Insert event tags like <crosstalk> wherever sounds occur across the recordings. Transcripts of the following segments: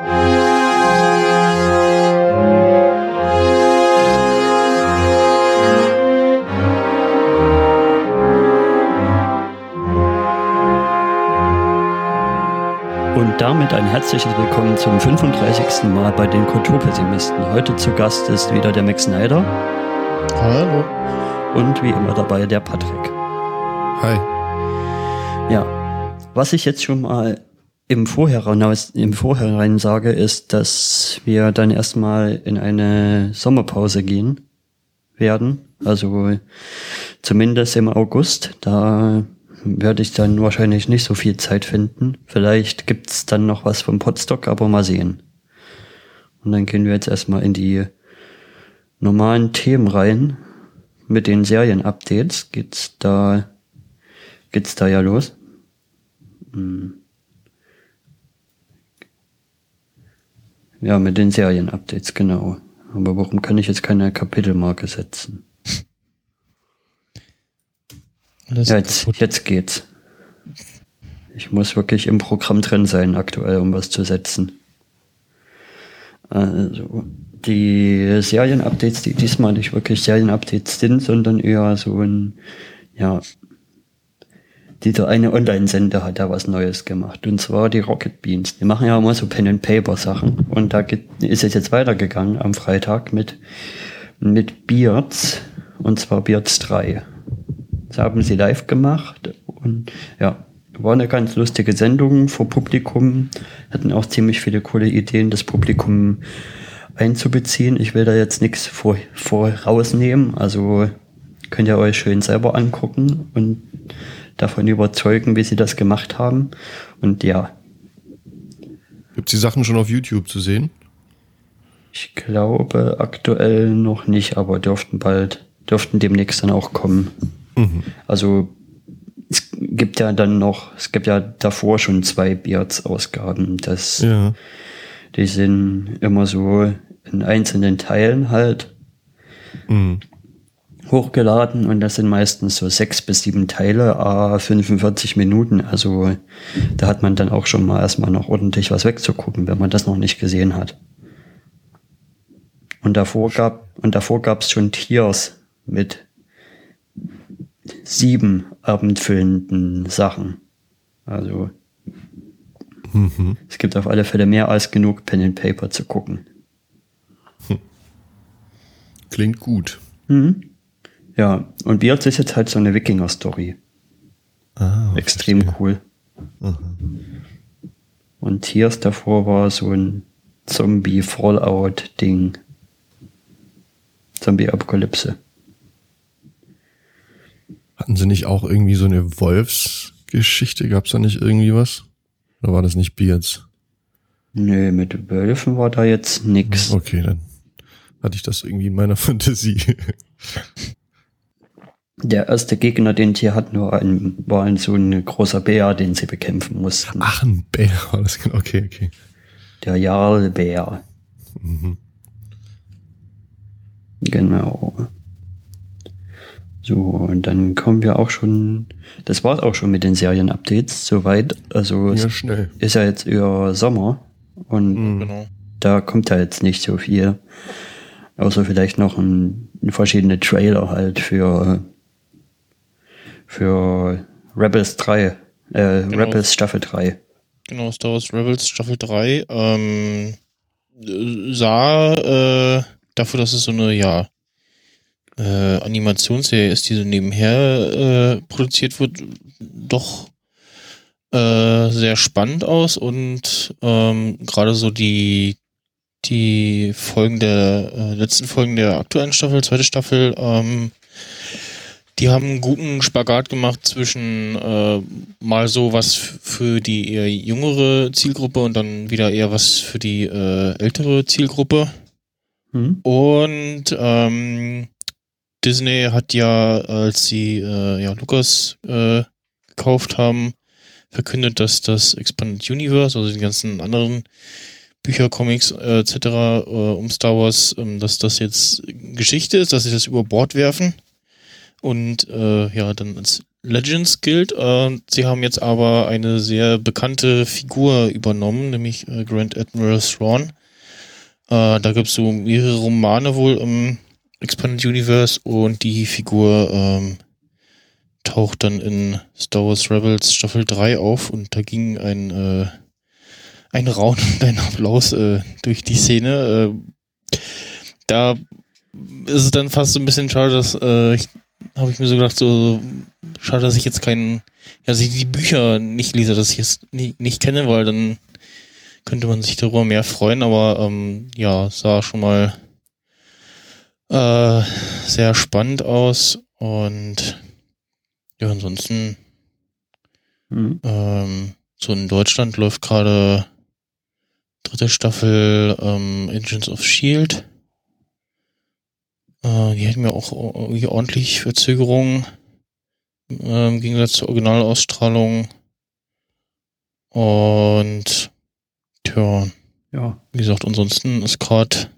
Und damit ein herzliches Willkommen zum 35. Mal bei den Kulturpessimisten. Heute zu Gast ist wieder der Max Snyder. Hallo. Und wie immer dabei der Patrick. Hi. Ja, was ich jetzt schon mal im Vorhinein, im Vorhinein sage, ist, dass wir dann erstmal in eine Sommerpause gehen werden. Also zumindest im August. Da werde ich dann wahrscheinlich nicht so viel Zeit finden. Vielleicht gibt's dann noch was vom Podstock, aber mal sehen. Und dann gehen wir jetzt erstmal in die normalen Themen rein. Mit den Serien-Updates geht's da, geht's da ja los. Hm. Ja, mit den Serien-Updates, genau. Aber warum kann ich jetzt keine Kapitelmarke setzen? ja, jetzt, jetzt geht's. Ich muss wirklich im Programm drin sein, aktuell, um was zu setzen. Also, die Serien-Updates, die diesmal nicht wirklich Serien-Updates sind, sondern eher so ein, ja, dieser eine Online-Sender hat da was Neues gemacht. Und zwar die Rocket Beans. Die machen ja immer so Pen-and-Paper-Sachen. Und da ist es jetzt weitergegangen am Freitag mit, mit Beards. Und zwar Beards 3. Das haben sie live gemacht. Und ja, war eine ganz lustige Sendung vor Publikum. Hatten auch ziemlich viele coole Ideen, das Publikum einzubeziehen. Ich will da jetzt nichts vor, vorausnehmen. Also könnt ihr euch schön selber angucken und davon überzeugen, wie sie das gemacht haben. Und ja. Gibt es die Sachen schon auf YouTube zu sehen? Ich glaube aktuell noch nicht, aber dürften bald, dürften demnächst dann auch kommen. Mhm. Also es gibt ja dann noch, es gibt ja davor schon zwei Beards-Ausgaben. Das, ja. Die sind immer so in einzelnen Teilen halt. Mhm hochgeladen und das sind meistens so sechs bis sieben Teile, a 45 Minuten. Also da hat man dann auch schon mal erstmal noch ordentlich was wegzugucken, wenn man das noch nicht gesehen hat. Und davor gab und davor gab es schon Tiers mit sieben abendfüllenden Sachen. Also mhm. es gibt auf alle Fälle mehr als genug Pen and Paper zu gucken. Klingt gut. Mhm. Ja, und Beards ist jetzt halt so eine Wikinger-Story. Ah, Extrem verstehe. cool. Mhm. Und Tears davor war so ein Zombie-Fallout-Ding. Zombie-Apokalypse. Hatten sie nicht auch irgendwie so eine Wolfsgeschichte? Gab es da nicht irgendwie was? Oder war das nicht Beards? Nö, mit Wölfen war da jetzt nix. Okay, dann hatte ich das irgendwie in meiner <laughs> Fantasie. Der erste Gegner, den sie hatten, war ein, war ein so ein großer Bär, den sie bekämpfen mussten. Ach, ein Bär, <laughs> alles genau. Okay, okay. Der Jarlbär. Mhm. Genau. So, und dann kommen wir auch schon, das war's auch schon mit den Serien-Updates, soweit. Also ja, schnell. ist ja jetzt eher Sommer und mhm. Genau. da kommt ja jetzt nicht so viel. Außer vielleicht noch ein, verschiedene Trailer halt für für Rebels 3, äh, genau. Rebels Staffel 3. Genau, Star Wars Rebels Staffel 3 ähm, sah äh, dafür, dass es so eine, ja, äh, Animationsserie ist, die so nebenher äh, produziert wird, doch äh, sehr spannend aus und ähm, gerade so die die Folgen der äh, letzten Folgen der aktuellen Staffel, zweite Staffel, ähm, die haben einen guten Spagat gemacht zwischen äh, mal so was für die eher jüngere Zielgruppe und dann wieder eher was für die äh, ältere Zielgruppe. Mhm. Und ähm, Disney hat ja, als sie äh, ja, Lucas äh, gekauft haben, verkündet, dass das Expanded Universe, also die ganzen anderen Bücher, Comics äh, etc. Äh, um Star Wars, ähm, dass das jetzt Geschichte ist, dass sie das über Bord werfen und äh, ja dann als Legends gilt. Äh, sie haben jetzt aber eine sehr bekannte Figur übernommen, nämlich äh, Grand Admiral Thrawn. Äh, da gibt es so mehrere Romane wohl im Expanded Universe und die Figur ähm, taucht dann in Star Wars Rebels Staffel 3 auf und da ging ein, äh, ein Raunen und ein Applaus äh, durch die Szene. Äh, da ist es dann fast so ein bisschen schade, dass äh, ich habe ich mir so gedacht, so schade, dass ich jetzt keinen, ja, dass ich die Bücher nicht lese, dass ich es nicht, nicht kenne, weil dann könnte man sich darüber mehr freuen, aber ähm, ja, sah schon mal äh, sehr spannend aus und ja, ansonsten Mhm. ähm, so in Deutschland läuft gerade dritte Staffel ähm, Agents of Shield. Äh, die hatten mir auch irgendwie ordentlich Verzögerungen ähm, im Gegensatz zur Originalausstrahlung. Und tja, Ja, wie gesagt, ansonsten ist gerade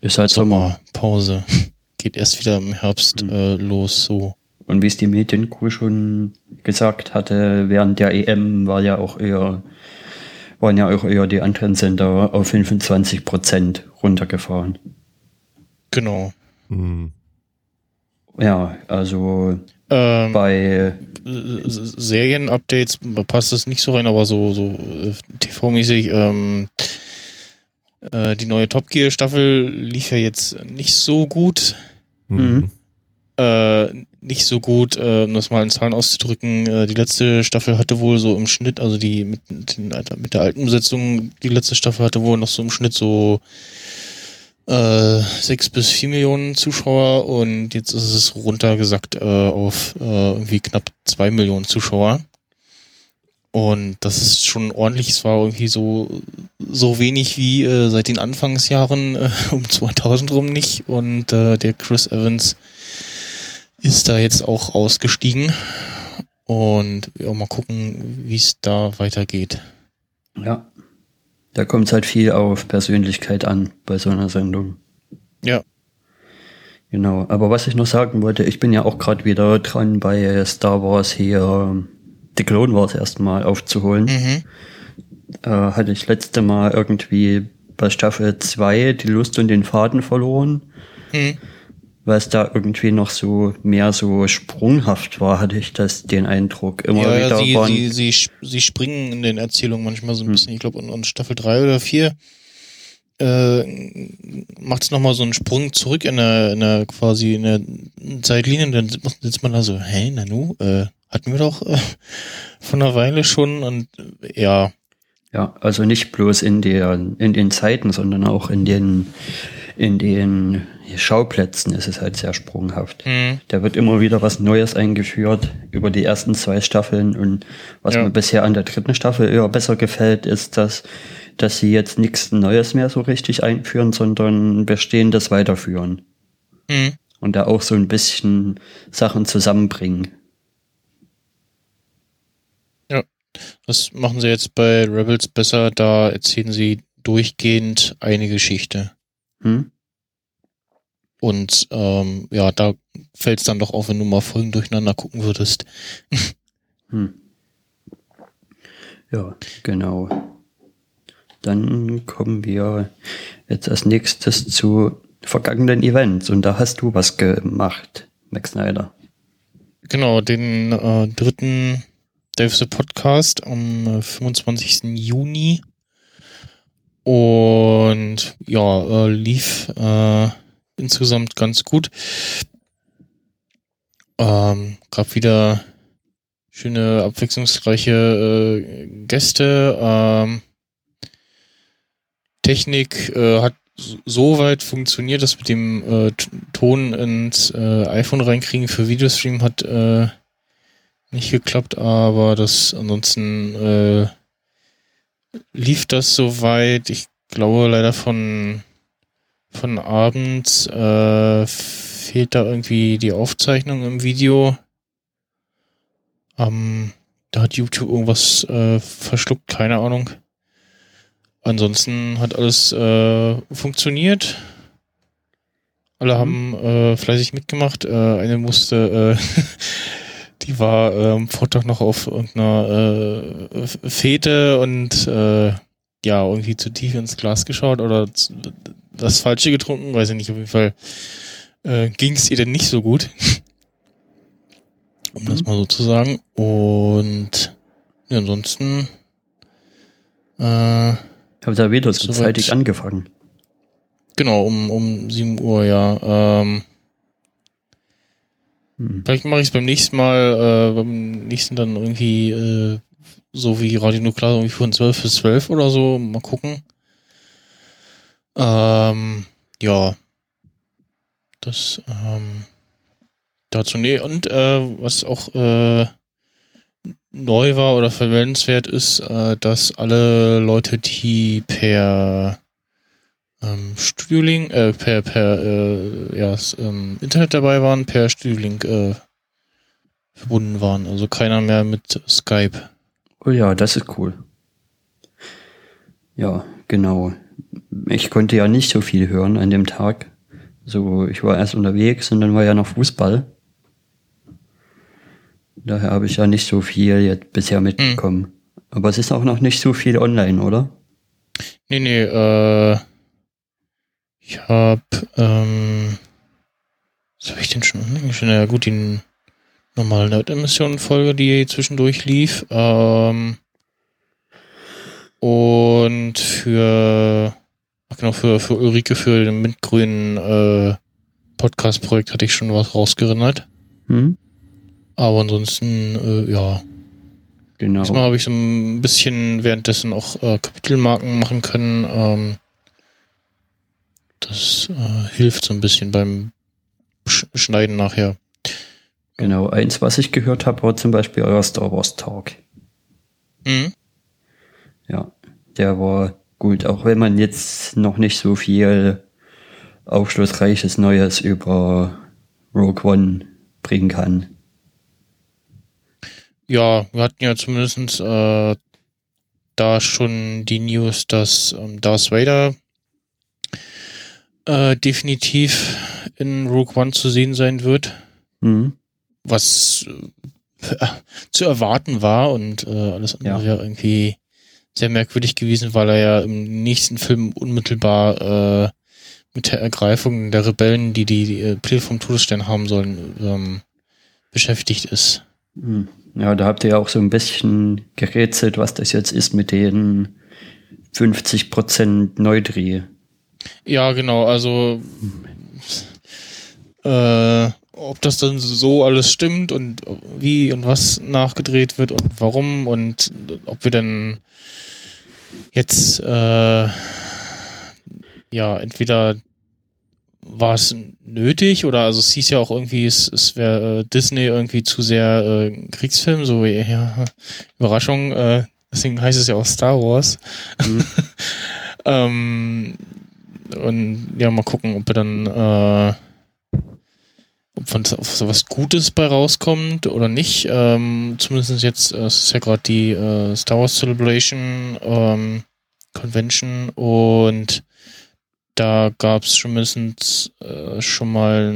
ist halt Sommer. Sommerpause. <laughs> Geht erst wieder im Herbst Mhm. äh, los, so. Und wie es die Mediencrew schon gesagt hatte, während der EM war ja auch eher, waren ja auch eher die anderen Sender auf 25 Prozent runtergefahren. Genau. Hm. Ja, also Ähm, bei, S- Serien-Updates passt es nicht so rein, aber so, so äh, TV-mäßig, ähm, äh, die neue Top Gear-Staffel lief ja jetzt nicht so gut. Mhm. Äh, nicht so gut, äh, um das mal in Zahlen auszudrücken. Äh, die letzte Staffel hatte wohl so im Schnitt, also die mit, den, mit der alten Besetzung, die letzte Staffel hatte wohl noch so im Schnitt so äh, sechs bis vier Millionen Zuschauer und jetzt ist es runtergesackt äh, auf äh, irgendwie knapp zwei Millionen Zuschauer. Und das ist schon ordentlich. Es war irgendwie so, so wenig wie äh, seit den Anfangsjahren äh, um 2000 rum nicht. Und äh, der Chris Evans ist da jetzt auch ausgestiegen. Und ja, mal gucken, wie es da weitergeht. ja, da kommt es halt viel auf Persönlichkeit an bei so einer Sendung. Ja. Genau, aber was ich noch sagen wollte, ich bin ja auch gerade wieder dran bei Star Wars hier The Clone Wars erstmal aufzuholen. Mhm. Äh, hatte ich letzte Mal irgendwie bei Staffel 2 die Lust und den Faden verloren, Mhm. Weil es da irgendwie noch so mehr so sprunghaft war, hatte ich das den Eindruck. Immer Ja, wieder sie, waren, sie, sie, sie springen in den Erzählungen manchmal so ein Hm. bisschen. Ich glaube, in, in Staffel 3 oder 4 äh, macht es nochmal so einen Sprung zurück in der, in der quasi in der Zeitlinie und dann sitzt- sitzt man da so, hey, Nanu, äh, hatten wir doch äh, von einer Weile schon und äh, ja, ja, also nicht bloß in der, in den Zeiten, sondern auch in den, in den Schauplätzen ist es halt sehr sprunghaft. hm, Da wird immer wieder was Neues eingeführt über die ersten zwei Staffeln und was Ja. mir bisher an der dritten Staffel eher besser gefällt, ist, dass, dass sie jetzt nichts Neues mehr so richtig einführen, sondern Bestehendes weiterführen hm, und da auch so ein bisschen Sachen zusammenbringen. das machen sie jetzt bei Rebels besser, da erzählen sie durchgehend eine Geschichte. Hm? Und ähm, ja, da fällt es dann doch auf, wenn du mal Folgen durcheinander gucken würdest. <laughs> Hm. Ja, genau. Dann kommen wir jetzt als nächstes zu vergangenen Events und da hast du was gemacht, Max Snyder. Genau, den äh, dritten Dave the Podcast am äh, 25. Juni. Und ja, äh, lief äh, insgesamt ganz gut. Ähm, gab wieder schöne, abwechslungsreiche äh, Gäste. Ähm, Technik äh, hat so- weit funktioniert, dass mit dem äh, Ton ins äh, iPhone reinkriegen für Videostream hat äh, nicht geklappt, aber das ansonsten äh, lief das soweit. Ich glaube leider von von abends äh, fehlt da irgendwie die Aufzeichnung im Video. Ähm, da hat YouTube irgendwas äh, verschluckt, keine Ahnung. Ansonsten hat alles äh, funktioniert. Alle Mhm. haben äh, fleißig mitgemacht. Äh, eine musste äh, <laughs> Die war äh, am Vortag noch auf irgendeiner äh, Fete und äh, ja, irgendwie zu tief ins Glas geschaut oder das Falsche getrunken, weiß ich nicht, auf jeden Fall äh, ging es ihr denn nicht so gut. um mhm. das mal so zu sagen. Und ja, ansonsten äh, habe da wieder so zeitig angefangen. Genau, um, um 7 Uhr, ja. Ähm, hm. Vielleicht mache ich es beim nächsten Mal, äh, beim nächsten dann irgendwie äh, so wie Radio Nuklear, irgendwie von 12 bis 12 oder so. Mal gucken. Ähm, ja. Das, ähm, dazu, nee, und äh, was auch äh, neu war oder verwendenswert ist, äh, dass alle Leute, die per ähm, Studiolink, äh, per, per äh, ja, ähm, Internet dabei waren, per Studiolink äh, verbunden waren. Also keiner mehr mit Skype. Oh ja, das ist cool. Ja, genau. Ich konnte ja nicht so viel hören an dem Tag. So, ich war erst unterwegs und dann war ja noch Fußball. Daher habe ich ja nicht so viel jetzt bisher mitbekommen. Hm. Aber es ist auch noch nicht so viel online, oder? Nee, nee, äh, ich hab, ähm, was habe ich denn schon? Ja gut, die normale Nerd-Emission-Folge, die zwischendurch lief. Ähm, und für, ach genau, für, für Ulrike, für den mintgrünen äh, Podcast-Projekt hatte ich schon was rausgerinnert. Hm? Aber ansonsten, äh, ja. Genau. Diesmal habe ich so ein bisschen währenddessen auch äh, Kapitelmarken machen können. Ähm, das äh, hilft so ein bisschen beim Sch Schneiden nachher. Genau, eins, was ich gehört habe, war zum Beispiel euer Star Wars Talk. Mhm. Ja, der war gut, auch wenn man jetzt noch nicht so viel aufschlussreiches Neues über Rogue One bringen kann. Ja, wir hatten ja zumindest äh, da schon die News, dass ähm, Darth Vader äh, definitiv in Rogue One zu sehen sein wird. Mhm. Was äh, <laughs> zu erwarten war und äh, alles andere ja. irgendwie sehr merkwürdig gewesen, weil er ja im nächsten Film unmittelbar äh, mit der Ergreifung der Rebellen, die die, äh, Pläne vom Todesstern haben sollen, ähm, beschäftigt ist. Mhm. Ja, da habt ihr ja auch so ein bisschen gerätselt, was das jetzt ist mit den 50% Neudreh. Ja, genau, also äh, ob das dann so alles stimmt und wie und was nachgedreht wird und warum und ob wir dann jetzt äh, ja entweder war es nötig oder also es hieß ja auch irgendwie, es, es wäre äh, Disney irgendwie zu sehr äh, Kriegsfilm, so ja, Überraschung, äh, deswegen heißt es ja auch Star Wars. Mhm. <laughs> ähm, und ja, mal gucken, ob wir dann äh, ob von sowas Gutes bei rauskommt oder nicht. Ähm, zumindest jetzt, äh, ist ja gerade die äh, Star Wars Celebration ähm, Convention und da gab es schon mindestens äh, schon mal,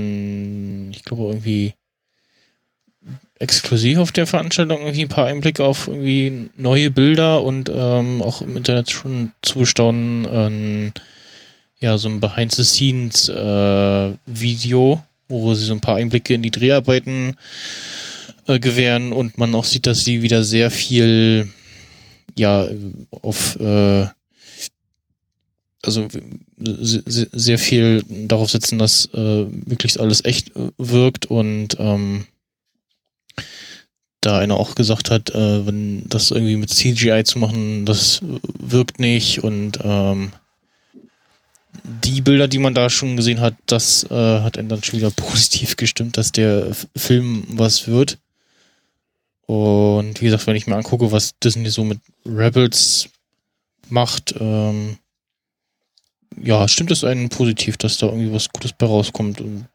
ich glaube irgendwie exklusiv auf der Veranstaltung irgendwie ein paar Einblicke auf irgendwie neue Bilder und ähm, auch im Internet schon zustaunen, ähm, ja, so ein Behind-the-Scenes-Video, äh, wo sie so ein paar Einblicke in die Dreharbeiten äh, gewähren und man auch sieht, dass sie wieder sehr viel ja auf äh, also sehr viel darauf setzen, dass äh, möglichst alles echt äh, wirkt und ähm, da einer auch gesagt hat, äh, wenn das irgendwie mit CGI zu machen, das wirkt nicht und ähm, die Bilder, die man da schon gesehen hat, das äh, hat einen dann schon wieder <laughs> positiv gestimmt, dass der Film was wird. Und wie gesagt, wenn ich mir angucke, was Disney so mit Rebels macht, ähm, ja, stimmt es einen positiv, dass da irgendwie was Gutes bei rauskommt. Und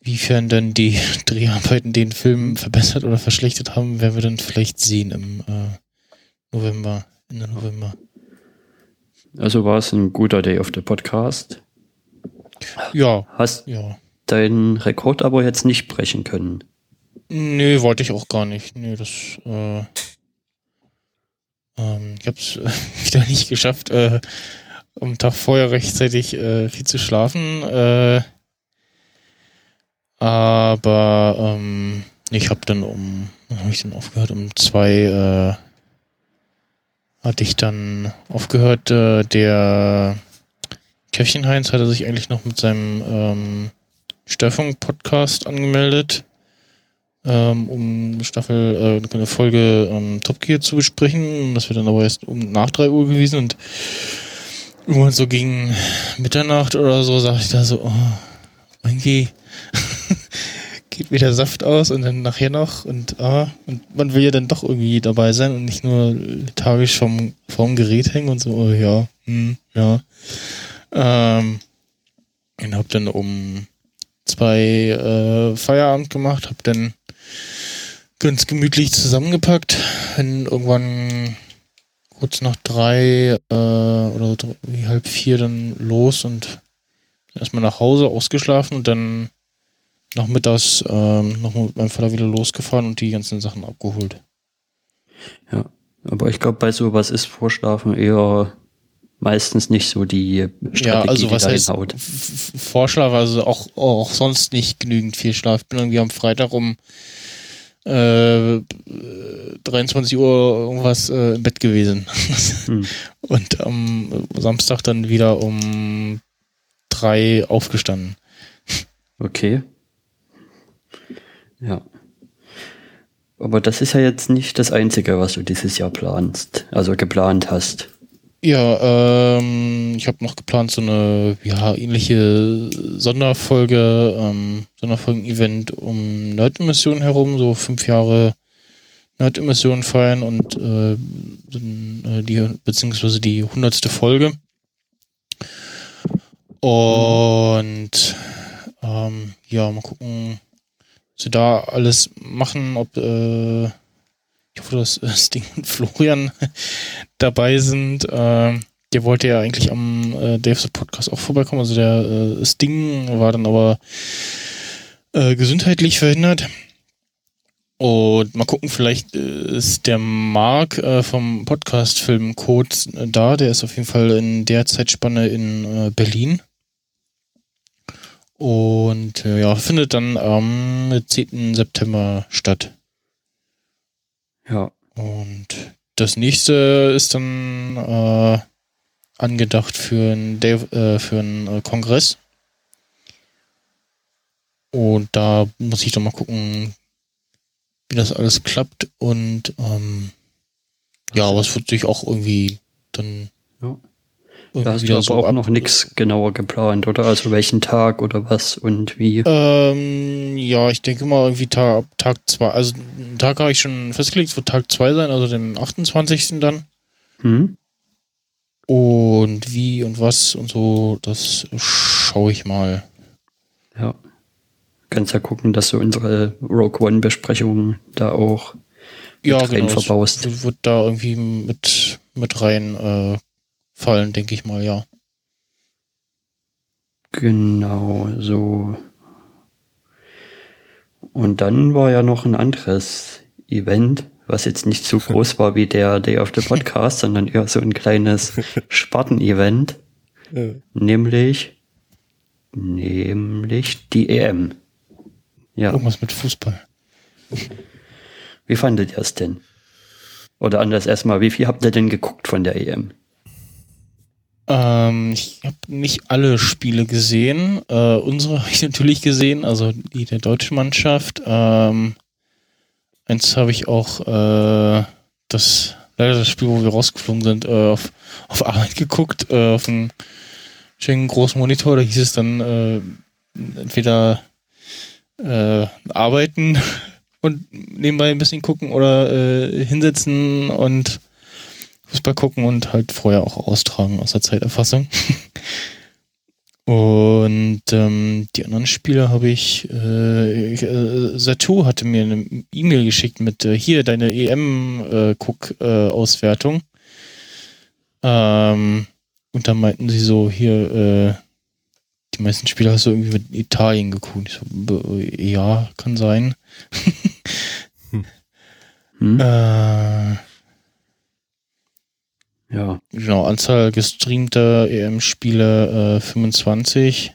wiefern denn die <laughs> Dreharbeiten den Film verbessert oder verschlechtert haben, werden wir dann vielleicht sehen im äh, November, Ende November. Also war es ein guter Day of the Podcast. Ja. Hast ja. deinen Rekord aber jetzt nicht brechen können. Nö, wollte ich auch gar nicht. Nö, das, äh, ähm, ich hab's äh, <laughs> wieder nicht geschafft, äh, am Tag vorher rechtzeitig äh, viel zu schlafen. Äh, aber ähm, ich habe dann um, wann habe ich denn aufgehört? Um zwei äh, hatte ich dann aufgehört. Äh, der Käffchen Heinz hatte sich eigentlich noch mit seinem ähm, Störfunk-Podcast angemeldet, ähm, um Staffel, äh, eine Folge ähm, Top Gear zu besprechen. Das wird dann aber erst um nach drei Uhr gewesen und irgendwann so gegen Mitternacht oder so sagte ich da so, oh, irgendwie geht wieder Saft aus und dann nachher noch und ah, und man will ja dann doch irgendwie dabei sein und nicht nur lethargisch vom, vom Gerät hängen und so, oh ja, hm, ja. Ähm, und hab dann um zwei äh, Feierabend gemacht, hab dann ganz gemütlich zusammengepackt, wenn irgendwann kurz nach drei äh, oder drei, halb vier dann los und erstmal nach Hause ausgeschlafen und dann nachmittags ähm, noch mit meinem Vater wieder losgefahren und die ganzen Sachen abgeholt. Ja, aber ich glaube, bei sowas ist Vorschlafen eher meistens nicht so die Strategie, ja, also was die heißt hinhaut. Vorschlaf, also auch, auch sonst nicht genügend viel Schlaf. Ich bin irgendwie am Freitag um äh, 23 Uhr irgendwas äh, im Bett gewesen. <laughs> hm. Und am Samstag dann wieder um drei aufgestanden. Okay. Ja. Aber das ist ja jetzt nicht das Einzige, was du dieses Jahr planst, also geplant hast. Ja, ähm, ich habe noch geplant, so eine ja, ähnliche Sonderfolge, ähm, Sonderfolgen-Event um Nerd-Emissionen herum, so fünf Jahre Nerd-Emissionen feiern und äh, äh, die, beziehungsweise die hundertste Folge. Und ähm, ja, mal gucken, sie da alles machen, ob äh, ich hoffe, dass äh, Sting und Florian <laughs> dabei sind. Äh, der wollte ja eigentlich am äh, Dave's Podcast auch vorbeikommen. Also der äh, Sting war dann aber äh, gesundheitlich verhindert. Und mal gucken, vielleicht äh, ist der Mark äh, vom Podcast-Film Code äh, da. Der ist auf jeden Fall in der Zeitspanne in äh, Berlin. Und äh, ja, findet dann am 10. September statt. Ja. Und das nächste ist dann äh, angedacht für einen äh, für einen äh, Kongress. Und da muss ich doch mal gucken, wie das alles klappt. Und ähm, ja, aber es wird sich auch irgendwie dann ja. Da hast du aber so auch noch nichts genauer geplant, oder? Also welchen Tag oder was und wie? Ähm, ja, ich denke mal irgendwie Tag, Tag zwei. Also einen Tag habe ich schon festgelegt, es wird Tag zwei sein, also den 28. dann. Hm. Und wie und was und so, das schaue ich mal. Ja. Kannst ja gucken, dass du unsere Rogue One Besprechung da auch ja, genau, verbaust. Du wird da irgendwie mit, mit rein äh, fallen, denke ich mal, ja. Genau, so. Und dann war ja noch ein anderes Event, was jetzt nicht so <laughs> groß war wie der Day of the Podcast, sondern eher so ein kleines <laughs> Sparten-Event. Ja. Nämlich, nämlich die EM. Ja. Irgendwas mit Fußball. Wie fandet ihr es denn? Oder anders erstmal, wie viel habt ihr denn geguckt von der EM? Ähm, ich habe nicht alle Spiele gesehen. Äh, unsere <laughs> habe ich natürlich gesehen, also die der deutschen Mannschaft. Ähm, eins habe ich auch äh, das leider das Spiel, wo wir rausgeflogen sind, äh, auf, auf Arbeit geguckt, äh, auf einem schönen großen Monitor. Da hieß es dann äh, entweder äh, arbeiten <laughs> und nebenbei ein bisschen gucken oder äh, hinsetzen und Fußball gucken und halt vorher auch austragen aus der Zeiterfassung. <laughs> und ähm, die anderen Spiele habe ich, äh, äh, Satu hatte mir eine E-Mail geschickt mit äh, hier deine EM-Guck-Auswertung. Äh, ähm, und dann meinten sie so, hier, äh, die meisten Spiele hast du irgendwie mit Italien geguckt. Ich so, ja, kann sein. <laughs> Hm? Äh, Ja. genau, Anzahl gestreamter EM-Spiele äh, 25.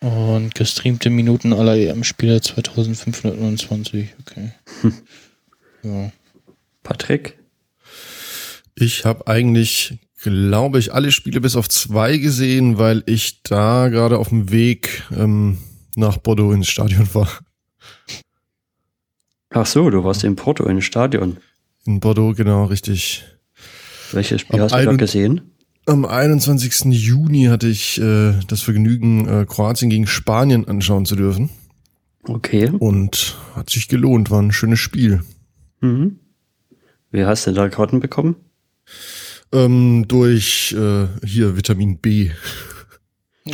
Und gestreamte Minuten aller EM-Spiele 2529. Okay. <laughs> Ja. Patrick? Ich habe eigentlich, glaube ich, alle Spiele bis auf zwei gesehen, weil ich da gerade auf dem Weg ähm, nach Bordeaux ins Stadion war. Ach so, du warst in Porto im Stadion. In Bordeaux, genau, richtig. Welches Spiel Am hast du da gesehen? Am 21. Juni hatte ich äh, das Vergnügen, äh, Kroatien gegen Spanien anschauen zu dürfen. Okay. Und hat sich gelohnt, war ein schönes Spiel. Mhm. Wie hast du da Karten bekommen? Ähm, durch äh, hier Vitamin B.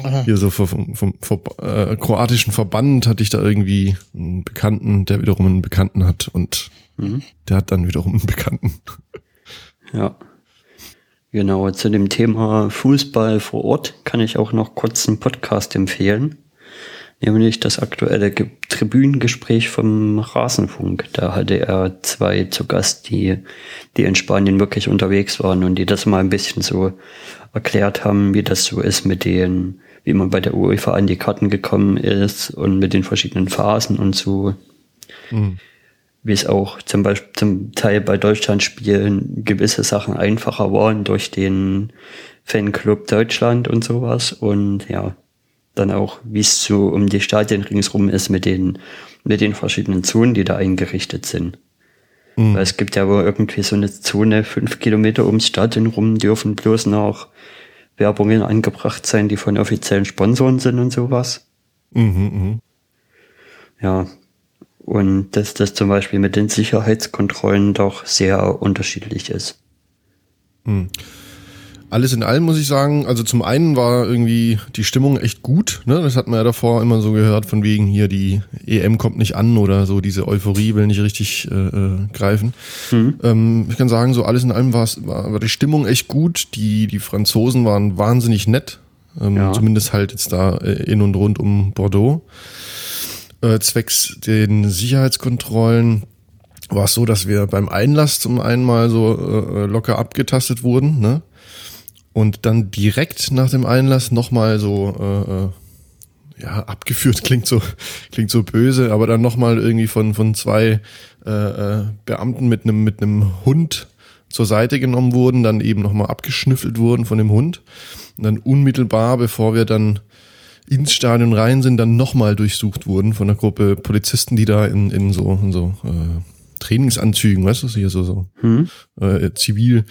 Aha. Hier so vom, vom, vom äh, kroatischen Verband hatte ich da irgendwie einen Bekannten, der wiederum einen Bekannten hat und Mhm. der hat dann wiederum einen Bekannten. Ja. Genau, zu dem Thema Fußball vor Ort kann ich auch noch kurz einen Podcast empfehlen. Nämlich das aktuelle Ge Tribünengespräch vom Rasenfunk. Da hatte er zwei zu Gast, die, die in Spanien wirklich unterwegs waren und die das mal ein bisschen so erklärt haben, wie das so ist mit den, wie man bei der UEFA an die Karten gekommen ist und mit den verschiedenen Phasen und so wie es auch zum Beispiel zum Teil bei Deutschlandspielen gewisse Sachen einfacher waren durch den Fanclub Deutschland und sowas und ja, dann auch, wie es so um die Stadien ringsrum ist mit den, mit den verschiedenen Zonen, die da eingerichtet sind. Mhm. Weil es gibt ja wohl irgendwie so eine Zone, fünf Kilometer ums Stadion rum dürfen bloß noch Werbungen angebracht sein, die von offiziellen Sponsoren sind und sowas. Mhm, mhm. Ja. Und dass das zum Beispiel mit den Sicherheitskontrollen doch sehr unterschiedlich ist. Alles in allem muss ich sagen, also zum einen war irgendwie die Stimmung echt gut, ne? Das hat man ja davor immer so gehört, von wegen hier die EM kommt nicht an oder so, diese Euphorie will nicht richtig äh, äh, greifen. Ähm, ich kann sagen, so alles in allem war, war die Stimmung echt gut. Die, die Franzosen waren wahnsinnig nett. Ähm, Ja. Zumindest halt jetzt da äh, in und rund um Bordeaux. Äh, zwecks den Sicherheitskontrollen war es so, dass wir beim Einlass zum einen mal so äh, locker abgetastet wurden, ne? Und dann direkt nach dem Einlass nochmal so, äh, äh, ja, abgeführt <laughs> klingt so, klingt so böse, aber dann nochmal irgendwie von, von zwei äh, äh, Beamten mit einem mit einem Hund zur Seite genommen wurden, dann eben nochmal abgeschnüffelt wurden von dem Hund. Und dann unmittelbar, bevor wir dann ins Stadion rein sind, dann nochmal durchsucht wurden von einer Gruppe Polizisten, die da in, in so, in so äh, Trainingsanzügen, weißt du, so hier so, so Hm? äh, zivil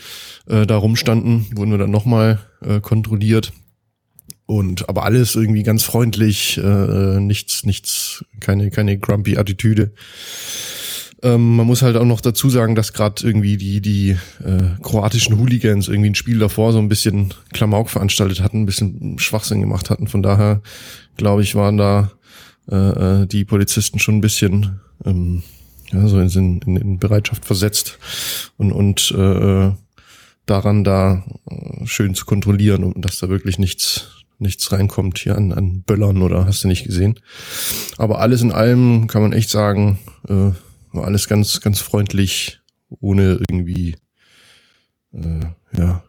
äh, da rumstanden, wurden wir dann nochmal äh, kontrolliert. Und aber alles irgendwie ganz freundlich, äh, nichts, nichts, keine, keine grumpy Attitüde. Ähm, man muss halt auch noch dazu sagen, dass gerade irgendwie die, die äh, kroatischen Hooligans irgendwie ein Spiel davor so ein bisschen Klamauk veranstaltet hatten, ein bisschen Schwachsinn gemacht hatten. Von daher, glaube ich, waren da äh, äh, die Polizisten schon ein bisschen ähm, ja, so in, in, in Bereitschaft versetzt und, und äh, daran da äh, schön zu kontrollieren und dass da wirklich nichts nichts reinkommt hier an, an Böllern oder hast du nicht gesehen. Aber alles in allem kann man echt sagen, äh, war alles ganz, ganz freundlich, ohne irgendwie äh, ja,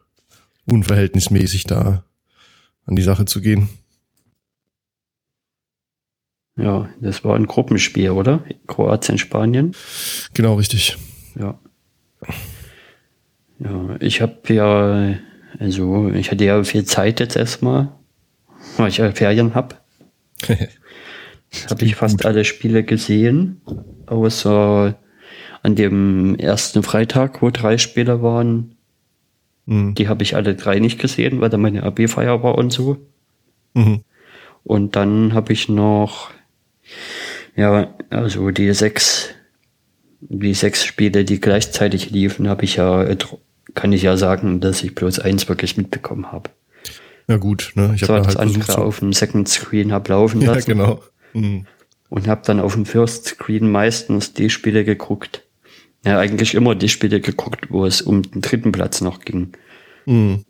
unverhältnismäßig da an die Sache zu gehen. Ja, das war ein Gruppenspiel, oder? Kroatien, Spanien. Genau, richtig. Ja. Ja, ich habe ja, also ich hatte ja viel Zeit jetzt erstmal, weil ich ja Ferien hab. <laughs> habe ich fast alle Spiele gesehen, außer an dem ersten Freitag, wo drei Spiele waren. Mhm. Die habe ich alle drei nicht gesehen, weil da meine AB-Feier war und so. Mhm. Und dann habe ich noch, ja, also die sechs, die sechs Spiele, die gleichzeitig liefen, habe ich ja, kann ich ja sagen, dass ich bloß eins wirklich mitbekommen habe. Ja gut, ne? Ich habe das da halt andere versucht. Auf dem Second Screen hab laufen ja, lassen genau. Mhm. Und habe dann auf dem First Screen meistens die Spiele geguckt. Ja, eigentlich immer die Spiele geguckt, wo es um den dritten Platz noch ging. Mhm.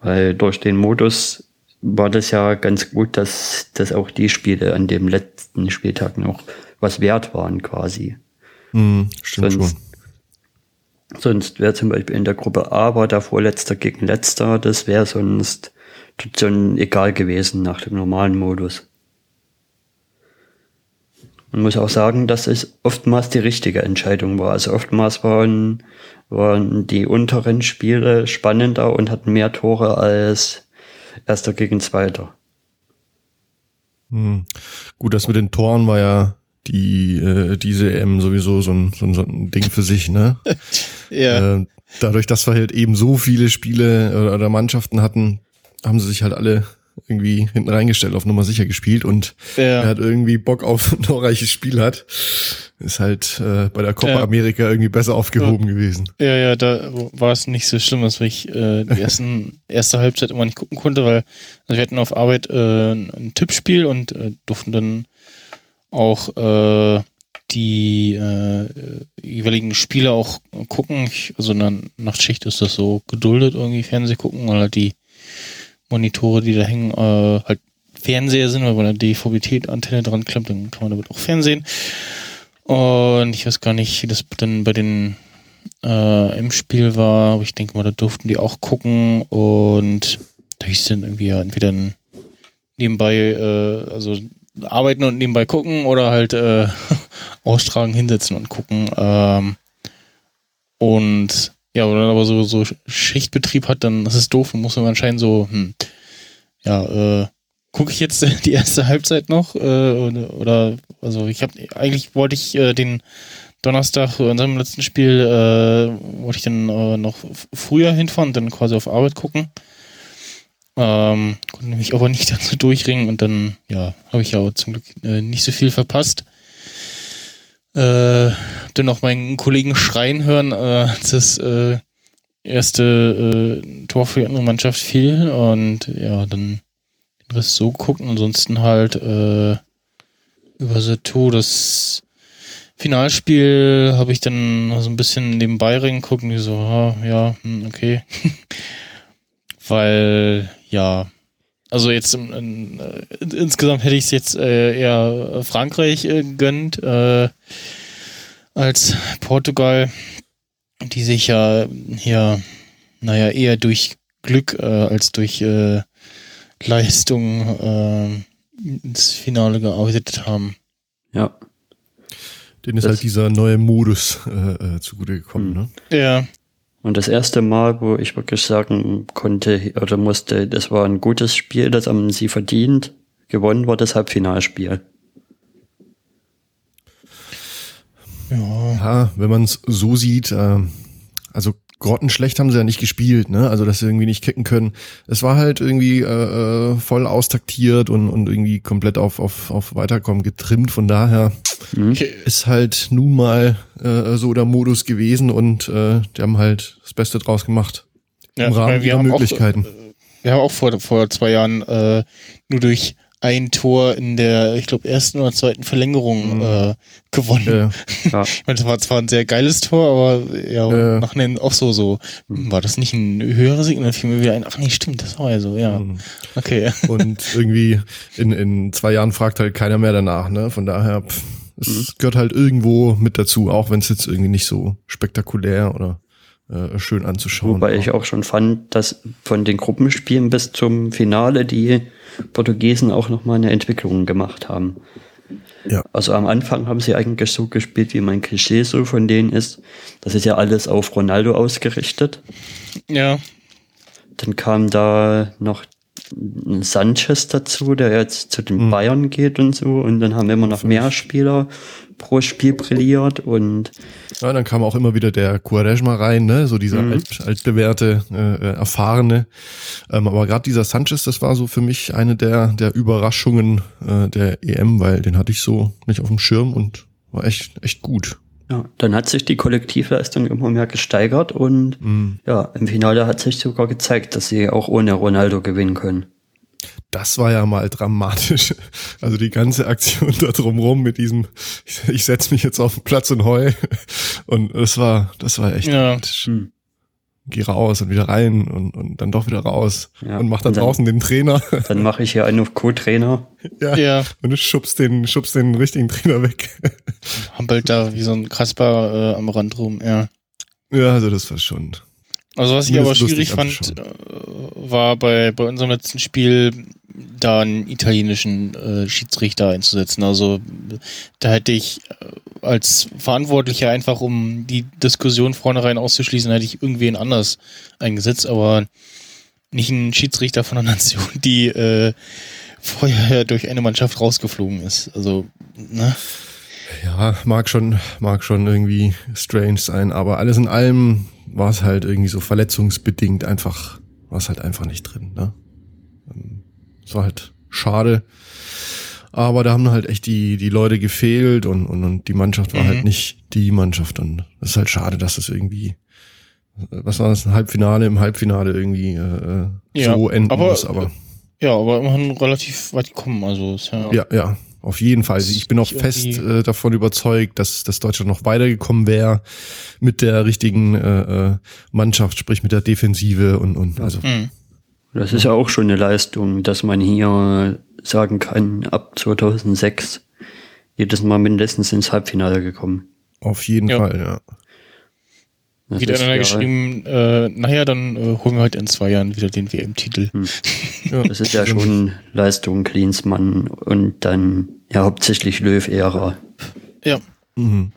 Weil durch den Modus war das ja ganz gut, dass, dass auch die Spiele an dem letzten Spieltag noch was wert waren quasi. Hm, stimmt Sonst- schon. Sonst wäre zum Beispiel in der Gruppe A war der Vorletzter gegen Letzter, das wäre sonst schon egal gewesen nach dem normalen Modus. Man muss auch sagen, dass es oftmals die richtige Entscheidung war. Also oftmals waren, waren die unteren Spiele spannender und hatten mehr Tore als Erster gegen Zweiter. Hm. Gut, das mit den Toren war ja die äh, diese EM sowieso so ein, so ein, so ein Ding für sich, ne? <laughs> Ja. Äh, dadurch, dass wir halt eben so viele Spiele oder, oder Mannschaften hatten, haben sie sich halt alle irgendwie hinten reingestellt, auf Nummer sicher gespielt und Ja. wer halt irgendwie Bock auf ein torreiches Spiel hat, ist halt äh, bei der Copa Ja. America irgendwie besser aufgehoben gewesen. Ja, ja, da war es nicht so schlimm, dass ich äh, die ersten, <laughs> erste Halbzeit immer nicht gucken konnte, weil also wir hatten auf Arbeit äh, ein Tippspiel und äh, durften dann auch äh, die äh, jeweiligen Spiele auch gucken. Ich, also in der Nachtschicht ist das so geduldet, irgendwie Fernseh gucken, halt die Monitore, die da hängen, äh, halt Fernseher sind, weil bei der DVB-Antenne dran klemmt, dann kann man damit auch Fernsehen. Und ich weiß gar nicht, wie das dann bei den äh, im Spiel war, aber ich denke mal, da durften die auch gucken und da hieß dann irgendwie ja entweder nebenbei, äh, also arbeiten und nebenbei gucken oder halt äh, <laughs> austragen, hinsetzen und gucken. Ähm, und ja, wenn man aber so, so Schichtbetrieb hat, dann ist es doof und muss man anscheinend so, hm, ja, äh, gucke ich jetzt <laughs> die erste Halbzeit noch äh, oder, also ich habe eigentlich wollte ich äh, den Donnerstag in unserem letzten Spiel äh, wollte ich dann äh, noch früher hinfahren dann quasi auf Arbeit gucken. Ähm, konnte mich aber nicht <laughs> dazu durchringen und dann, ja, habe ich ja zum Glück äh, nicht so viel verpasst. Äh, dann noch meinen Kollegen schreien hören, äh, als das äh, erste äh, Tor für die andere Mannschaft fiel und ja, dann den Rest so gucken. Ansonsten halt äh, über Sato das Finalspiel habe ich dann so ein bisschen nebenbei reingeguckt und so, ah, ja, hm, okay. <laughs> Weil, ja, also jetzt im, in, äh, insgesamt hätte ich es jetzt äh, eher Frankreich äh, gönnt äh, als Portugal, die sich ja hier, naja, eher durch Glück äh, als durch äh, Leistung äh, ins Finale gearbeitet haben. Ja. Den ist Das- halt dieser neue Modus äh, äh, zugute gekommen, Hm. ne? Ja, Und das erste Mal, wo ich wirklich sagen konnte oder musste, das war ein gutes Spiel, das haben sie verdient. Gewonnen war das Halbfinalspiel. ja, Ja, wenn man es so sieht, ähm, also grottenschlecht haben sie ja nicht gespielt, ne? Also dass sie irgendwie nicht kicken können. Es war halt irgendwie äh, äh, voll austaktiert und, und irgendwie komplett auf, auf, auf Weiterkommen getrimmt. Von daher Mhm. ist halt nun mal äh, so der Modus gewesen und äh, die haben halt das Beste draus gemacht. Ja, Im Rahmen ihrer haben auch, Möglichkeiten. äh, wir haben auch vor, vor zwei Jahren äh, nur durch ein Tor in der, ich glaube, ersten oder zweiten Verlängerung Mhm. äh, gewonnen. Äh, <laughs> Ja. Ich meine, das war zwar ein sehr geiles Tor, aber ja, Ja. nachher auch so, so, hm, war das nicht ein höheres Signal? Dann fiel mir wieder ein, ach nee, stimmt, das war ja so, ja. Mhm. Okay. <laughs> und irgendwie in, in zwei Jahren fragt halt keiner mehr danach, ne? Von daher, pff, es Mhm. gehört halt irgendwo mit dazu, auch wenn es jetzt irgendwie nicht so spektakulär oder äh, schön anzuschauen Wobei war. ich auch schon fand, dass von den Gruppenspielen bis zum Finale die Portugiesen auch nochmal eine Entwicklung gemacht haben. Ja. Also am Anfang haben sie eigentlich so gespielt, wie mein Klischee so von denen ist. Das ist ja alles auf Ronaldo ausgerichtet. Ja, Dann kam da noch ein Sanchez dazu, der jetzt zu den Mhm. Bayern geht und so. Und dann haben immer noch mehr Spieler pro Spiel brilliert und Ja, dann kam auch immer wieder der Quaresma rein, ne? So dieser Mhm. alt, altbewährte, äh, äh, erfahrene. Ähm, aber gerade dieser Sanchez, das war so für mich eine der, der Überraschungen äh, der EM, weil den hatte ich so nicht auf dem Schirm und war echt, echt gut. ja, dann hat sich die Kollektivleistung immer mehr gesteigert und Mhm. ja, im Finale hat sich sogar gezeigt, dass sie auch ohne Ronaldo gewinnen können. Das war ja mal dramatisch. <laughs> Also die ganze Aktion da drumrum mit diesem, ich, ich setz mich jetzt auf den Platz und heul. Und das war, das war echt. Ja. dramatisch. Hm. Geh raus und wieder rein und, und dann doch wieder raus. Ja. Und mach da Und dann- draußen den Trainer. <laughs> Dann mache ich hier einen auf Co-Trainer. ja. ja, Und du schubst den, schubst den richtigen Trainer weg. Hampelt da wie so ein Kasper äh, am Rand rum, ja. Ja, also das war schon. Also was ich aber schwierig fand, äh, war bei, bei unserem letzten Spiel da einen italienischen äh, Schiedsrichter einzusetzen. Also da hätte ich äh, als Verantwortlicher einfach, um die Diskussion vornherein auszuschließen, hätte ich irgendwen anders eingesetzt, aber nicht einen Schiedsrichter von einer <laughs> Nation, die äh, vorher durch eine Mannschaft rausgeflogen ist. Also, ne? Ja, mag schon, mag schon irgendwie strange sein, aber alles in allem war es halt irgendwie so verletzungsbedingt einfach, war es halt einfach nicht drin, ne? Ähm, Es war halt schade. Aber da haben halt echt die, die Leute gefehlt und, und, und die Mannschaft war Mhm. halt nicht die Mannschaft. Und es ist halt schade, dass es irgendwie, äh, was war das, ein Halbfinale im Halbfinale irgendwie äh, Ja, so enden aber- muss. Aber Ja, aber immerhin relativ weit gekommen. Also ist ja, ja, ja, auf jeden Fall. Also ich bin auch fest äh, davon überzeugt, dass, dass Deutschland noch weitergekommen wäre mit der richtigen äh, äh, Mannschaft, sprich mit der Defensive und, und also Hm. Das ist ja auch schon eine Leistung, dass man hier sagen kann, ab 2006 jedes Mal mindestens ins Halbfinale gekommen. auf jeden Ja. Fall, ja. Das Wieder einer geschrieben, äh, naja, dann äh, holen wir halt in zwei Jahren wieder den WM-Titel. <laughs> ja. Das ist ja schon Leistung Klinsmann und dann ja hauptsächlich Löw-Ära. Ja. Mhm.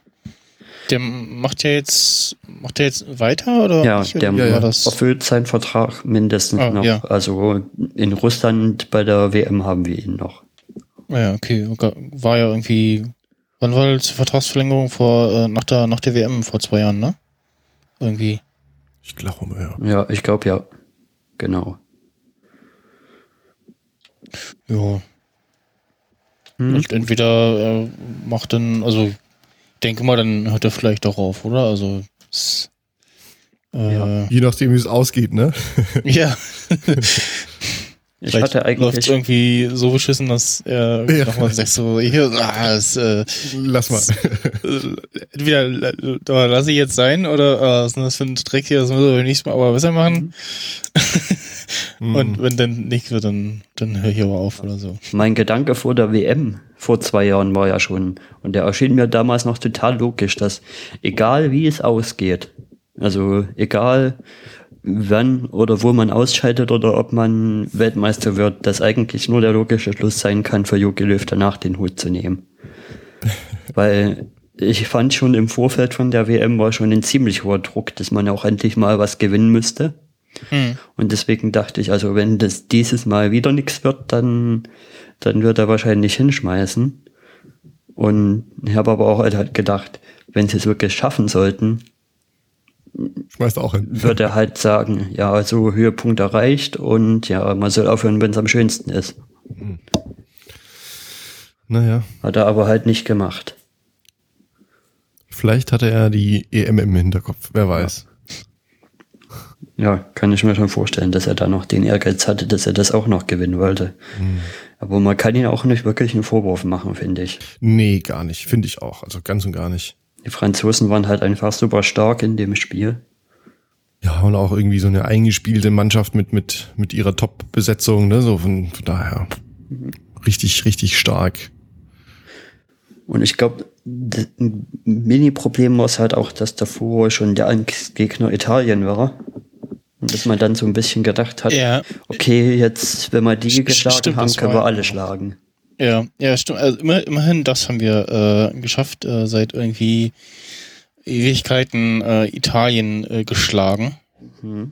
Der macht ja jetzt, macht der jetzt weiter oder? Ja, nicht? der ja, erfüllt seinen Vertrag mindestens Ah, noch. ja. Also in Russland bei der WM haben wir ihn noch. Ah Ja, okay. okay. War ja irgendwie, wann war die Vertragsverlängerung vor, äh, nach der, nach der WM vor zwei Jahren, ne? Irgendwie. Ich glaube, ja. Ja, ich glaube ja. Genau. Ja. Hm. Und entweder äh, macht dann, also ich denke mal, dann hört er vielleicht auch auf, oder? Also es, äh, Ja. ja. Je nachdem, wie es ausgeht, ne? <laughs> <laughs> Ich Vielleicht hatte läuft eigentlich irgendwie so beschissen, dass er Ja. nochmal sagt so, hier, ah, es, äh, Lass mal. äh, entweder lasse ich jetzt sein oder äh, was ist denn das für ein Dreck hier, das müssen wir beim nächsten Mal aber besser machen. Mhm. <laughs> Und wenn dann nichts wird, dann, dann höre ich aber auf oder so. mein Gedanke vor der WM vor zwei Jahren war ja schon, und der erschien mir damals noch total logisch, dass egal wie es ausgeht, also egal wann oder wo man ausscheidet oder ob man Weltmeister wird, dass eigentlich nur der logische Schluss sein kann, für Jogi Löw danach den Hut zu nehmen. <laughs> Weil ich fand schon im Vorfeld von der WM war schon ein ziemlich hoher Druck, dass man auch endlich mal was gewinnen müsste. Hm. Und deswegen dachte ich, also wenn das dieses Mal wieder nichts wird, dann, dann wird er wahrscheinlich hinschmeißen. Und ich habe aber auch halt gedacht, wenn sie es wirklich schaffen sollten, Schmeißt auch hin. <laughs> wird er halt sagen, ja, also Höhepunkt erreicht und ja, man soll aufhören, wenn es am schönsten ist. Naja, Hat er aber halt nicht gemacht. vielleicht hatte er die EM im Hinterkopf, wer weiß. Ja, kann ich mir schon vorstellen, dass er da noch den Ehrgeiz hatte, dass er das auch noch gewinnen wollte. Aber man kann ihn auch nicht wirklich einen Vorwurf machen, finde ich. Nee, gar nicht. Finde ich auch. Also ganz und gar nicht. Die Franzosen waren halt einfach super stark in dem Spiel. Ja, und auch irgendwie so eine eingespielte Mannschaft mit, mit, mit ihrer Top-Besetzung, ne? So von, von daher. Richtig, richtig stark. Und ich glaube, ein Mini-Problem war es halt auch, dass davor schon der Angstgegner Italien war. Und dass man dann so ein bisschen gedacht hat, Ja, okay, jetzt, wenn wir die St- geschlagen stimmt, haben, können wir alle schlagen. ja, ja, stimmt. Also immer, immerhin, das haben wir äh, geschafft, äh, seit irgendwie Ewigkeiten äh, Italien äh, geschlagen. Mhm.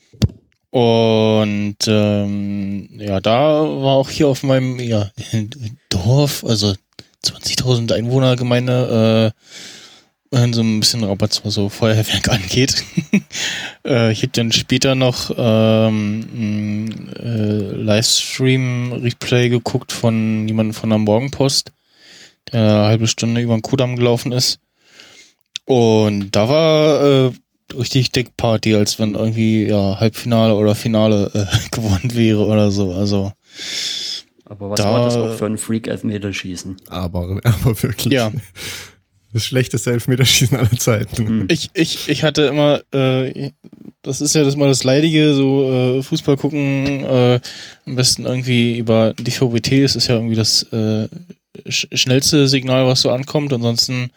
Und ähm, ja, da war auch hier auf meinem ja, <laughs> Dorf, also 20.000 Einwohnergemeinde, äh, so ein bisschen Rabatz, was so Feuerwerk <laughs> angeht. <laughs> äh, ich hätte dann später noch ähm, ein äh, Livestream-Replay geguckt von jemandem von der Morgenpost, der eine halbe Stunde über den Kudamm gelaufen ist. Und da war äh, richtig dick Party, als wenn irgendwie ja Halbfinale oder Finale äh, <laughs> gewonnen wäre oder so. Also Aber was Da- war das auch für ein Freak-Elfmeterschießen? Aber, aber wirklich. ja, Das schlechteste Elfmeterschießen aller Zeiten. ich ich ich hatte immer, äh, das ist ja das mal das Leidige, so äh, Fußball gucken, äh, am besten irgendwie über die VBT. Es ist ja irgendwie das äh, sch schnellste Signal, was so ankommt. Ansonsten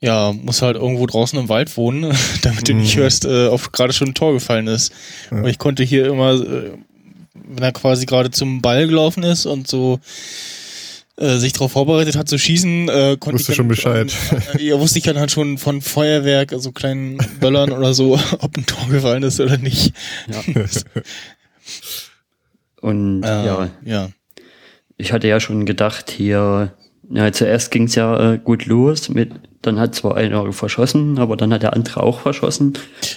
ja, muss halt irgendwo draußen im Wald wohnen, <laughs> damit du nicht Mhm. hörst, äh, ob gerade schon ein Tor gefallen ist. Ja. Aber ich konnte hier immer, äh, wenn er quasi gerade zum Ball gelaufen ist und so äh, sich darauf vorbereitet hat zu schießen, äh, konnte Wusste ich schon dann, Bescheid. <laughs> Äh, ja, wusste ich dann halt schon von Feuerwerk, also kleinen Böllern oder so, <laughs> ob ein Tor gefallen ist oder nicht. Ja. <laughs> Und Äh, ja, ja. ich hatte ja schon gedacht, hier, ja, zuerst ging es ja äh, gut los mit, dann hat zwar einer verschossen, aber dann hat der andere auch verschossen.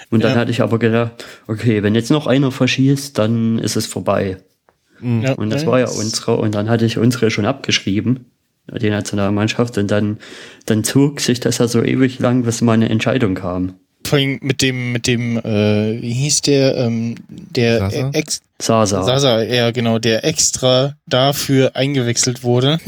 Und dann Ja. hatte ich aber gedacht, okay, wenn jetzt noch einer verschießt, dann ist es vorbei. Ja. Und das war ja unsere, und dann hatte ich unsere schon abgeschrieben, die Nationalmannschaft, und dann, dann zog sich das ja so ewig lang, bis mal eine Entscheidung kam. Vor allem mit dem, mit dem, äh, wie hieß der, ähm, der Sasa? ex Sasa. Sasa, ja genau, der extra dafür eingewechselt wurde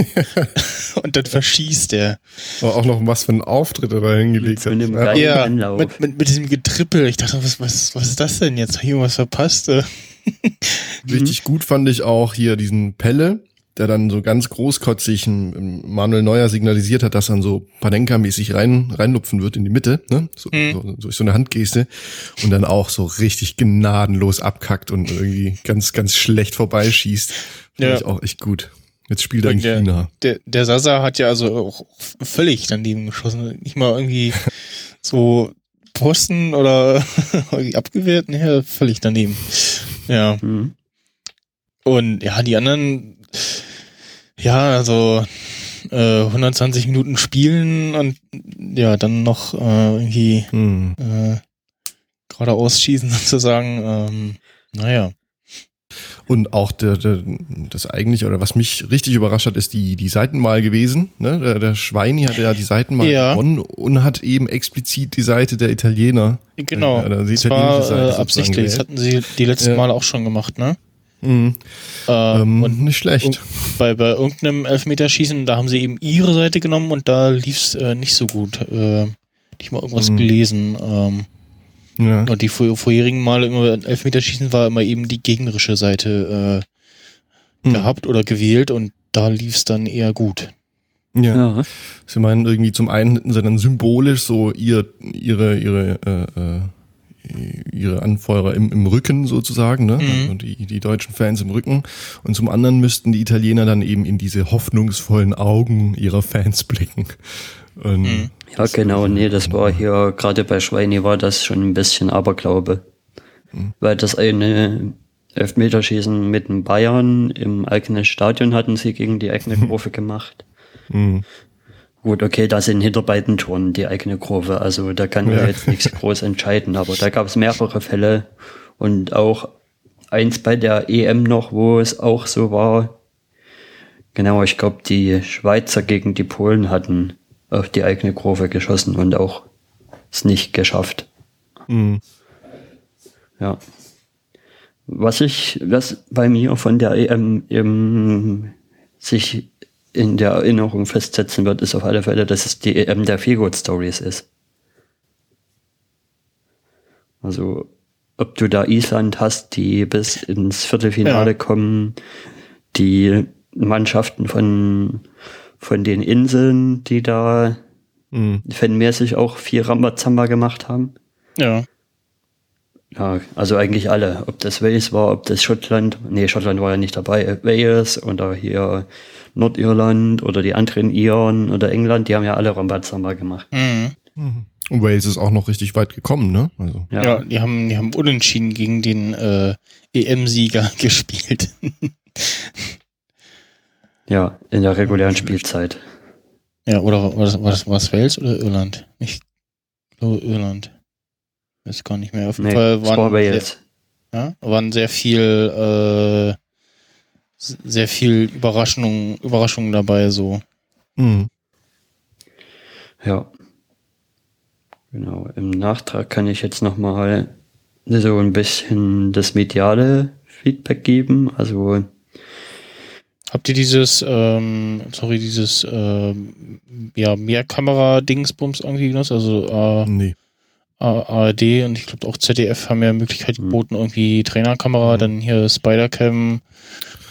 <laughs> und dann verschießt er. Aber auch noch was für einen Auftritt er da hingelegt Mit hat. Ja. geilen Ja, Anlauf. mit, mit, mit diesem Getrippel. Ich dachte, was, was, was ist das denn jetzt? Hab ich irgendwas verpasst? <laughs> Richtig gut fand ich auch hier diesen Pelle, der dann so ganz großkotzig Manuel Neuer signalisiert hat, dass er so Panenka-mäßig rein, reinlupfen wird in die Mitte, ne? So, Mhm. so, durch so eine Handgeste. Und dann auch so richtig gnadenlos abkackt und irgendwie ganz, ganz schlecht vorbeischießt. Fand Ja. ich auch echt gut. Jetzt spielt er in der- China. Der, der Sasa hat ja also auch völlig daneben geschossen. Nicht mal irgendwie <laughs> so Posten oder <laughs> irgendwie abgewehrt. Nee, völlig daneben. Ja. Mhm. Und ja, die anderen, ja, also äh, 120 Minuten spielen und ja, dann noch äh, irgendwie Hm. äh, geradeaus schießen <laughs> sozusagen. Ähm, naja. Und auch der, der, das eigentlich, oder was mich richtig überrascht hat, ist die, die Seitenwahl gewesen. Ne? Der, der Schweini hat ja die Seitenwahl Ja. gewonnen und hat eben explizit die Seite der Italiener. Genau. Da die das italienische war Seite äh, absichtlich. Das hatten sie die letzten Ja. Mal auch schon gemacht, ne? Mhm. Äh, Ähm, und nicht schlecht. bei, bei irgendeinem Elfmeterschießen, da haben sie eben ihre Seite genommen und da lief's äh, nicht so gut. Äh, ich mal irgendwas Mhm. gelesen. Ähm, ja. und die vor, vorherigen Male immer Elfmeterschießen war immer eben die gegnerische Seite äh, Mhm. gehabt oder gewählt und da lief's dann eher gut. ja. Ja. Sie meinen irgendwie zum einen sie dann symbolisch so ihr, ihre, ihre, äh, äh, ihre Anfeuerer im, im Rücken sozusagen, ne? Mhm. Und die, die deutschen Fans im Rücken. Und zum anderen müssten die Italiener dann eben in diese hoffnungsvollen Augen ihrer Fans blicken. Und Mhm. Ja, genau, nee, das war hier, gerade bei Schweini war das schon ein bisschen Aberglaube. Weil das eine Elfmeterschießen mit den Bayern im eigenen Stadion hatten sie gegen die eigene <laughs> Kurve gemacht. mh, Gut, okay, da sind hinter beiden Toren die eigene Kurve, also da kann man Ja. jetzt nichts <laughs> groß entscheiden, aber da gab es mehrere Fälle und auch eins bei der EM noch, wo es auch so war. Genau, ich glaube, die Schweizer gegen die Polen hatten auf die eigene Kurve geschossen und auch es nicht geschafft. mh. Ja. Was ich, was bei mir von der EM eben sich in der Erinnerung festsetzen wird, ist auf alle Fälle, dass es die EM der Feelgood Stories ist. Also, ob du da Island hast, die bis ins Viertelfinale Ja. kommen, die Mannschaften von, von den Inseln, die da mh. fanmäßig auch viel Rambazamba gemacht haben. Ja. Ja, also eigentlich alle. Ob das Wales war, ob das Schottland, nee, Schottland war ja nicht dabei, Wales oder hier Nordirland oder die anderen Iren oder England, die haben ja alle Rambazamba gemacht. Mhm. Und Wales ist auch noch richtig weit gekommen, ne? Also. Ja, Ja. die haben, die haben unentschieden gegen den äh, EM-Sieger <laughs> gespielt. ja in der regulären Spielzeit. ja, oder war das, war das, war das Wales oder Irland? Ich glaube Irland. Weiß gar nicht mehr. Auf jeden Nee, Fall es war waren, sehr, Wales. ja, waren sehr viel, äh, sehr viel Überraschungen, Überraschungen dabei, so. Mh. Ja. Genau. Im Nachtrag kann ich jetzt nochmal so ein bisschen das mediale Feedback geben. Also, Habt ihr dieses, ähm, sorry, dieses, ähm, ja, Mehrkamera-Dingsbums irgendwie genutzt? Also, äh, Nee. ARD und ich glaube auch ZDF haben ja Möglichkeit Mhm. geboten, irgendwie Trainerkamera, dann hier Spidercam,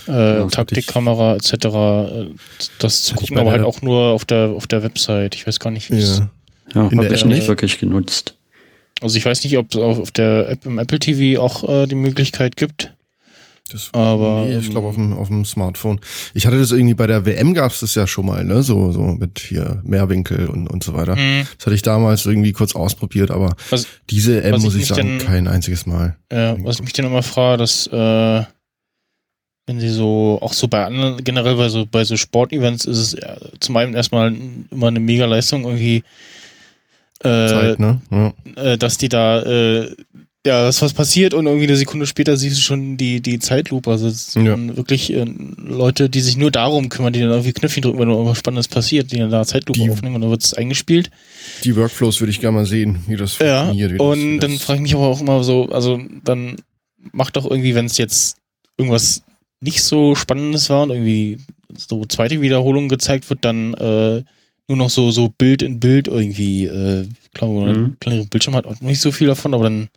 äh, das Taktikkamera etc. äh, Das zu gucken, aber halt auch nur auf der auf der Website. Ich weiß gar nicht, wie es Ja. Ja, In der habe ich App nicht nicht? wirklich genutzt. Also ich weiß nicht, ob es auf auf der App im Apple TV auch äh, die Möglichkeit gibt. Das, Aber, nee, ich ähm, glaube auf dem, auf dem Smartphone. Ich hatte das irgendwie bei der WM gab's das ja schon mal, ne? So, so mit hier Mehrwinkel und, und so weiter. Hm, Das hatte ich damals irgendwie kurz ausprobiert, aber Was- diese ich muss ich sagen, denn- kein einziges Mal. äh, was ich mich dann immer frage, dass äh, wenn sie so, auch so bei anderen, generell bei so, bei so Sportevents ist es äh, zum einen erstmal immer eine mega Leistung irgendwie, äh, Zeit, ne? Ja. äh, dass die da, äh, ja, dass was passiert und irgendwie eine Sekunde später siehst du schon die, die Zeitlupe. Also es sind Ja. wirklich äh, Leute, die sich nur darum kümmern, die dann irgendwie Knöpfchen drücken, wenn irgendwas Spannendes passiert, die dann da Zeitlupe Die- aufnehmen und dann wird es eingespielt. Die Workflows würde ich gerne mal sehen, wie das Ja, funktioniert. Wie das, und wie dann das, frage ich mich aber auch immer so, also dann macht doch irgendwie, wenn es jetzt irgendwas nicht so Spannendes war und irgendwie so zweite Wiederholung gezeigt wird, dann äh, nur noch so so Bild in Bild irgendwie, äh, klar, man Mhm. einen kleineren Bildschirm hat auch nicht so viel davon, aber dann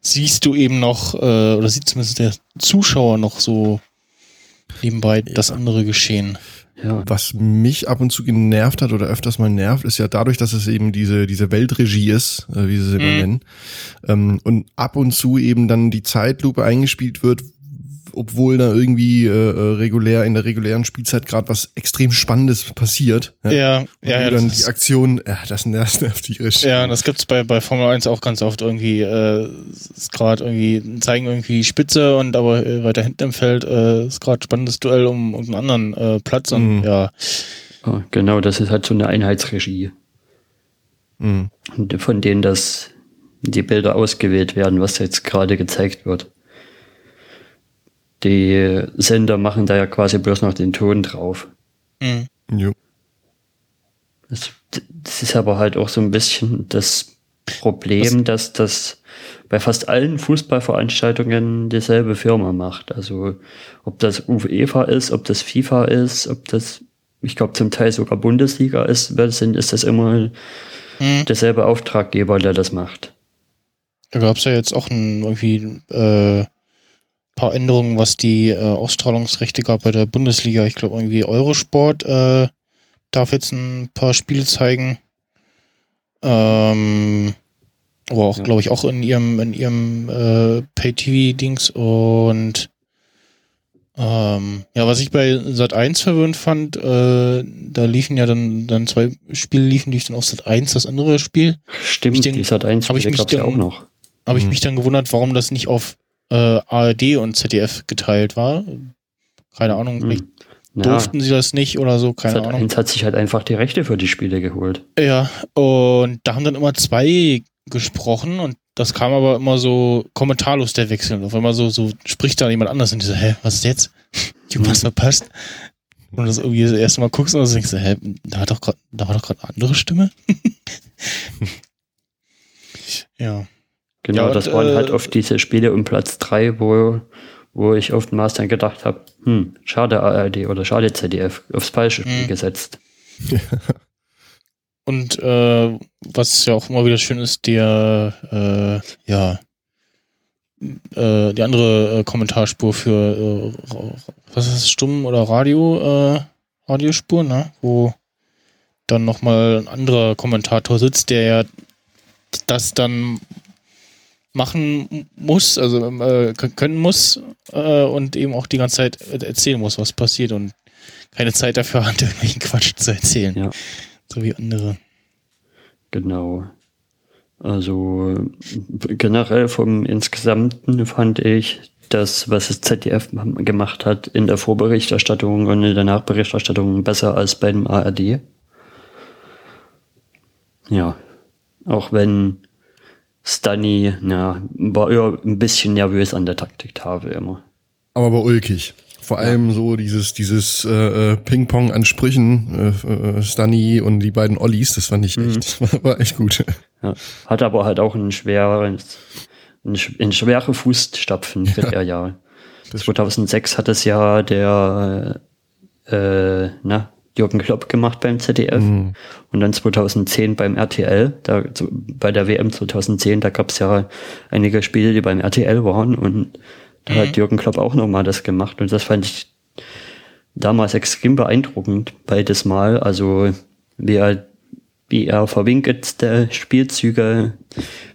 siehst du eben noch, äh, oder sieht zumindest der Zuschauer noch so nebenbei das andere Geschehen. Ja, Was mich ab und zu genervt hat oder öfters mal nervt, ist ja dadurch, dass es eben diese, diese Weltregie ist, äh, wie sie es immer Mhm. nennen, ähm, und ab und zu eben dann die Zeitlupe eingespielt wird, obwohl da irgendwie äh, äh, regulär in der regulären Spielzeit gerade was extrem Spannendes passiert. Ja, ja, Und ja, dann ist- die Aktion, ja, das nervt, <laughs> nervt tierisch. Ja, das gibt's bei, bei Formel 1 auch ganz oft irgendwie, äh, ist gerade irgendwie, zeigen irgendwie Spitze und aber äh, weiter hinten im Feld äh, ist gerade spannendes Duell um, um einen anderen äh, Platz und Mhm. ja, ja, genau, das ist halt so eine Einheitsregie, Mhm. und von denen das die Bilder ausgewählt werden, was jetzt gerade gezeigt wird. Die Sender machen da ja quasi bloß noch den Ton drauf. mh, Jo. Das, das ist aber halt auch so ein bisschen das Problem, dass das bei fast allen Fußballveranstaltungen dieselbe Firma macht. Also ob das UEFA ist, ob das FIFA ist, ob das, ich glaube zum Teil sogar Bundesliga ist, sind, ist das immer mh. derselbe Auftraggeber, der das macht. Da gab's ja jetzt auch ein, irgendwie äh, paar Änderungen, was die äh, Ausstrahlungsrechte gab bei der Bundesliga. Ich glaube irgendwie Eurosport äh, darf jetzt ein paar Spiele zeigen. Ähm, aber auch, Ja. glaube ich, auch in ihrem, in ihrem äh, Pay-TV-Dings und ähm, ja, was ich bei Sat 1 verwirrend fand, äh, da liefen ja dann, dann zwei Spiele liefen, lief dann auf Sat 1 das andere Spiel. Stimmt, Ich denk- die Sat 1 hab ich mich gab's ja dann- auch noch. habe ich Mhm. mich dann gewundert, warum das nicht auf äh, ARD und ZDF geteilt war. Keine Ahnung, Hm. Ja, durften sie das nicht oder so, keine Sat Ahnung. 1 hat sich halt einfach die Rechte für die Spiele geholt. Ja, und da haben dann immer zwei gesprochen und das kam aber immer so kommentarlos der Wechsel. Und auf einmal so, so spricht da jemand anders und die so, hä, was ist jetzt? <laughs> Ich hab was verpasst. Und das irgendwie das erste Mal guckst und dann denkst du, hä, da hat doch grad, da war doch gerade eine andere Stimme. <laughs> ja. Genau, Ja, und, das waren äh, halt oft diese Spiele um Platz drei, wo, wo ich oftmals dann gedacht habe, hm, schade ARD oder schade ZDF, aufs falsche Spiel Mhm. gesetzt. <laughs> Und äh, was ja auch immer wieder schön ist, der äh, ja äh, die andere äh, Kommentarspur für äh, was ist das, Stumm oder Radio äh, Radiospur, ne? Wo dann nochmal ein anderer Kommentator sitzt, der ja das dann machen muss, also äh, können muss äh, und eben auch die ganze Zeit erzählen muss, was passiert und keine Zeit dafür hat, <laughs> irgendwelchen Quatsch zu erzählen. Ja. So wie andere. Genau. Also generell vom Insgesamten fand ich das, was das ZDF gemacht hat in der Vorberichterstattung und in der Nachberichterstattung besser als beim ARD. Ja, auch wenn Stunny, ja, war eher ein bisschen nervös an der Taktiktafel immer. Aber aber ulkig. Vor allem so dieses, dieses äh, äh, Ping-Pong an Sprüchen, äh, äh, Stunny und die beiden Ollis, das fand ich echt, das war, war echt gut. Ja. Hat aber halt auch einen schweren, einen, sch- in schwere Fußstapfen tritt er ja. Das 2006 hat es ja der, äh, na, Jürgen Klopp gemacht beim ZDF Mhm. und dann 2010 beim RTL. Da, zu, bei der WM 2010, da gab es ja einige Spiele, die beim RTL waren und da hat Jürgen Klopp auch nochmal das gemacht und das fand ich damals extrem beeindruckend, beides Mal. Also wie er, wie er verwinkelste Spielzüge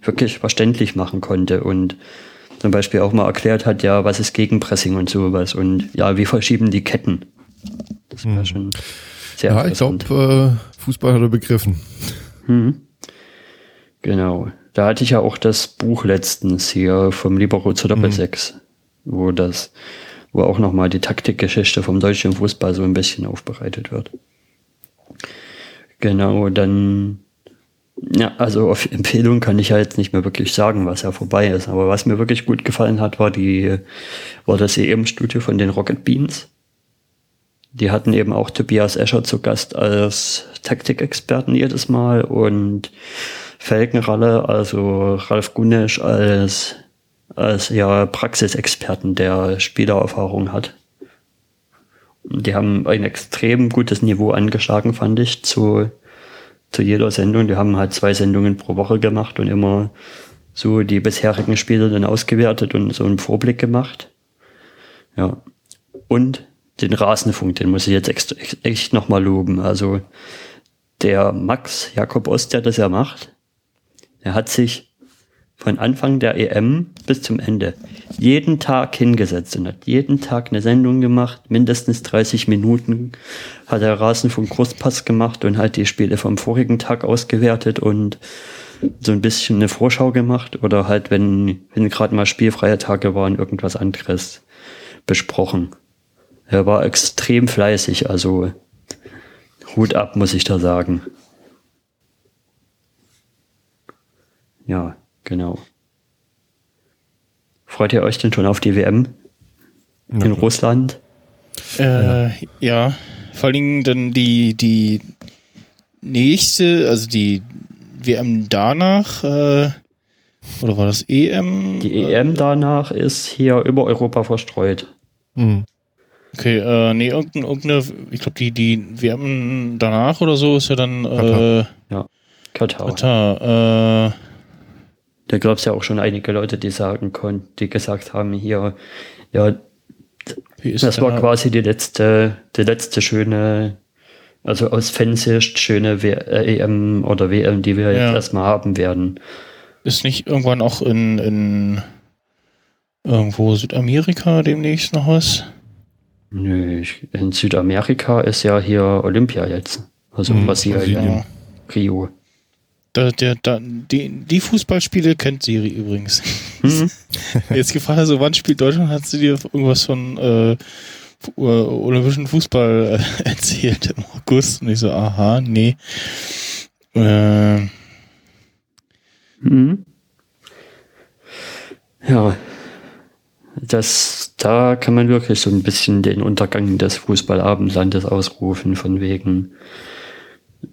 wirklich verständlich machen konnte und zum Beispiel auch mal erklärt hat, ja, was ist Gegenpressing und sowas und ja, wie verschieben die Ketten. Das war schon sehr Mhm. Ja, ich glaube, äh, Fußball hat er begriffen. Genau. Da hatte ich ja auch das Buch letztens hier vom Libero zur Doppelsechs, wo das, wo auch nochmal die Taktikgeschichte vom deutschen Fußball so ein bisschen aufbereitet wird. Genau, dann, ja, also auf Empfehlung kann ich ja jetzt nicht mehr wirklich sagen, was ja vorbei ist. Aber was mir wirklich gut gefallen hat, war die, war das EM-Studio von den Rocket Beans. Die hatten eben auch Tobias Escher zu Gast als Taktikexperten jedes Mal und Felgenralle, also Ralf Gunesch als, als ja Praxisexperten, der Spielererfahrung hat. Die haben ein extrem gutes Niveau angeschlagen, fand ich, zu, zu jeder Sendung. Die haben halt zwei Sendungen pro Woche gemacht und immer so die bisherigen Spiele dann ausgewertet und so einen Vorblick gemacht. Ja. Und den Rasenfunk, den muss ich jetzt echt, echt nochmal loben. Also der Max Jakob Ost, der das ja macht, der hat sich von Anfang der EM bis zum Ende jeden Tag hingesetzt und hat jeden Tag eine Sendung gemacht, mindestens 30 Minuten hat er Rasenfunk Großpass gemacht und halt die Spiele vom vorigen Tag ausgewertet und so ein bisschen eine Vorschau gemacht oder halt, wenn, wenn gerade mal spielfreie Tage waren, irgendwas anderes besprochen. Er war extrem fleißig, also Hut ab, muss ich da sagen. Ja, genau. Freut ihr euch denn schon auf die WM in Russland? Äh, ja, vor allen Dingen dann die, die nächste, also die WM danach, äh, oder war das EM? Die EM danach ist hier über Europa verstreut. Mhm. Okay, äh, nee, irgendeine, irgendeine ich glaube, die, die WM danach oder so ist ja dann äh, Ja, Katar. Katar. Äh, Da gab es ja auch schon einige Leute, die sagen konnten, die gesagt haben, hier, ja, das war quasi die letzte, die letzte schöne, also aus Fansicht schöne w äh, EM oder WM, die wir Ja. jetzt erstmal haben werden. Ist nicht irgendwann auch in, in irgendwo Südamerika demnächst noch was? Nö, ich, in Südamerika ist ja hier Olympia jetzt. Also Hm, Brasilien, Brasilien. Rio. Da, der, da, die, die Fußballspiele kennt Siri übrigens. Mhm. <laughs> Jetzt gefragt, also wann spielt Deutschland? Hat sie dir irgendwas von äh, äh, Olympischen Fußball äh, <laughs> erzählt im August? Und ich so, aha, nee. Äh, Mhm. Ja, das, da kann man wirklich so ein bisschen den Untergang des Fußballabendlandes ausrufen, von wegen,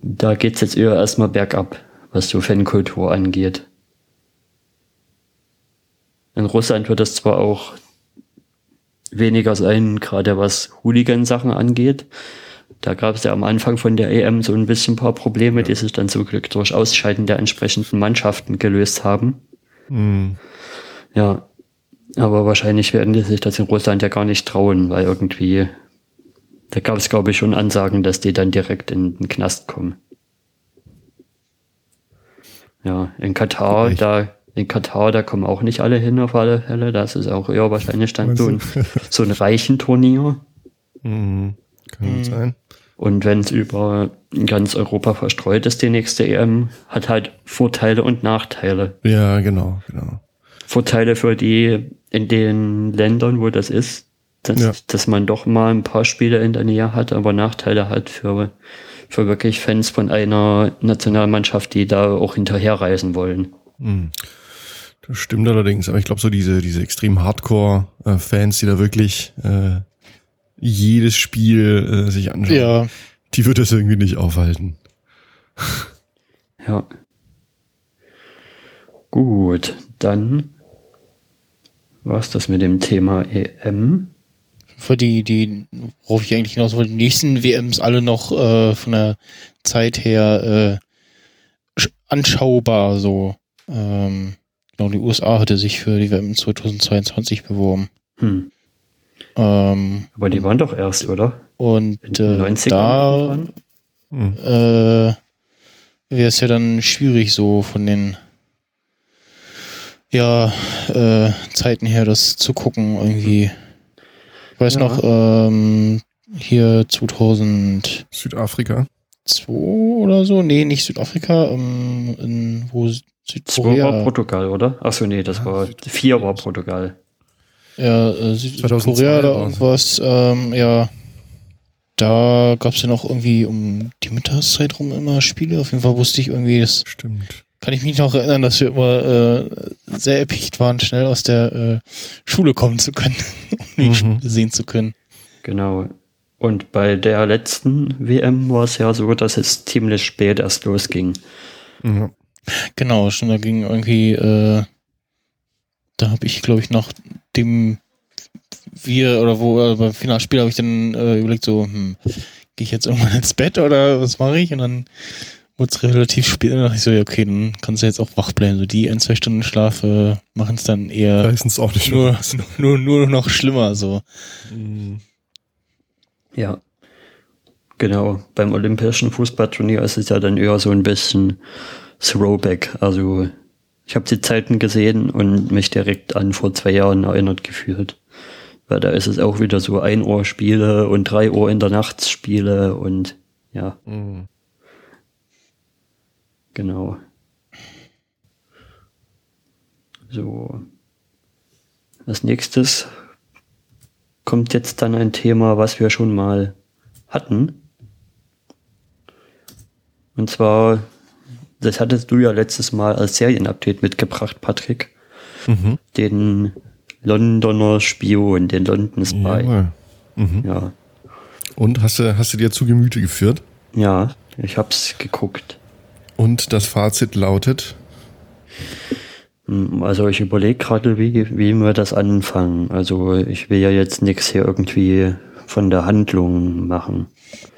da geht's jetzt eher erstmal bergab, was so Fankultur angeht. In Russland wird es zwar auch weniger sein, gerade was Hooligan-Sachen angeht. Da gab es ja am Anfang von der EM so ein bisschen ein paar Probleme, die sich dann zum Glück durch Ausscheiden der entsprechenden Mannschaften gelöst haben. Mhm. Ja, aber wahrscheinlich werden die sich das in Russland ja gar nicht trauen, weil irgendwie, da gab es glaube ich schon Ansagen, dass die dann direkt in den Knast kommen. Ja, in Katar, Echt? da, in Katar, da kommen auch nicht alle hin auf alle Fälle. Das ist auch eher wahrscheinlich dann so ein, so ein reichen Turnier. Mhm. Kann gut sein. Und wenn es über ganz Europa verstreut ist, die nächste EM, hat halt Vorteile und Nachteile. Ja, genau, genau. Vorteile für die in den Ländern, wo das ist, dass, Ja. dass man doch mal ein paar Spiele in der Nähe hat, aber Nachteile hat für, für wirklich Fans von einer Nationalmannschaft, die da auch hinterherreisen wollen. Mhm. Das stimmt allerdings, aber ich glaube so diese, diese extrem Hardcore-Fans, die da wirklich äh, jedes Spiel äh, sich anschauen, ja, die wird das irgendwie nicht aufhalten. Ja. Gut, dann war's das mit dem Thema EM. für die, die, worauf ich eigentlich hinaus wollte, die nächsten WMs alle noch äh, von der Zeit her äh, sch- anschaubar so. Ähm, genau, die USA hatte sich für die WM 2022 beworben. Hm. Ähm, Aber die waren doch erst, oder? und In den äh, 90ern da? Hm. äh, wäre es ja dann schwierig, so von den ja, äh, Zeiten her das zu gucken irgendwie. Ich weiß Ja. noch, ähm, hier 2002 Südafrika. oder so, nee, nicht Südafrika, ähm, in, wo Zwei war Südkorea, Portugal, oder? Achso, nee, das war, Süd- vier war Portugal. ja, äh, Süd 2002 Südkorea oder irgendwas, ähm, ja, da gab's ja noch irgendwie um die Mittagszeit rum immer Spiele. Auf jeden Fall wusste ich irgendwie, das Stimmt. Kann ich mich noch erinnern, dass wir immer äh, sehr erpicht waren, schnell aus der äh, Schule kommen zu können, <laughs> um die Mhm. Sehen zu können. Genau. Und bei der letzten WM war es ja so, dass es ziemlich spät erst losging. Ja. Genau, schon da ging irgendwie, äh, da habe ich, glaube ich, nach dem wir oder wo äh, beim Finalspiel habe ich dann äh, überlegt, so, hm, gehe ich jetzt irgendwann ins Bett oder was mache ich? Und dann wurde es relativ spät und dann dachte ich so, ja, okay, dann kannst du jetzt auch wach bleiben. So die ein, zwei Stunden Schlaf äh, machen es dann eher Meistens auch nicht nur, <laughs> nur, nur noch schlimmer. So. Hm. Ja. Genau. Beim olympischen Fußballturnier ist es ja dann eher so ein bisschen Throwback. Also ich habe die Zeiten gesehen und mich direkt an vor zwei Jahren erinnert gefühlt. Weil da ist es auch wieder so ein Uhr Spiele und drei Uhr in der Nacht Spiele und ja, Hm. Genau. So. Als nächstes kommt jetzt dann ein Thema, was wir schon mal hatten. Und zwar, das hattest du ja letztes Mal als Serienupdate mitgebracht, Patrick. Mhm. Den Londoner Spion, den London Spy. Mhm. Ja, Und hast du, hast du dir zu Gemüte geführt? ja, ich hab's geguckt. Und das Fazit lautet, Hm, Also ich überlege gerade, wie, wie wir das anfangen. Also ich will ja jetzt nichts hier irgendwie von der Handlung machen.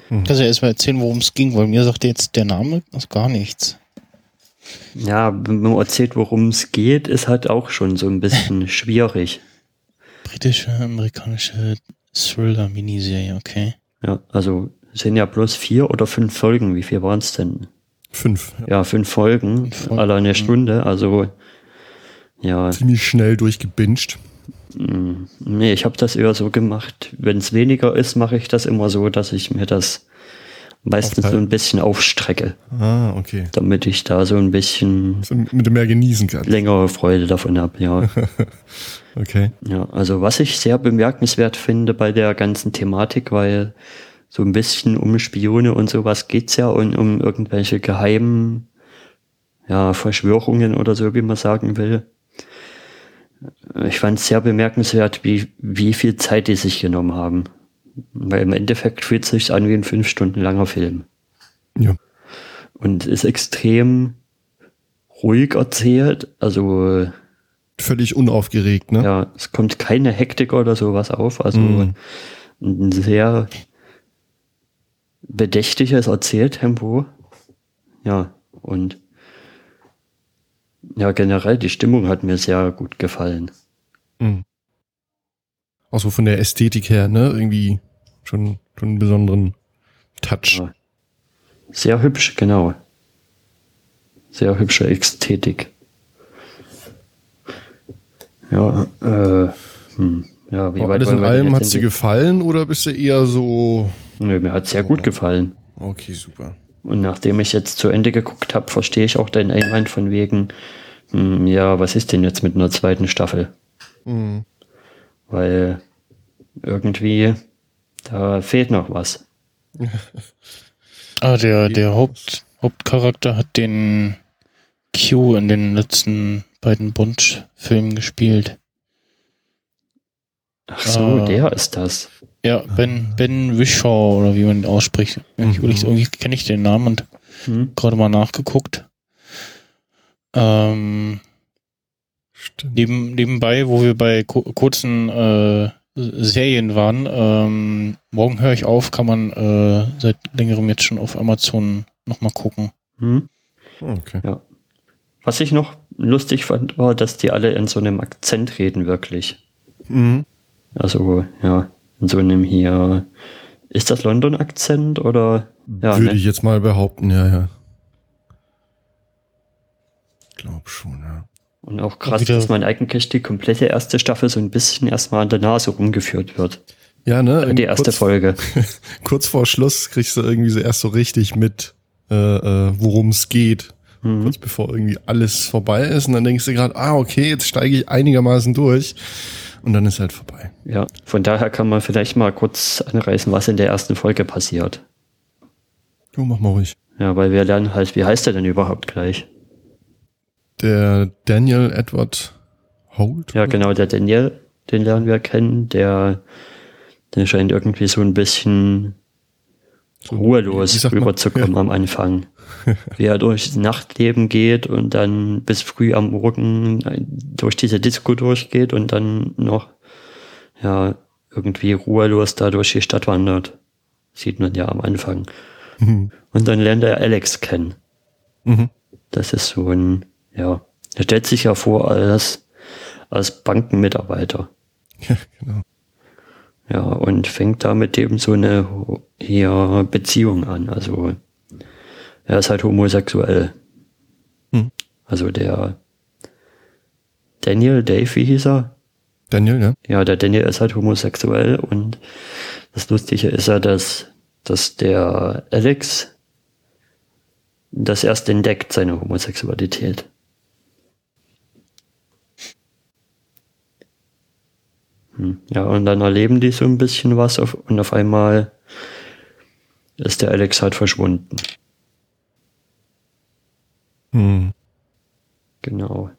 Kannst du ja erstmal erzählen, worum es ging, weil mir sagt jetzt der Name gar nichts. Ja, wenn man erzählt, worum es geht, ist halt auch schon so ein bisschen <laughs> schwierig. Britische, amerikanische Thriller-Miniserie, okay. Ja, also es sind ja bloß vier oder fünf Folgen. Wie viel waren es denn? Fünf. Ja. Ja, fünf Folgen, Fünf Folgen, alle eine mhm. Stunde. Also ja, Ziemlich schnell durchgebinged. mh, nee, ich habe das eher so gemacht. Wenn es weniger ist, mache ich das immer so, dass ich mir das meistens so Aufteilen. ein bisschen aufstrecke, Ah, okay. damit ich da so ein bisschen So mit mehr genießen kann. längere Freude davon habe, ja. <laughs> Okay. ja. Also was ich sehr bemerkenswert finde bei der ganzen Thematik, weil so ein bisschen um Spione und sowas geht's ja und um irgendwelche geheimen ja, Verschwörungen oder so, wie man sagen will. Ich fand es sehr bemerkenswert, wie, wie viel Zeit die sich genommen haben. Weil im Endeffekt fühlt es sich an wie ein fünf Stunden langer Film. Ja. Und ist extrem ruhig erzählt. Also Völlig unaufgeregt, ne? ja, es kommt keine Hektik oder sowas auf. Also Mhm. ein sehr bedächtiges Erzähltempo. Ja, und ja, generell die Stimmung hat mir sehr gut gefallen. Mhm. Auch so von der Ästhetik her, ne? Irgendwie schon, schon einen besonderen Touch. Ja. Sehr hübsch, genau. Sehr hübsche Ästhetik. Ja, äh, hm, ja, wie Aber weit alles in allem dir hingehen? gefallen oder bist du eher so, Nö, mir hat sehr gut gefallen. okay, super. Und nachdem ich jetzt zu Ende geguckt habe, verstehe ich auch deinen Einwand von wegen, hm, ja, was ist denn jetzt mit einer zweiten Staffel? Mhm. Weil irgendwie, da fehlt noch was. Ah, der, der Haupt, Hauptcharakter hat den Q in den letzten beiden Bond-Filmen gespielt. Ach so, Ah. der ist das. Ja, Ben, Ben Wishaw oder wie man ihn ausspricht. Ich Mhm. überlegt, irgendwie kenne ich den Namen und Hm? gerade mal nachgeguckt. Ähm, Stimmt. neben, nebenbei, wo wir bei ku- kurzen äh, Serien waren. Ähm, morgen höre ich auf, kann man äh, seit längerem jetzt schon auf Amazon nochmal gucken. Hm? Oh, Okay. Ja. Was ich noch lustig fand, war, dass die alle in so einem Akzent reden, wirklich. Mhm. Also, ja, in so einem hier. Ist das London-Akzent oder? Ja, Würde ne? ich jetzt mal behaupten, ja, ja. Glaub schon, ja. Und auch krass, dass man eigentlich die komplette erste Staffel so ein bisschen erstmal an der Nase rumgeführt wird. Ja, ne? Die erste kurz, Folge. <laughs> kurz vor Schluss kriegst du irgendwie so erst so richtig mit, äh, äh, worum es geht. Mhm. Kurz bevor irgendwie alles vorbei ist. Und dann denkst du gerade, ah, okay, jetzt steige ich einigermaßen durch. Und dann ist halt vorbei. Ja, von daher kann man vielleicht mal kurz anreißen, was in der ersten Folge passiert. Du, mach mal ruhig. Ja, weil wir lernen halt, wie heißt er denn überhaupt gleich? Der Daniel Edward Holt? Ja, genau, der Daniel, den lernen wir kennen, der, der scheint irgendwie so ein bisschen So, ruhelos rüberzukommen am Anfang. <laughs> Wie er durchs Nachtleben geht und dann bis früh am Morgen durch diese Disco durchgeht und dann noch, ja, irgendwie ruhelos da durch die Stadt wandert. Sieht man ja am Anfang. Mhm. Und dann lernt er Alex kennen. Mhm. Das ist so ein, ja, er stellt sich ja vor als, als Bankenmitarbeiter. Ja, genau. Ja, und fängt da mit dem so eine hier Beziehung an. Also er ist halt homosexuell. Hm. Also der Daniel, Dave, wie hieß er? Daniel, ja? Ja, der Daniel ist halt homosexuell und das Lustige ist ja, dass, dass der Alex das erst entdeckt, seine Homosexualität. Hm, Ja, und dann erleben die so ein bisschen was auf, und auf einmal ist der Alex halt verschwunden. Hm. Genau.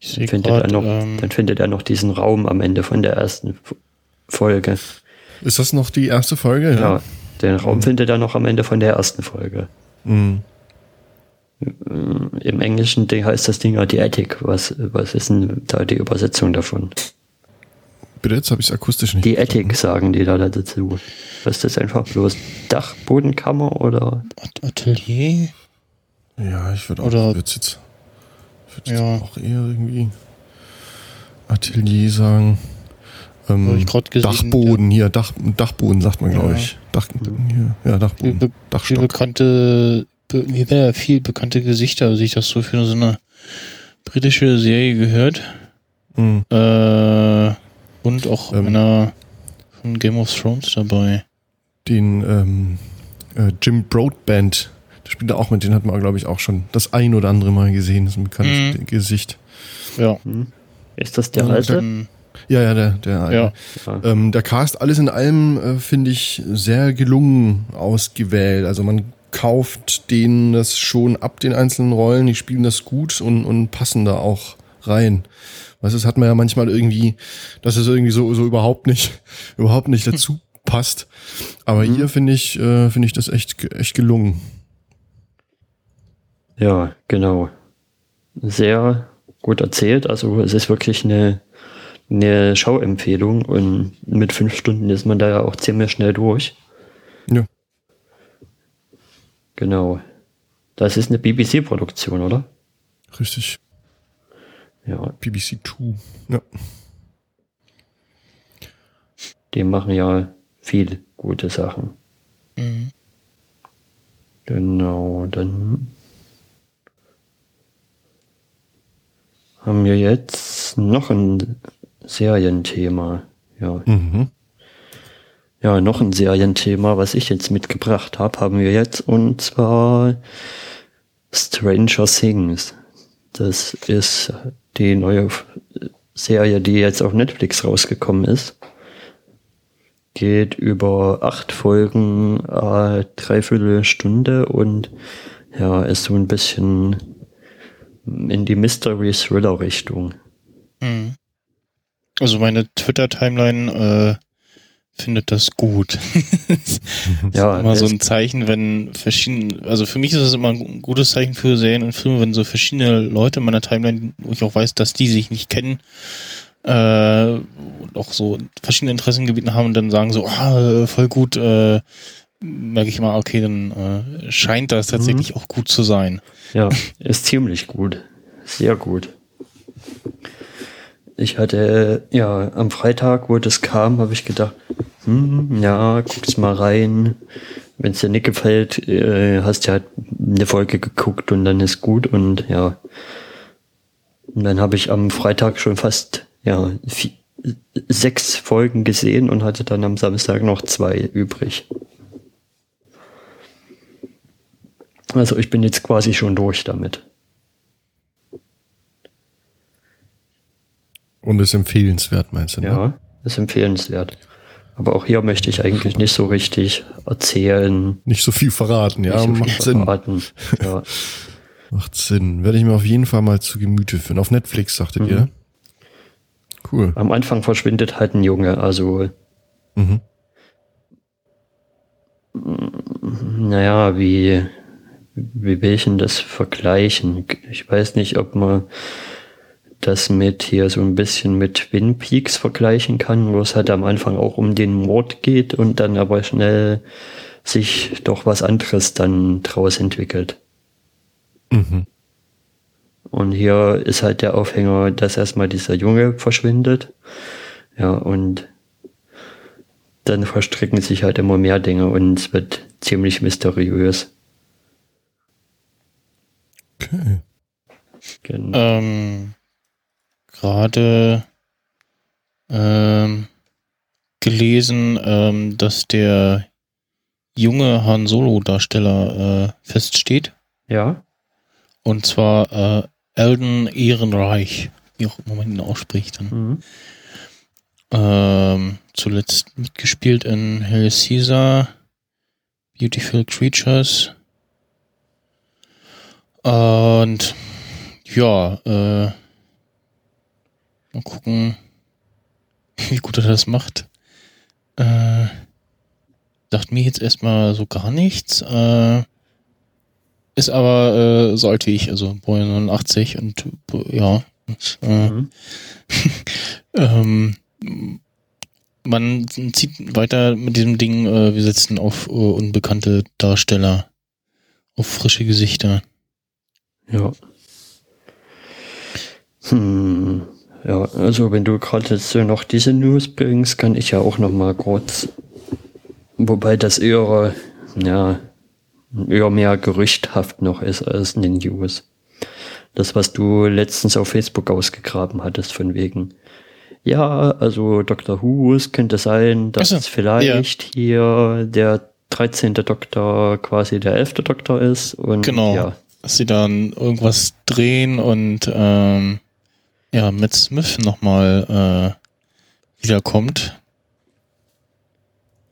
Ich sehe Findet er gerade, noch, ähm, dann findet er noch diesen Raum am Ende von der ersten Folge. Ist das noch die erste Folge? Ja, den Raum findet er noch am Ende von der ersten Folge. Mhm. Im Englischen Ding heißt das Ding ja die Attic. Was, was ist denn da die Übersetzung davon? Bitte, jetzt habe ich es akustisch nicht. Die Attic sagen die da dazu. Was ist das einfach bloß Dachbodenkammer oder? At- Atelier? Ja, ich würde auch, Oder- würd's jetzt, würd jetzt Ja. auch eher irgendwie Atelier sagen. Ähm, gesehen, Dachboden, hier, Dach, Dachboden sagt man, glaube Ja. ich. Dach, hier, ja, Dachboden. Viel, be viel bekannte, be ja, viel bekannte Gesichter, sich das so für so eine britische Serie gehört. Mhm. Äh, und auch Ähm. einer von Game of Thrones dabei. Den ähm, äh, Jim Broadband, der spielt da auch mit, den hat man, glaube ich, auch schon das ein oder andere Mal gesehen. Das ist ein bekanntes Mhm. Gesicht. Ja. Ist das der Und alte? dann- Ja, ja, der, der ja. Ja. Ähm, der Cast alles in allem äh, finde ich sehr gelungen ausgewählt. Also man kauft denen das schon ab, den einzelnen Rollen. Die spielen das gut und, und passen da auch rein. Weißt du, das hat man ja manchmal irgendwie, dass es irgendwie so, so überhaupt nicht, <laughs> überhaupt nicht <laughs> dazu passt. Aber hier finde ich, äh, finde ich das echt, echt gelungen. Ja, genau. Sehr gut erzählt. Also es ist wirklich eine, eine Schauempfehlung und mit fünf Stunden ist man da ja auch ziemlich schnell durch. Ja. Genau. Das ist eine BBC-Produktion, oder? Richtig. Ja, BBC 2. Ja. die machen ja viel gute Sachen. Mhm. Genau, dann haben wir jetzt noch ein Serienthema. Ja, Mhm. ja, noch ein Serienthema, was ich jetzt mitgebracht habe, haben wir jetzt und zwar Stranger Things. Das ist die neue Serie, die jetzt auf Netflix rausgekommen ist. Geht über acht Folgen, äh, dreiviertel Stunde und ja, ist so ein bisschen in die Mystery Thriller Richtung. Mhm. Also meine Twitter-Timeline äh, findet das gut. <laughs> Ja, immer so ein Zeichen, wenn verschiedene, also für mich ist es immer ein gutes Zeichen für Serien und Filme, wenn so verschiedene Leute in meiner Timeline, wo ich auch weiß, dass die sich nicht kennen, äh, und auch so verschiedene Interessengebieten haben und dann sagen so, ah, voll gut, äh, merke ich mal, okay, dann äh, scheint das tatsächlich auch gut zu sein. Ja, <laughs> ist ziemlich gut. Sehr gut. Ich hatte, ja, am Freitag, wo das kam, habe ich gedacht, hm, ja, guck's mal rein. Wenn es dir nicht gefällt, äh, hast du halt eine Folge geguckt und dann ist gut und ja. Und dann habe ich am Freitag schon fast, ja, vier, sechs Folgen gesehen und hatte dann am Samstag noch zwei übrig. Also ich bin jetzt quasi schon durch damit. Und ist empfehlenswert, meinst du? Ne? Ja, ist empfehlenswert. Aber auch hier möchte ich eigentlich nicht so richtig erzählen. Nicht so viel verraten, ja, so macht Sinn. verraten. Ja. <laughs> Macht Sinn. Werde ich mir auf jeden Fall mal zu Gemüte führen. Auf Netflix, sagtet Mhm. ihr? Cool. Am Anfang verschwindet halt ein Junge, also Mhm. naja, wie, wie will ich denn das vergleichen? Ich weiß nicht, ob man das mit hier so ein bisschen mit Twin Peaks vergleichen kann, wo es halt am Anfang auch um den Mord geht und dann aber schnell sich doch was anderes dann draus entwickelt. Mhm. Und hier ist halt der Aufhänger, dass erstmal dieser Junge verschwindet. Ja, und dann verstricken sich halt immer mehr Dinge und es wird ziemlich mysteriös. Okay. Genau. Ähm, Gerade ähm, gelesen, ähm, dass der junge Han Solo-Darsteller äh, feststeht. Ja, Und zwar äh, Elden Ehrenreich, wie auch immer man ihn ausspricht. Dann. mhm. Ähm, zuletzt mitgespielt in Hail Caesar, Beautiful Creatures. Und ja, äh, mal gucken, <laughs> wie gut er das macht. Äh, sagt mir jetzt erstmal so gar nichts. Äh, ist aber äh, so alt wie ich, also Boy 89 und ja. Äh, Mhm. <laughs> ähm, man zieht weiter mit diesem Ding, äh, wir setzen auf äh, unbekannte Darsteller, auf frische Gesichter. Ja. Hm. Ja, also wenn du gerade jetzt so noch diese News bringst, kann ich ja auch noch mal kurz, wobei das eher, ja, eher mehr gerüchthaft noch ist als eine News. Das, was du letztens auf Facebook ausgegraben hattest, von wegen. Ja, also Dr. Who, es könnte sein, dass so, es vielleicht hier der 13. Doktor quasi der 11. Doktor ist. Und Genau. ja, Dass sie dann irgendwas drehen und ähm, ja, Matt Smith nochmal äh, wiederkommt.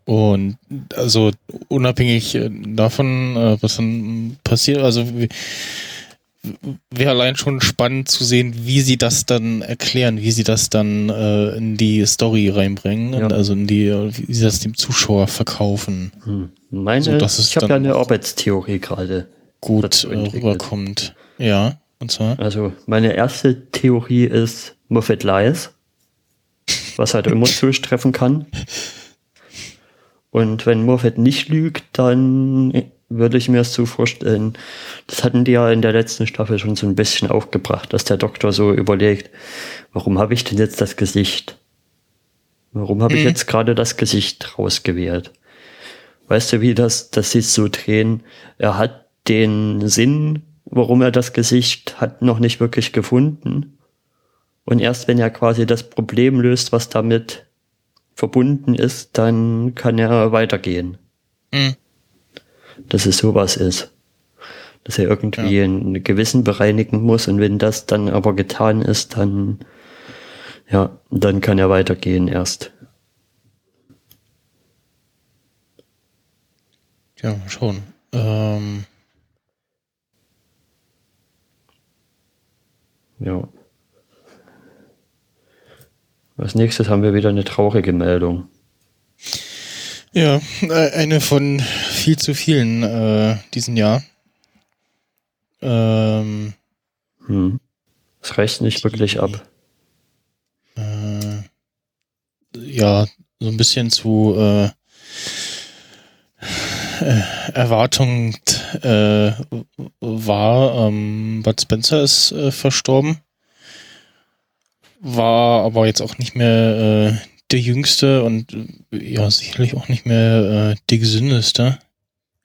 Und also unabhängig äh, davon, äh, was dann passiert, also wäre allein schon spannend zu sehen, wie sie das dann erklären, wie sie das dann äh, in die Story reinbringen, Ja. und also in die, wie sie das dem Zuschauer verkaufen, hm. meine, So, ich habe ja eine Arbeitstheorie gerade. Gut äh, rüberkommt. Ja, und zwar. Also meine erste Theorie ist Moffat lies, was halt immer <laughs> zutreffen kann. Und wenn Moffat nicht lügt, dann würde ich mir es so vorstellen, das hatten die ja in der letzten Staffel schon so ein bisschen aufgebracht, dass der Doktor so überlegt, warum habe ich denn jetzt das Gesicht? Warum habe ich Mhm. jetzt gerade das Gesicht rausgewählt? Weißt du, wie das, dass sie so drehen? Er hat den Sinn, warum er das Gesicht hat, noch nicht wirklich gefunden. Und erst wenn er quasi das Problem löst, was damit verbunden ist, dann kann er weitergehen. Mhm. Dass es sowas ist. Dass er irgendwie ein Gewissen bereinigen muss und wenn das dann aber getan ist, dann, ja, dann kann er weitergehen erst. Ja, schauen. Ähm, Ja. Als nächstes haben wir wieder eine traurige Meldung. ja, äh, eine von viel zu vielen äh, diesen Jahr. Ähm, Hm. Das reicht nicht wirklich ab. äh, ja so ein bisschen zu äh, äh, Erwartung äh, war. Ähm, Bud Spencer ist äh, verstorben. War aber jetzt auch nicht mehr äh, der Jüngste und äh, ja, sicherlich auch nicht mehr äh, der Gesündeste.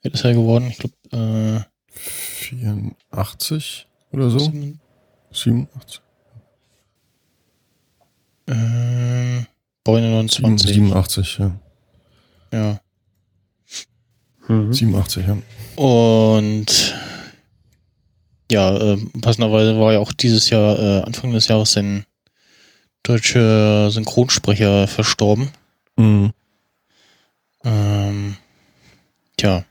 Wer ist er geworden? Ich glaube, äh, 84 oder so? 87? Äh, Bäune 29. 87, ja. Ja. Mhm. 87, ja. Und ja, äh, passenderweise war ja auch dieses Jahr, äh, Anfang des Jahres, sein deutscher Synchronsprecher verstorben. Mhm. Ähm, tja.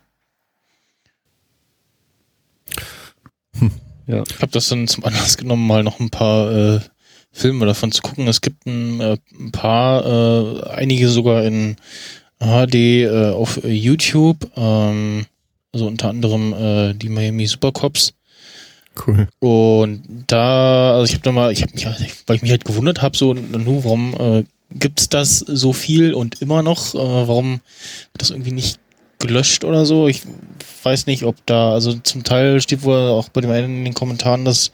Ja. Ich habe das dann zum Anlass genommen, mal noch ein paar äh, Filme davon zu gucken. Es gibt ein, äh, ein paar, äh, einige sogar in HD äh, auf YouTube, ähm, also unter anderem äh, die Miami Supercops. Cool. Und da, also ich habe da mal, ich habe mich, weil ich mich halt gewundert habe, so, nu, warum äh, gibt's das so viel und immer noch? Äh, warum wird das irgendwie nicht gelöscht oder so? Ich weiß nicht, ob da, also zum Teil steht wohl auch bei dem einen in den Kommentaren, dass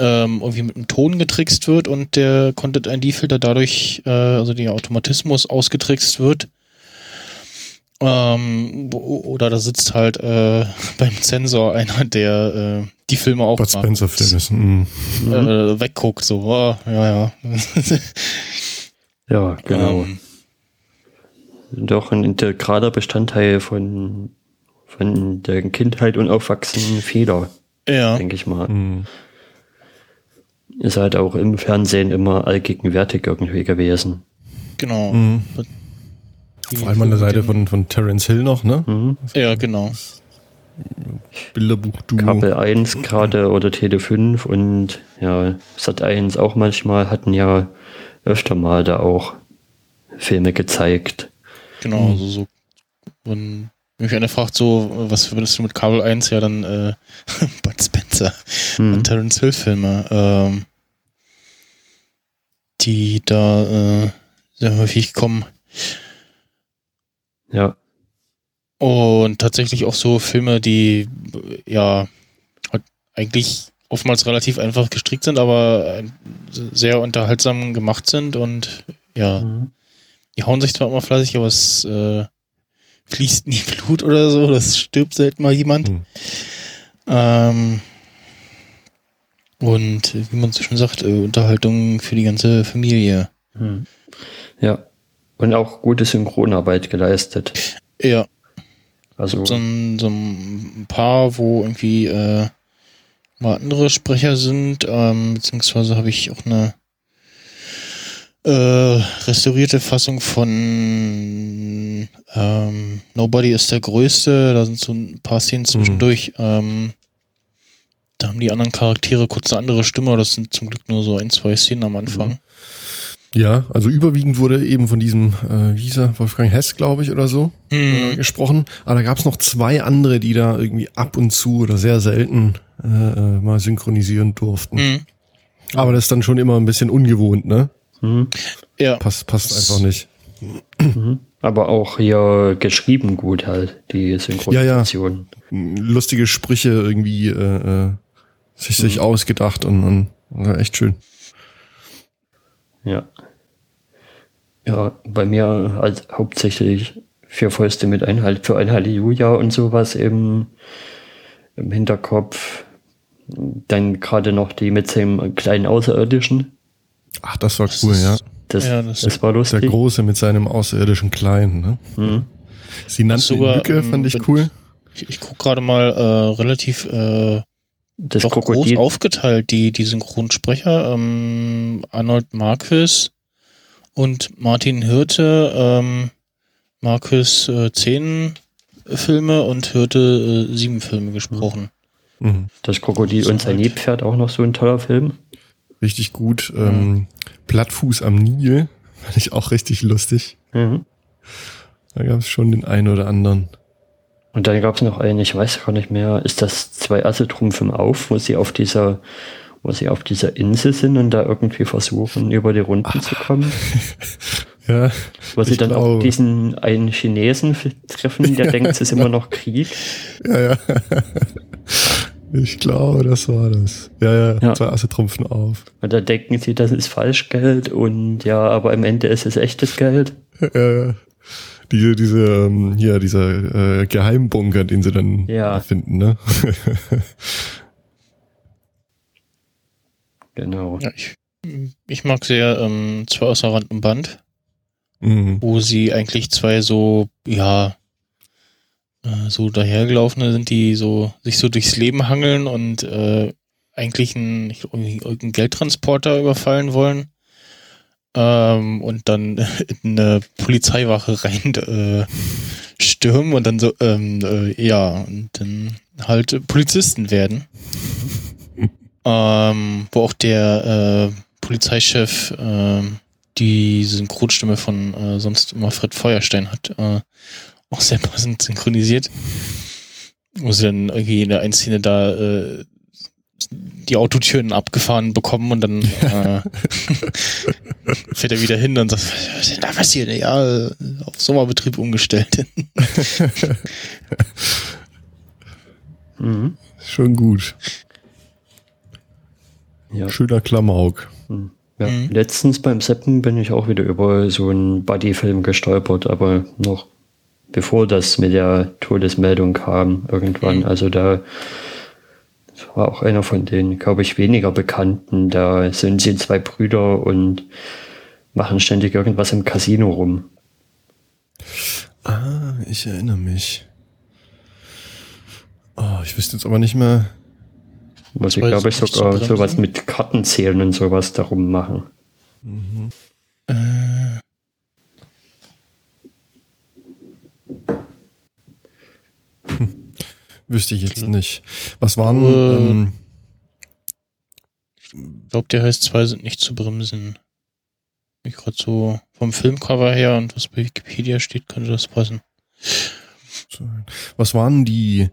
ähm, irgendwie mit dem Ton getrickst wird und der Content-ID-Filter dadurch, äh, also der Automatismus ausgetrickst wird. Ähm, oder da sitzt halt äh, <laughs> beim Sensor einer, der äh, die Filme auch Bud macht. Spencer Film ist. Mhm. äh, wegguckt, so, oh, ja, ja. Ja, genau. Ähm, Doch ein integraler Bestandteil von, von der Kindheit und Aufwachsen vieler, ja, denke ich mal. Mhm. Ist halt auch im Fernsehen immer allgegenwärtig irgendwie gewesen. genau. Mhm. Vor allem an der Seite von, von Terence Hill noch, ne? Mhm. Ja, genau. Bilderbuch-Duo. Kabel 1 gerade oder Tele 5 und ja, Sat 1 auch manchmal hatten ja öfter mal da auch Filme gezeigt. Genau, Mhm. also so. Wenn mich einer fragt, so, was verbindest du mit Kabel 1? Ja, dann äh, <laughs> Bud Spencer Mhm. und Terence Hill Filme, ähm, die da äh, sehr häufig kommen. Ja, Und tatsächlich auch so Filme, die ja halt eigentlich oftmals relativ einfach gestrickt sind, aber äh, sehr unterhaltsam gemacht sind und ja, Mhm. die hauen sich zwar immer fleißig, aber es äh, fließt nie Blut oder so, das stirbt selten mal jemand. Mhm. Ähm, und wie man so schön sagt, äh, Unterhaltung für die ganze Familie. Mhm. Ja. Und auch gute Synchronarbeit geleistet. Ja, Also, so ein, so ein paar, wo irgendwie äh, mal andere Sprecher sind, ähm, beziehungsweise habe ich auch eine äh, restaurierte Fassung von ähm, Nobody ist der Größte, da sind so ein paar Szenen zwischendurch, ähm, da haben die anderen Charaktere kurz eine andere Stimme, das sind zum Glück nur so ein, zwei Szenen am Anfang. Ja, also überwiegend wurde eben von diesem, äh, wie hieß er, Wolfgang Hess, glaube ich, oder so, äh, Mhm. gesprochen. Aber da gab es noch zwei andere, die da irgendwie ab und zu oder sehr selten äh, äh, mal synchronisieren durften. Mhm. Aber das ist dann schon immer ein bisschen ungewohnt, ne? Mhm. Ja, Passt, passt einfach nicht. aber auch hier geschrieben gut halt, die Synchronisation. Lustige Sprüche irgendwie äh, äh, sich, sich ausgedacht und, und war echt schön. Ja. Ja, bei mir halt hauptsächlich vier Fäuste mit Einhalt für ein Halleluja und sowas eben im Hinterkopf. Dann gerade noch die mit dem kleinen Außerirdischen. Ach, das war Das cool, ist- ja. Das, Ja, das- das, war Der lustig. Große mit seinem außerirdischen Kleinen, ne? Mhm. Sie nannten ihn Sogar, Lücke, ähm, fand ich wenn- cool. ich, ich gucke gerade mal äh, relativ äh, Das doch Krokodil. groß aufgeteilt, die, die Synchronsprecher. Ähm, Arnold Marquis und Martin Hirte. Ähm, Marquis äh, zehn Filme und Hirte äh, sieben Filme gesprochen. Mhm. Das Krokodil So und sein. Nilpferd auch noch so ein toller Film. Richtig gut. Ähm, Plattfuß am Nil <laughs> fand ich auch richtig lustig. Mhm. Da gab es schon den einen oder anderen. Und dann gab es noch einen, ich weiß gar nicht mehr, ist das zwei Asse trumpfen auf, wo sie auf dieser, wo sie auf dieser Insel sind und da irgendwie versuchen, über die Runden zu kommen. <laughs> Ja, Wo sie dann auch glaube. diesen einen Chinesen treffen, der denkt, es ist immer noch Krieg. <laughs> ja, ja. Ich glaube, das war das. Ja, ja, Ja. zwei Asse trumpfen auf. Und da denken sie, das ist Falschgeld und ja, aber am Ende ist es echtes Geld. Ja, ja. Die, diese, ähm, hier, dieser äh, Geheimbunker, den sie dann Ja. finden, ne? <laughs> Genau. Ja, ich, ich mag sehr ähm, zwei außer Rand und Band, mhm. wo sie eigentlich zwei so, ja, äh, so dahergelaufene sind, die so sich so durchs Leben hangeln und äh, eigentlich einen, irgendeinen Geldtransporter überfallen wollen. Ähm, und dann <laughs> in eine Polizeiwache rein äh, stürmen und dann so, ähm, äh, ja, und dann halt äh, Polizisten werden. <laughs> ähm, wo auch der äh, Polizeichef ähm, die Synchronstimme von äh, sonst immer Fred Feuerstein hat, äh, auch sehr passend synchronisiert. Wo sie dann irgendwie in der einen Szene da äh, die Autotüren abgefahren bekommen und dann äh, <laughs> fährt er wieder hin und sagt, was ist denn da passiert? Ja, auf Sommerbetrieb umgestellt. <laughs> Mhm. Schon gut. Ja. Schöner Klamauk. Ja, Mhm. letztens beim Seppen bin ich auch wieder über so einen Buddy-Film gestolpert, aber noch bevor das mit der Todesmeldung kam irgendwann. Mhm. Also da war auch einer von den, glaube ich, weniger bekannten. Da sind sie zwei Brüder und machen ständig irgendwas im Casino rum. Ah, ich erinnere mich. Oh, ich wüsste jetzt aber nicht mehr. Sie, war glaube ich, sogar sowas mit Kartenzählen und sowas darum machen. äh, Wüsste ich jetzt nicht. Was waren, Äh, ähm, ich glaube, der heißt zwei sind nicht zu bremsen. Ich gerade so vom Filmcover her und was bei Wikipedia steht, könnte das passen. was waren die,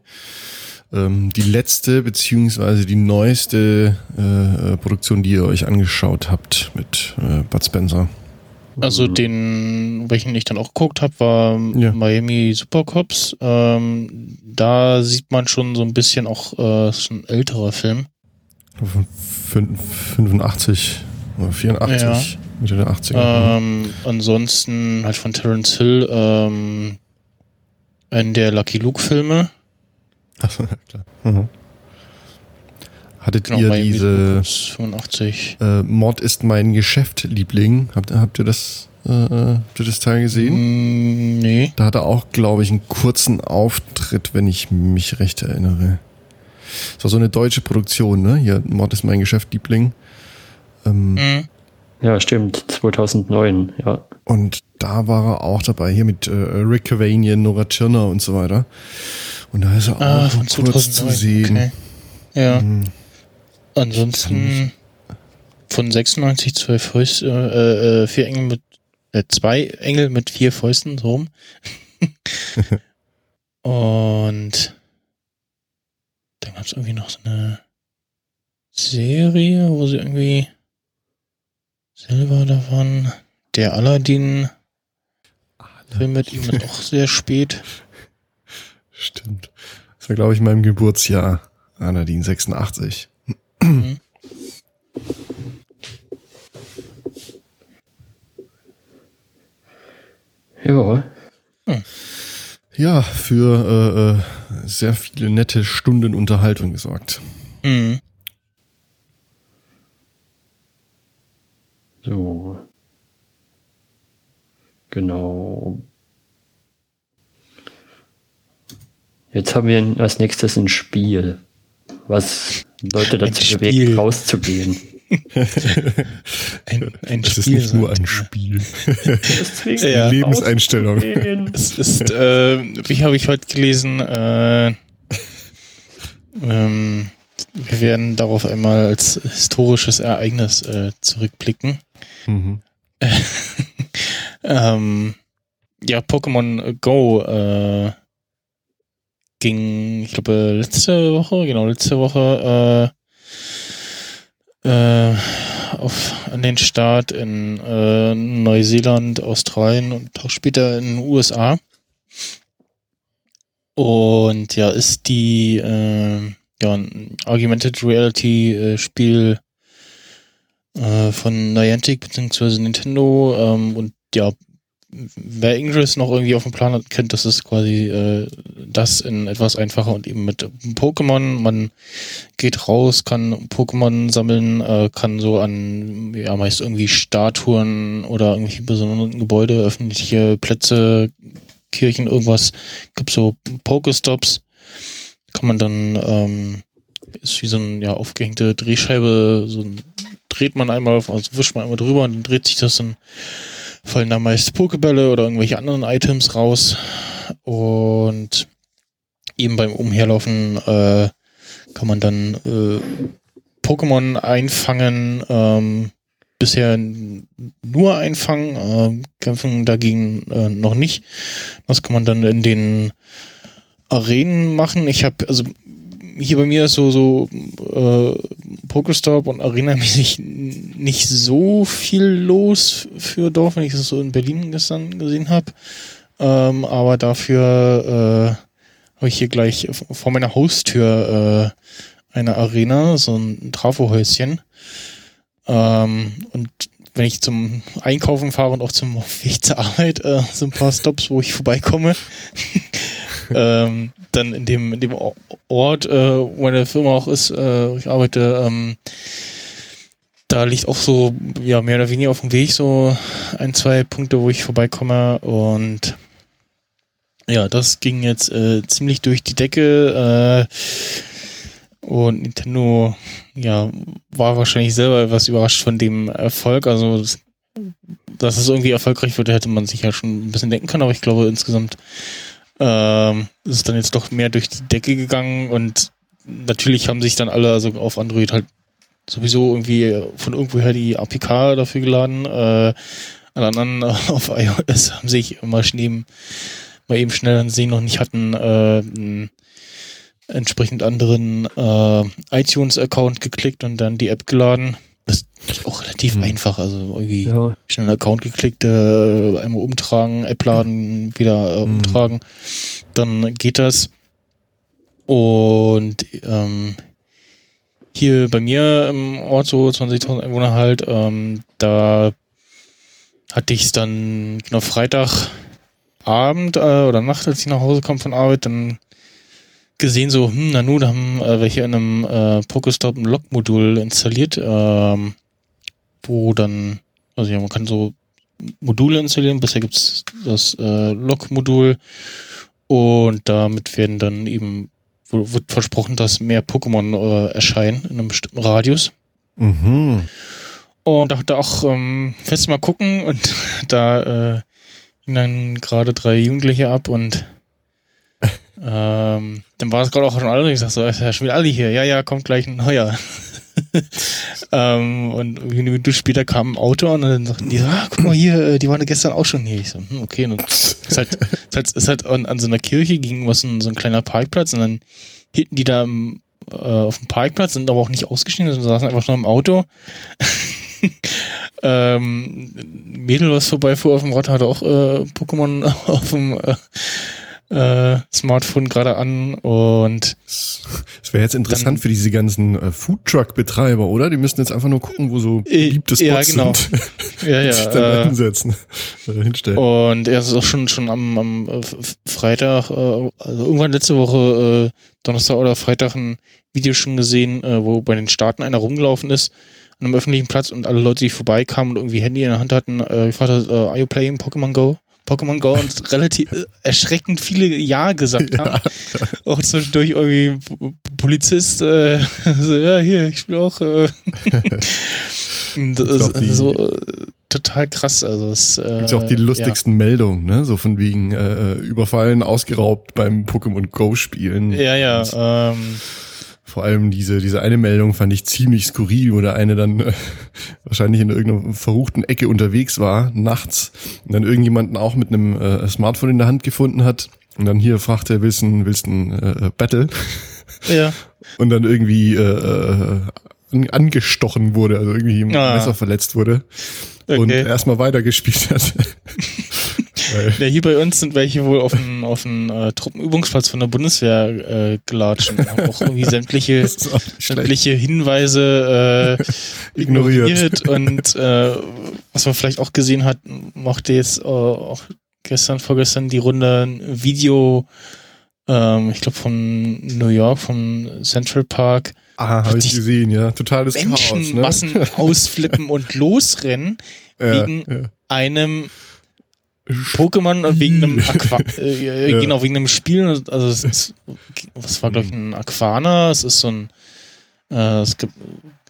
ähm, die letzte beziehungsweise die neueste äh, äh, Produktion, die ihr euch angeschaut habt mit äh, Bud Spencer? Also den, welchen ich dann auch geguckt habe, war Ja. Miami Supercops. Ähm, da sieht man schon so ein bisschen auch, äh, ist ein älterer Film. Von fün- 85 oder 84, Mitte der 80er. Ähm, ansonsten halt von Terence Hill, ähm, einen der Lucky Luke Filme. Achso, ja, klar. Mhm. Hattet Genau, ihr Miami diese Supercops 85. äh, Mord ist mein Geschäft, Liebling? Habt, habt ihr das, äh, habt ihr das Teil gesehen? Mm, nee. Da hat er auch, glaube ich, einen kurzen Auftritt, wenn ich mich recht erinnere. Das war so eine deutsche Produktion, ne? Hier, Mord ist mein Geschäft, Liebling. Ähm, Mhm. Ja, stimmt, 2009, ja. Und da war er auch dabei, hier mit äh, Rick Cavanian, Nora Tschirner und so weiter. Und da ist er Ah, auch von kurz 2009. zu sehen. Okay. Ja. Mhm. Ansonsten von 96 zwei Fäuste, äh, äh, vier Engel mit, äh, zwei Engel mit vier Fäusten, so rum. <laughs> Und dann gab es irgendwie noch so eine Serie, wo sie irgendwie selber da waren. Der Aladdin Film mit ihm ist auch sehr spät. Stimmt. Das war, glaube ich, in meinem Geburtsjahr. Aladdin 86. Mhm. Ja, Ja, für äh, äh, sehr viele nette Stunden Unterhaltung gesorgt. Mhm. so. Genau. Jetzt haben wir als nächstes ein Spiel, was Leute dazu bewegt, rauszugehen. <laughs> Ein, ein Es ist Spiel, nicht nur ein. Spiel. <laughs> Deswegen Ja. Lebenseinstellung. <laughs> Es ist, äh, wie habe ich heute gelesen, äh, ähm, wir werden darauf einmal als historisches Ereignis äh, zurückblicken. Mhm. Ähm, ja, Pokémon Go äh, ging, ich glaube, letzte Woche, genau, letzte Woche äh, äh, auf, an den Start in äh, Neuseeland, Australien und auch später in den USA. Und ja, ist die äh, ja, ein Augmented Reality äh, Spiel äh, von Niantic bzw. Nintendo ähm, und ja, wer Ingress noch irgendwie auf dem Plan hat, kennt, das ist quasi äh, das in etwas einfacher und eben mit Pokémon. Man geht raus, kann Pokémon sammeln, äh, kann so an, ja, meist irgendwie Statuen oder irgendwelche besonderen Gebäude, öffentliche Plätze, Kirchen, irgendwas, gibt so Pokestops. Kann man dann, ähm, ist wie so ein ja, aufgehängte Drehscheibe, so ein, dreht man einmal, also wischt man einmal drüber und dann dreht sich das dann fallen da meist Pokebälle oder irgendwelche anderen Items raus. Und eben beim Umherlaufen äh, kann man dann äh, Pokémon einfangen. Ähm, bisher nur einfangen, äh, kämpfen dagegen äh, noch nicht. Das kann man dann in den Arenen machen. Ich habe also hier bei mir ist so, so äh, Pokestop und Arena-mäßig nicht so viel los für Dorf, wenn ich das so in Berlin gestern gesehen habe. Ähm, aber dafür äh, habe ich hier gleich vor meiner Haustür äh, eine Arena, so ein Trafohäuschen. Ähm, und wenn ich zum Einkaufen fahre und auch zum <laughs> Weg zur Arbeit, äh, so ein paar Stops, wo ich vorbeikomme. <laughs> ähm, dann in dem, in dem Ort, äh, wo meine Firma auch ist, äh, wo ich arbeite, ähm, da liegt auch so, ja, mehr oder weniger auf dem Weg so ein, zwei Punkte, wo ich vorbeikomme und ja, das ging jetzt äh, ziemlich durch die Decke äh, und Nintendo, ja, war wahrscheinlich selber etwas überrascht von dem Erfolg, also das, dass es irgendwie erfolgreich wird, hätte man sich ja schon ein bisschen denken können, aber ich glaube insgesamt ähm, ist dann jetzt doch mehr durch die Decke gegangen und natürlich haben sich dann alle also auf Android halt sowieso irgendwie von irgendwoher die APK dafür geladen. Äh, alle anderen <laughs> auf iOS haben sich mal schnell, mal eben schnell dann sehen noch nicht hatten, äh, einen entsprechend anderen äh, iTunes-Account geklickt und dann die App geladen. Das ist auch relativ hm. einfach. Also irgendwie ja. schnell einen Account geklickt, äh, einmal umtragen, App laden, wieder äh, hm. umtragen. Dann geht das. Und ähm, hier bei mir im Ort, so 20.000 Einwohner halt, ähm, da hatte ich es dann genau Freitagabend äh, oder Nacht, als ich nach Hause kam von Arbeit, dann gesehen, so, hm, na nun, da haben äh, welche in einem äh, Pokestop ein Log-Modul installiert, ähm, wo dann, also ja, man kann so Module installieren, bisher gibt's das äh, Log-Modul und damit werden dann eben, wird versprochen, dass mehr Pokémon äh, erscheinen in einem bestimmten Radius. Mhm. Und dachte auch, ähm, fest mal gucken und <laughs> da äh, dann gerade drei Jugendliche ab und <laughs> ähm, dann war es gerade auch schon alle, ich sag so, ist ja schon wieder alle hier, ja, ja, kommt gleich ein neuer. <laughs> ähm, und eine Minute später kam ein Auto und dann sagten die, ah, guck mal hier, äh, die waren gestern auch schon hier. Ich so, hm, okay. Und ist halt, ist halt, ist halt an, an so einer Kirche ging was ein, so ein kleiner Parkplatz und dann hielten die da im, äh, auf dem Parkplatz, sind aber auch nicht ausgestiegen, sondern saßen einfach nur im Auto. <laughs> ähm, Mädel, was vorbeifuhr auf dem Rad, hatte auch äh, Pokémon <laughs> auf dem äh, äh, Smartphone gerade an und es wäre jetzt interessant dann, für diese ganzen äh, Foodtruck-Betreiber, oder? Die müssten jetzt einfach nur gucken, wo so äh, beliebte Spots ja, genau. sind. Ja, <laughs> ja. sich dann äh, hinsetzen, hinstellen. Und er ist auch schon schon am, am äh, Freitag, äh, also irgendwann letzte Woche äh, Donnerstag oder Freitag ein Video schon gesehen, äh, wo bei den Staaten einer rumgelaufen ist an einem öffentlichen Platz und alle Leute, die vorbeikamen und irgendwie Handy in der Hand hatten, äh, ich fragte, äh, are you playing Pokémon Go? Pokémon Go und <laughs> relativ äh, erschreckend viele Ja gesagt haben. Ja. Auch zwischendurch irgendwie Polizist, äh, <laughs> so, ja, hier, ich spiele auch. Äh. <laughs> das ist so äh, total krass. Also es, äh, Gibt's auch die lustigsten ja. Meldungen, ne? So von wegen äh, überfallen, ausgeraubt beim Pokémon Go spielen. Ja, ja. Ähm, vor allem diese, diese eine Meldung fand ich ziemlich skurril, wo der eine dann äh, <laughs> wahrscheinlich in irgendeiner verruchten Ecke unterwegs war, nachts, und dann irgendjemanden auch mit einem äh, Smartphone in der Hand gefunden hat. Und dann hier fragt er, willst du ein, willst ein äh, Battle? Ja. <laughs> Und dann irgendwie äh, äh, an, angestochen wurde, also irgendwie im Ah. Messer verletzt wurde und Okay. erstmal weitergespielt hat. <laughs> Weil- Ja, hier bei uns sind welche wohl auf den, auf den äh, Truppenübungsplatz von der Bundeswehr äh, gelatscht und haben auch irgendwie sämtliche, <laughs> sämtliche Hinweise äh, Ignoriert. Und <laughs> äh, was man vielleicht auch gesehen hat, machte jetzt äh, auch gestern, vorgestern die Runde ein Video, ähm, ich glaube von New York, vom Central Park, Ah, habe ich gesehen, ja. Totales Chaos, ne? Menschenmassen <laughs> ausflippen und losrennen ja, wegen ja. einem Pokémon wegen einem <laughs> Aqua äh, Ja. genau wegen einem Spiel also es ist, was war glaube ich ein Aquana? Es ist so ein äh, es gibt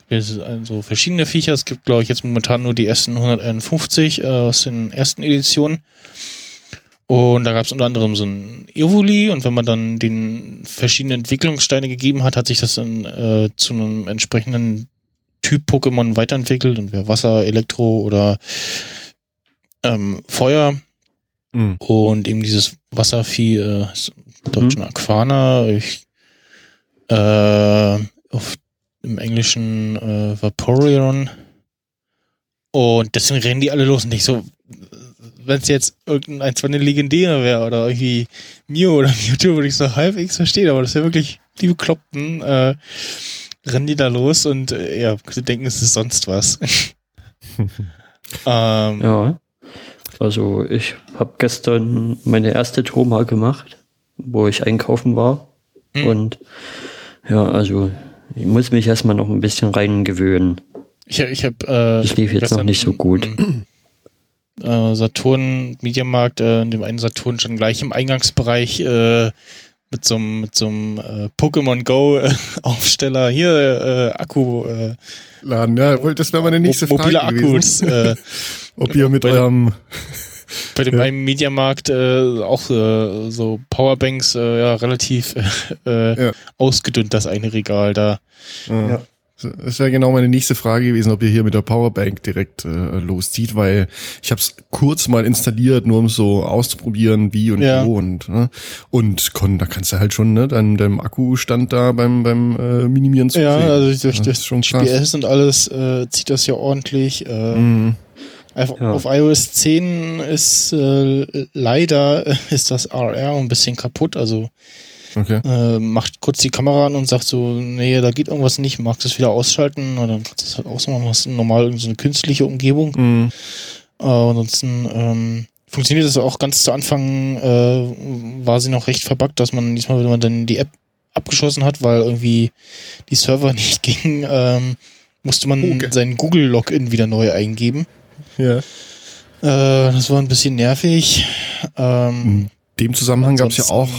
also verschiedene Viecher. Es gibt glaube ich jetzt momentan nur die ersten 151 äh, aus den ersten Editionen. Und da gab es unter anderem so ein Evoli. Und wenn man dann den verschiedene Entwicklungssteine gegeben hat, hat sich das dann äh, zu einem entsprechenden Typ Pokémon weiterentwickelt. Und wer Wasser, Elektro oder ähm, Feuer Mhm. und eben dieses Wasservieh, äh, Deutschen Aquana, ich, äh, auf, im Englischen äh, Vaporeon. Und deswegen rennen die alle los und ich so, wenn es jetzt irgendein zwar eine legendäre wäre oder irgendwie Mew oder <laughs> Mewtwo, würde ich so halbwegs verstehen, aber das ja wirklich die Bekloppten, äh, rennen die da los und äh, ja, sie denken, es ist sonst was. <laughs> ähm, Ja. Also ich habe gestern meine erste mal gemacht, wo ich einkaufen war. Hm. Und ja, also ich muss mich erstmal noch ein bisschen rein gewöhnen. Ich, ich habe äh, Das lief jetzt noch nicht so gut. <clears throat> Äh, Saturn Mediamarkt, äh, in dem einen Saturn schon gleich im Eingangsbereich äh, mit so einem mit so einem äh, Pokémon Go äh, <laughs> Aufsteller hier äh, Akku äh, Laden, ja, das wäre meine nächste mo- mobile Frage Akkus gewesen. äh, <laughs> Ob ihr mit bei- eurem, bei dem Ja. einen Mediamarkt äh, auch äh, so Powerbanks äh, ja relativ <laughs> äh, Ja. ausgedünnt das eine Regal da. Ja. Das wäre genau meine nächste Frage gewesen, ob ihr hier mit der Powerbank direkt äh, loszieht, weil ich habe es kurz mal installiert, nur um so auszuprobieren, wie und Ja. wo und ne? und kon, da kannst du halt schon ne, deinem, deinem Akkustand da beim beim äh, Minimieren zusehen. Ja, also durch Das das. GPS und alles äh, zieht das ja ordentlich. Äh, Mhm. Auf, Ja. auf iOS 10 ist äh, leider <laughs> ist das RR ein bisschen kaputt. Also Okay. äh, macht kurz die Kamera an und sagt so, nee, da geht irgendwas nicht, magst du es wieder ausschalten? Und dann kannst du es halt ausmachen, hast normal so eine künstliche Umgebung. Mhm. Äh, ansonsten ähm, funktioniert das auch ganz zu Anfang, äh, war sie noch recht verbuggt, dass man diesmal, wenn man dann die App abgeschossen hat, weil irgendwie die Server <laughs> nicht ging, ähm, musste man Okay. seinen Google-Login wieder neu eingeben. Ja. Äh, das war ein bisschen nervig. Ähm, In dem Zusammenhang gab es ja auch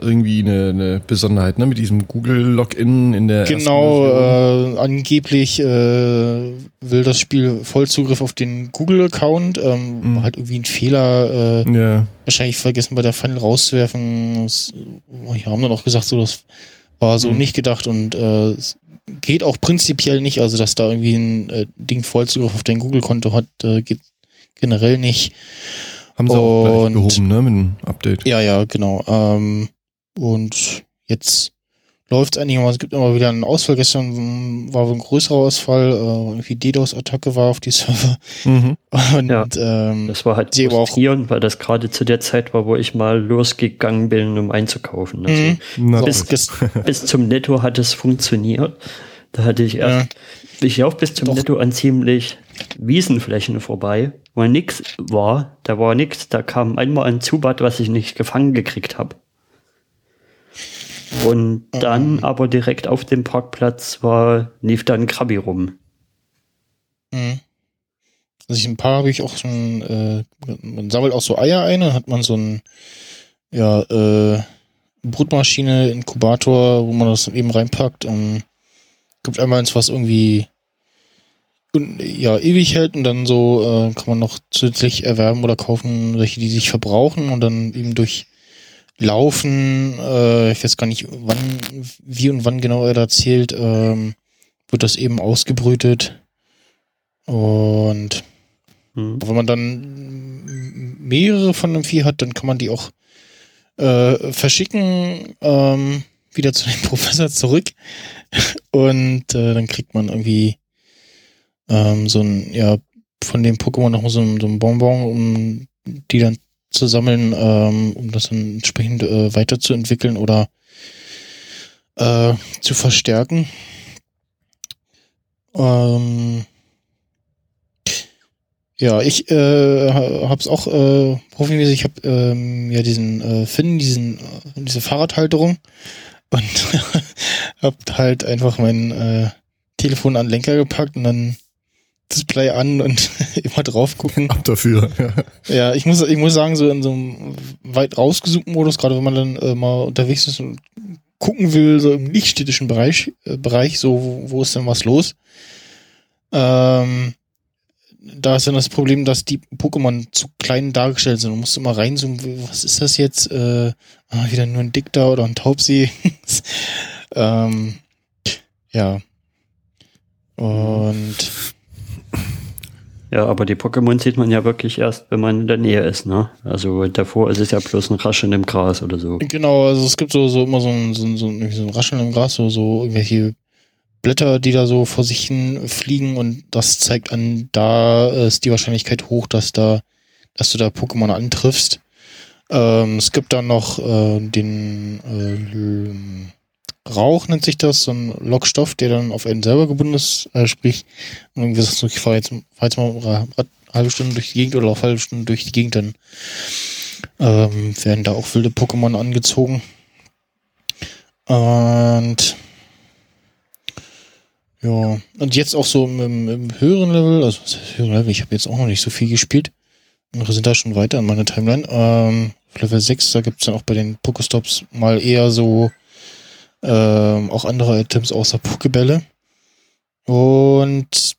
irgendwie eine, eine Besonderheit, ne, mit diesem Google-Login in der Genau, äh, angeblich äh, will das Spiel Vollzugriff auf den Google-Account. Ähm, Mhm. Halt irgendwie ein Fehler, äh, ja. wahrscheinlich vergessen bei der Final rauszuwerfen. Das, wir haben dann auch gesagt, so das war so Mhm. nicht gedacht und äh, es geht auch prinzipiell nicht. Also dass da irgendwie ein äh, Ding Vollzugriff auf dein Google-Konto hat, äh, geht generell nicht. Haben sie auch gleich und- behoben, ne, mit dem Update. Ja, ja, genau. Ähm, und jetzt läuft es einigermaßen. Es gibt immer wieder einen Ausfall. Gestern war ein größerer Ausfall. Äh, irgendwie DDoS-Attacke war auf die Server. Mhm. Und Ja. ähm, Das war halt auch- frustrierend, weil das gerade zu der Zeit war, wo ich mal losgegangen bin, um einzukaufen. Also mhm. Bis, das, <laughs> bis zum Netto hat es funktioniert. Da hatte ich erst, ich laufe bis zum Doch. Netto an ziemlich Wiesenflächen vorbei, wo nix war. Da war nix. Da kam einmal ein Zubat, was ich nicht gefangen gekriegt habe. Und dann aber direkt auf dem Parkplatz war, lief dann Krabi rum. Mhm. Also ich, ein paar habe ich auch schon, äh, man sammelt auch so Eier ein, dann hat man so ein, ja, äh, Brutmaschine, Inkubator, wo man das eben reinpackt und gibt einmal eins, was irgendwie ja, ewig hält und dann so äh, kann man noch zusätzlich erwerben oder kaufen, welche, die sich verbrauchen und dann eben durch Laufen, äh, ich weiß gar nicht, wann, wie und wann genau er da zählt, ähm, wird das eben ausgebrütet. Und Hm. wenn man dann mehrere von dem Vieh hat, dann kann man die auch äh, verschicken. Ähm, wieder zu dem <laughs> Professor zurück und äh, dann kriegt man irgendwie ähm, so ein, ja, von dem Pokémon noch so so ein Bonbon, um die dann zu sammeln, ähm, um das dann entsprechend äh, weiterzuentwickeln oder äh, zu verstärken. Ähm, ja, ich äh, hab's auch äh, profimäßig. Ich habe ähm, ja diesen äh, Finn, diesen äh, diese Fahrradhalterung und <laughs> hab halt einfach mein äh, Telefon an Lenker gepackt und dann Display an und <laughs> immer drauf gucken. Ab dafür. Ja. ja, ich muss ich muss sagen so in so einem weit rausgesuchten Modus, gerade wenn man dann äh, mal unterwegs ist und gucken will, so im nichtstädtischen Bereich, äh, Bereich so wo, wo ist denn was los? Ähm, da ist dann das Problem, dass die Pokémon zu klein dargestellt sind. Du musst immer reinzoomen, was ist das jetzt? Äh, ah, wieder nur ein Dicta oder ein Taubsee. <laughs> ähm, ja. Und ja, aber die Pokémon sieht man ja wirklich erst, wenn man in der Nähe ist, ne? Also davor ist es ja bloß ein Rascheln im Gras oder so. Genau, also es gibt so, so immer so ein, so ein, so ein, Rascheln im Gras, so, so irgendwelche Blätter, die da so vor sich hin fliegen und das zeigt an, da ist die Wahrscheinlichkeit hoch, dass da, dass du da Pokémon antriffst. Ähm, es gibt dann noch äh, den äh, Rauch, nennt sich das, so ein Lockstoff, der dann auf einen selber gebunden ist, äh, sprich, irgendwie sagst du, ich fahre jetzt, fahr jetzt mal eine halbe Stunde durch die Gegend oder auf halbe Stunde durch die Gegend, dann ähm, werden da auch wilde Pokémon angezogen. Und ja, und jetzt auch so im, im höheren Level, also höheren Level, ich habe jetzt auch noch nicht so viel gespielt. Wir sind da schon weiter in meiner Timeline. Ähm, Level 6, da gibt's dann auch bei den Pokestops mal eher so ähm, auch andere Items außer Pokebälle. Und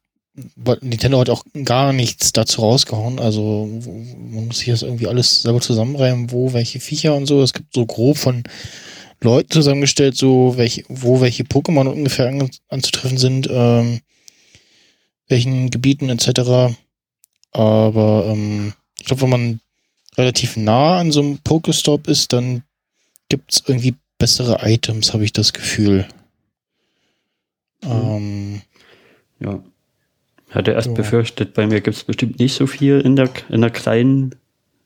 Nintendo hat auch gar nichts dazu rausgehauen. Also man muss sich das irgendwie alles selber zusammenreimen, wo welche Viecher und so. Es gibt so grob von Leuten zusammengestellt, so welche, wo welche Pokémon ungefähr an, anzutreffen sind, ähm, welchen Gebieten etc. Aber ähm, ich glaube, wenn man relativ nah an so einem Pokestop ist, dann gibt's irgendwie bessere Items, habe ich das Gefühl. Mhm. Ähm, ja. Hatte erst so. befürchtet, bei mir gibt's bestimmt nicht so viel in der, in der kleinen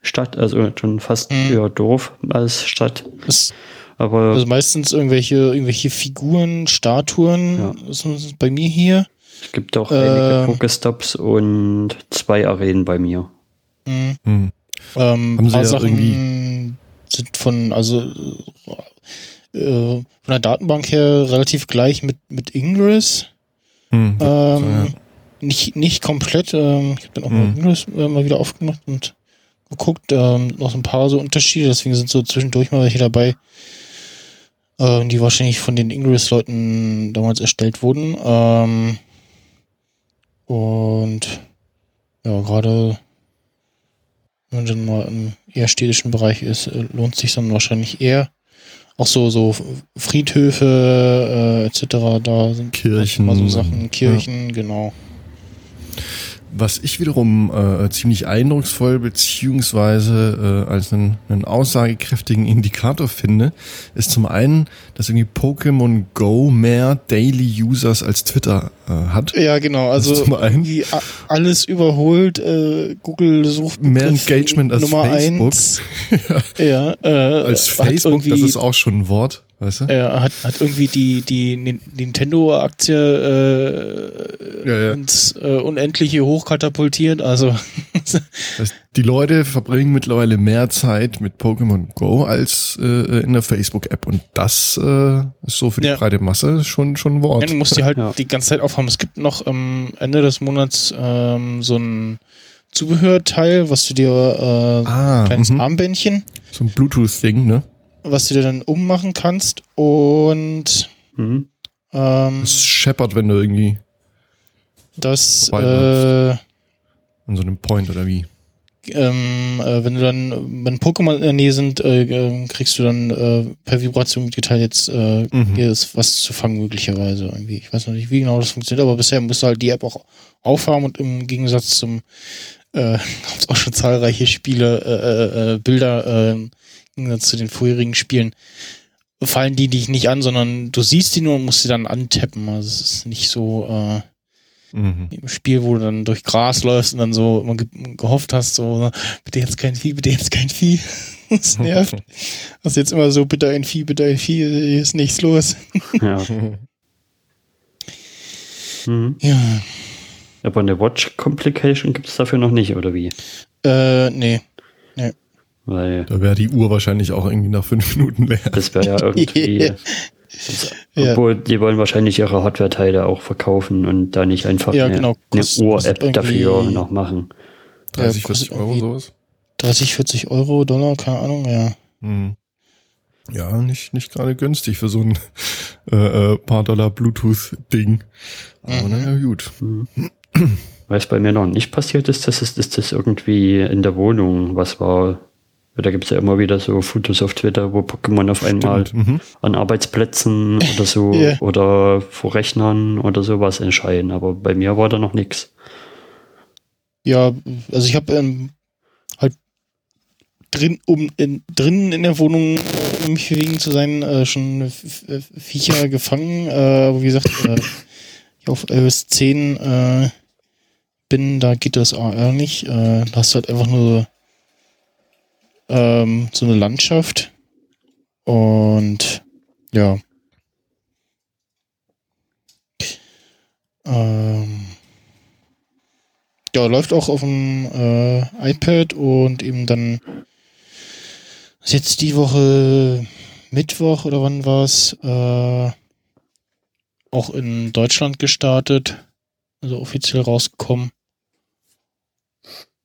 Stadt, also schon fast mhm. eher Dorf als Stadt. Das aber also meistens irgendwelche, irgendwelche Figuren, Statuen, ja. ist bei mir hier. Es gibt auch äh, einige Pokestops und zwei Arenen bei mir. Mhm. Mhm. Ähm, Haben Sie ja Sachen irgendwie sind von, also äh, von der Datenbank her relativ gleich mit, mit Ingress. Mhm, ähm, so, ja. nicht, nicht komplett. Ähm, ich habe dann auch mhm. mal Ingress äh, mal wieder aufgemacht und geguckt. Ähm, noch so ein paar so Unterschiede, deswegen sind so zwischendurch mal welche dabei, äh, die wahrscheinlich von den Ingress-Leuten damals erstellt wurden. Ähm, und ja, gerade wenn man dann mal im eher städtischen Bereich ist, äh, lohnt sich dann wahrscheinlich eher. Auch so, so Friedhöfe äh, etc., da sind Kirchen. mal so Sachen, Kirchen, ja. genau. Was ich wiederum äh, ziemlich eindrucksvoll beziehungsweise äh, als einen, einen aussagekräftigen <laughs> Indikator finde, ist zum einen, dass irgendwie Pokémon Go mehr Daily Users als Twitter äh, hat. Ja, genau. Also irgendwie alles überholt. Äh, Google sucht mehr Engagement als Nummer Facebook. Eins. <laughs> ja, ja äh, als Facebook, das ist auch schon ein Wort. Weißt du? Er hat, hat irgendwie die, die Nintendo-Aktie äh, ja, ja. ins äh, Unendliche hochkatapultiert. Also <laughs> die Leute verbringen mittlerweile mehr Zeit mit Pokémon Go als äh, in der Facebook-App. Und das äh, ist so für die ja. breite Masse schon, schon ein Wort. Ja, du musst die halt die ganze Zeit aufhaben. Es gibt noch am Ende des Monats ähm, so ein Zubehörteil, was du dir äh, ah, ein kleines -hmm. Armbändchen. So ein Bluetooth-Ding, ne? Was du dir dann ummachen kannst und mhm. ähm, es scheppert, wenn du irgendwie das äh, an so einem Point oder wie? Ähm, äh, wenn du dann, wenn Pokémon in der Nähe sind, äh, ähm, kriegst du dann äh, per Vibration mitgeteilt, jetzt äh, mhm. hier ist was zu fangen möglicherweise irgendwie. Ich weiß noch nicht, wie genau das funktioniert, aber bisher musst du halt die App auch aufhaben und im Gegensatz zum äh, <laughs> auch schon zahlreiche Spiele, äh, äh, äh Bilder äh, Gegensatz zu den vorherigen Spielen fallen die dich nicht an, sondern du siehst die nur und musst sie dann antappen. Also es ist nicht so äh, Mhm. im Spiel, wo du dann durch Gras läufst und dann so immer ge gehofft hast, so, bitte jetzt kein Vieh, bitte jetzt kein Vieh. <laughs> Das nervt. <laughs> Das ist jetzt immer so, bitte ein Vieh, bitte ein Vieh, hier ist nichts los. Ja. <laughs> Mhm. Ja. Aber eine Watch Complication gibt es dafür noch nicht, oder wie? Äh, nee. Weil Da wäre die Uhr wahrscheinlich auch irgendwie nach fünf Minuten leer. das wäre ja irgendwie. <laughs> Ja. Obwohl, die wollen wahrscheinlich ihre Hardware-Teile auch verkaufen und da nicht einfach Ja, eine, genau. eine Kostet- Uhr-App dafür noch machen. 30, kostet 40 Euro sowas. 30, 40 Euro, Dollar, keine Ahnung, ja. Hm. Ja, nicht, nicht gerade günstig für so ein <laughs> äh, äh, paar Dollar Bluetooth-Ding. Aber Mhm. naja, gut. <clears throat> Was bei mir noch nicht passiert ist, das ist, ist das irgendwie in der Wohnung was war. Da gibt es ja immer wieder so Fotos auf Twitter, wo Pokémon auf einmal. Mhm. an Arbeitsplätzen oder so <laughs> Ja. oder vor Rechnern oder sowas entscheiden. Aber bei mir war da noch nichts. Ja, also ich habe ähm, halt drin, um in, drinnen in der Wohnung, um mich bewegen zu sein, äh, schon F- F- Viecher gefangen. Äh, wie gesagt, äh, ich auf iOS 10 äh, bin, da geht das AR nicht. Äh, da hast du halt einfach nur ähm, so eine Landschaft. Und ja. Ähm, ja, läuft auch auf dem äh, iPad und eben dann ist jetzt die Woche Mittwoch oder wann war's äh, auch in Deutschland gestartet, also offiziell rausgekommen.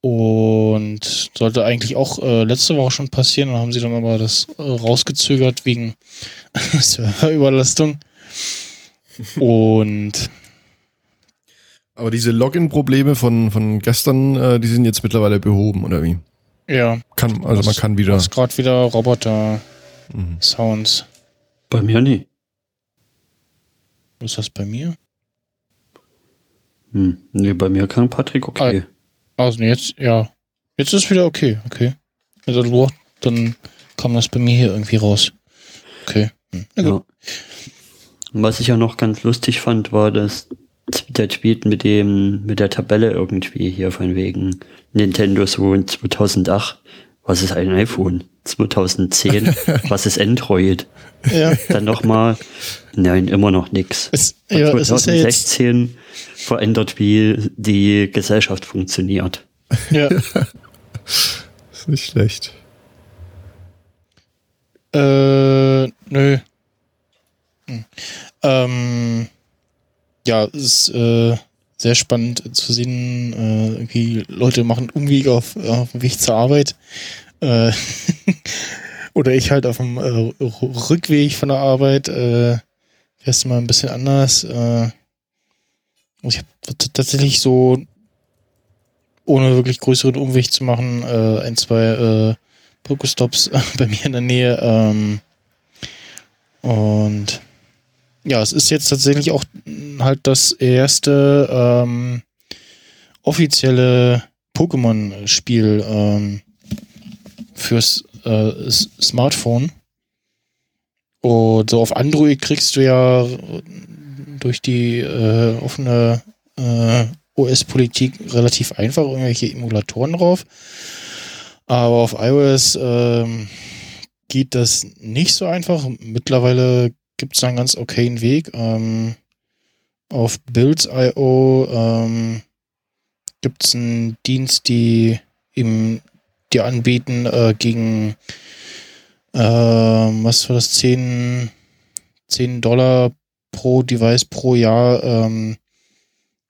Und sollte eigentlich auch äh, letzte Woche schon passieren, dann haben sie dann aber das äh, rausgezögert wegen <laughs> Serverüberlastung. Und Aber diese Login-Probleme von, von gestern, äh, die sind jetzt mittlerweile behoben, oder wie? ja, Kann, also man Was- kann wieder. ist gerade wieder Roboter-Sounds. Mhm. Bei mir nie. Ist das bei mir? Hm. Nee, bei mir kann Patrick okay. Also jetzt, ja. Jetzt ist wieder okay, okay. Also du- dann kam das bei mir hier irgendwie raus. Okay. Hm. Ja. Was ich ja noch ganz lustig fand, war, dass der Tweet mit dem, mit der Tabelle irgendwie hier von wegen Nintendo in 2008. Was ist ein iPhone? 2010. <laughs> was ist Android? Ja. Dann nochmal. Nein, immer noch nix. Es, ja, es ist ja jetzt. 2016 verändert, wie die Gesellschaft funktioniert. Ja, <laughs> Ist nicht schlecht. äh, nö. Hm. Ähm, ja, es ist äh, sehr spannend zu sehen, äh, irgendwie Leute machen Umwege auf, auf dem Weg zur Arbeit. Äh, <laughs> oder ich halt auf dem äh, Rückweg von der Arbeit. Äh, fährst du mal ein bisschen anders. Äh, ich habe tatsächlich so, ohne wirklich größeren Umweg zu machen, äh, ein, zwei äh, Pokestops <laughs> bei mir in der Nähe. Ähm, und ja, es ist jetzt tatsächlich auch halt das erste ähm, offizielle Pokémon-Spiel ähm, fürs äh, Smartphone. Und so auf Android kriegst du ja durch die äh, offene äh, OS-Politik relativ einfach irgendwelche Emulatoren drauf. Aber auf iOS ähm, geht das nicht so einfach. Mittlerweile gibt es einen ganz okayen Weg. Ähm, auf Builds.io ähm, gibt es einen Dienst, die eben dir anbieten äh, gegen ähm, was war das 10, 10 Dollar pro Device pro Jahr ähm,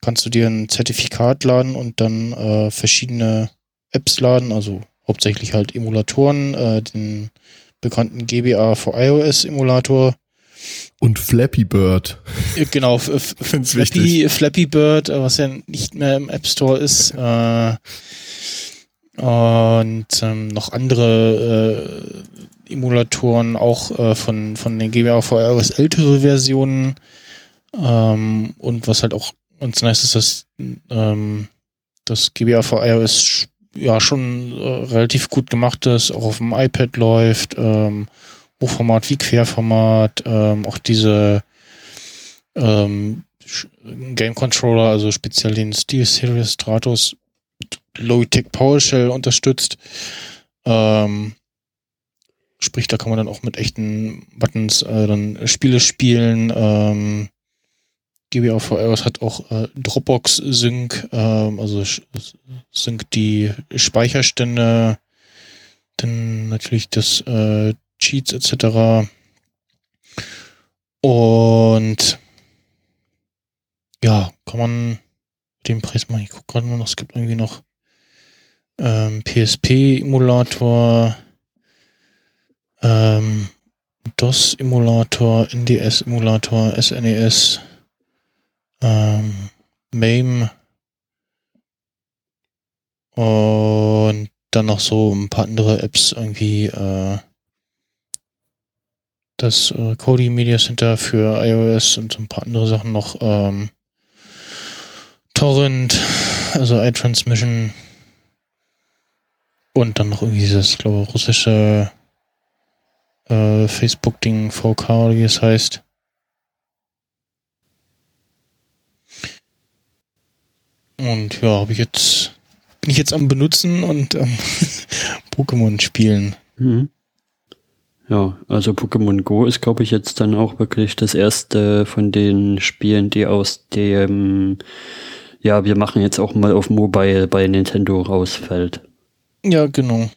kannst du dir ein Zertifikat laden und dann äh, verschiedene Apps laden, also hauptsächlich halt Emulatoren, äh, den bekannten GBA für iOS Emulator. Und Flappy Bird. Äh, Genau, <laughs> Flappy, wichtig. Flappy Bird, äh, was ja nicht mehr im App Store ist. Äh, und ähm, noch andere äh, Emulatoren, auch äh, von, von den iOS ältere Versionen. Ähm, und was halt auch ganz nice ist, dass ähm, das GBA für iOS ja schon äh, relativ gut gemacht ist, auch auf dem iPad läuft, ähm, Hochformat wie Querformat, ähm, auch diese ähm, Game Controller, also speziell den Steel Series Stratos Logitech PowerShell unterstützt. Ähm, sprich, da kann man dann auch mit echten Buttons äh, dann Spiele spielen. Ähm, GBAVR hat auch äh, Dropbox Sync, ähm, also Sync die Speicherstände, dann natürlich das äh, Cheats etc. Und ja, kann man den Preis mal, ich gucke gerade mal noch, es gibt irgendwie noch ähm, PSP-Emulator, ähm, DOS-Emulator, NDS-Emulator, SNES, ähm, MAME und dann noch so ein paar andere Apps irgendwie äh, das äh, Kodi Media Center für iOS und so ein paar andere Sachen noch ähm, Torrent, also iTransmission und dann noch irgendwie dieses, ich glaube, russische äh, Facebook-Ding, VK wie es heißt. Und ja, habe ich jetzt, bin ich jetzt am benutzen und ähm, <laughs> Pokémon spielen. Mhm. Ja, also Pokémon Go ist, glaube ich, jetzt dann auch wirklich das erste von den Spielen, die aus dem, ja, wir machen jetzt auch mal auf Mobile bei Nintendo rausfällt. Ja, genau.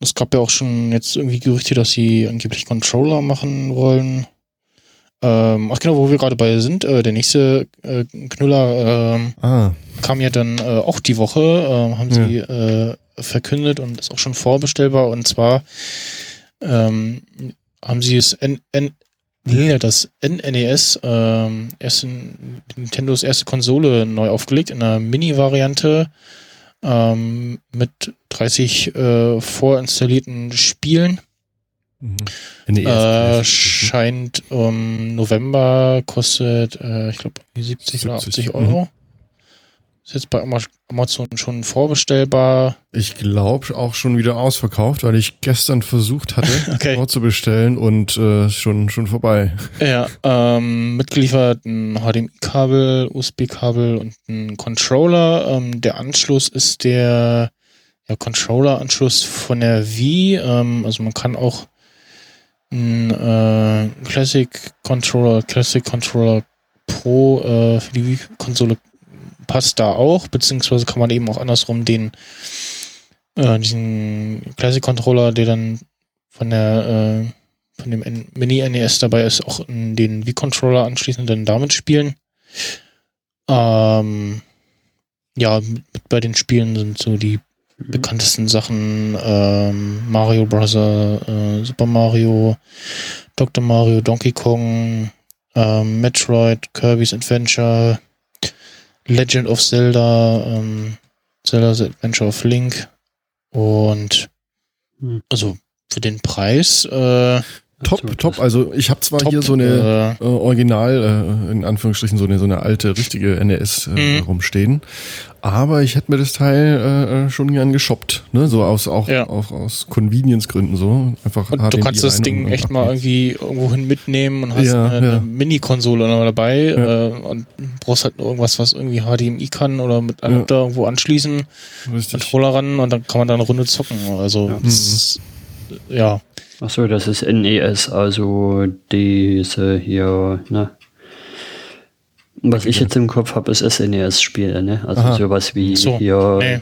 Es gab ja auch schon jetzt irgendwie Gerüchte, dass sie angeblich Controller machen wollen. Ähm, ach genau, wo wir gerade bei sind, äh, der nächste äh, Knüller ähm, ah. kam ja dann äh, auch die Woche, äh, haben ja. sie äh, verkündet und ist auch schon vorbestellbar. Und zwar ähm, haben sie es N N das NNES, ähm, erste, Nintendos erste Konsole neu aufgelegt in einer Mini-Variante ähm, mit 30 äh, vorinstallierten Spielen. Mhm. E äh, scheint um November, kostet, äh, ich glaube, 70, 70 oder 80 Euro. Mhm. Ist jetzt bei Amazon schon vorbestellbar. Ich glaube auch schon wieder ausverkauft, weil ich gestern versucht hatte, <laughs> okay. vorzubestellen und äh, schon schon vorbei. Ja, ähm, mitgeliefert ein HDMI-Kabel, USB-Kabel und ein Controller. Ähm, der Anschluss ist der ja, Controller-Anschluss von der Wii. Ähm, also man kann auch ein äh, Classic Controller, Classic Controller Pro äh, für die Wii-Konsole passt da auch, beziehungsweise kann man eben auch andersrum den äh, diesen Classic Controller, der dann von der äh, von dem Mini NES dabei ist, auch in den Wii-Controller anschließen und dann damit spielen. Ähm, ja, bei den Spielen sind so die mhm. bekanntesten Sachen ähm, Mario Bros., äh, Super Mario, Dr. Mario, Donkey Kong, ähm, Metroid, Kirby's Adventure, Legend of Zelda, ähm, Zelda's Adventure of Link und hm. also für den Preis äh, Top, also, top. Also ich habe zwar top, hier so eine äh, Original, äh, in Anführungsstrichen, so eine so eine alte, richtige NES äh, mhm. rumstehen. Aber ich hätte mir das Teil äh, äh, schon gern geshoppt. Ne? So aus auch, ja. auch aus Convenience-Gründen so. Einfach und du kannst das Ding echt mal irgendwie irgendwohin mitnehmen und hast ja, eine, ja. eine Mini-Konsole noch dabei äh, und brauchst halt irgendwas, was irgendwie HDMI kann oder mit Adapter irgendwo anschließen, Richtig. Controller ran und dann kann man da eine Runde zocken. Also ja. Ist, ja. Achso, das ist NES, also diese hier, ne? Was ich jetzt im Kopf habe, ist SNES-Spiele, ne? Also Aha. sowas wie so, hier nee.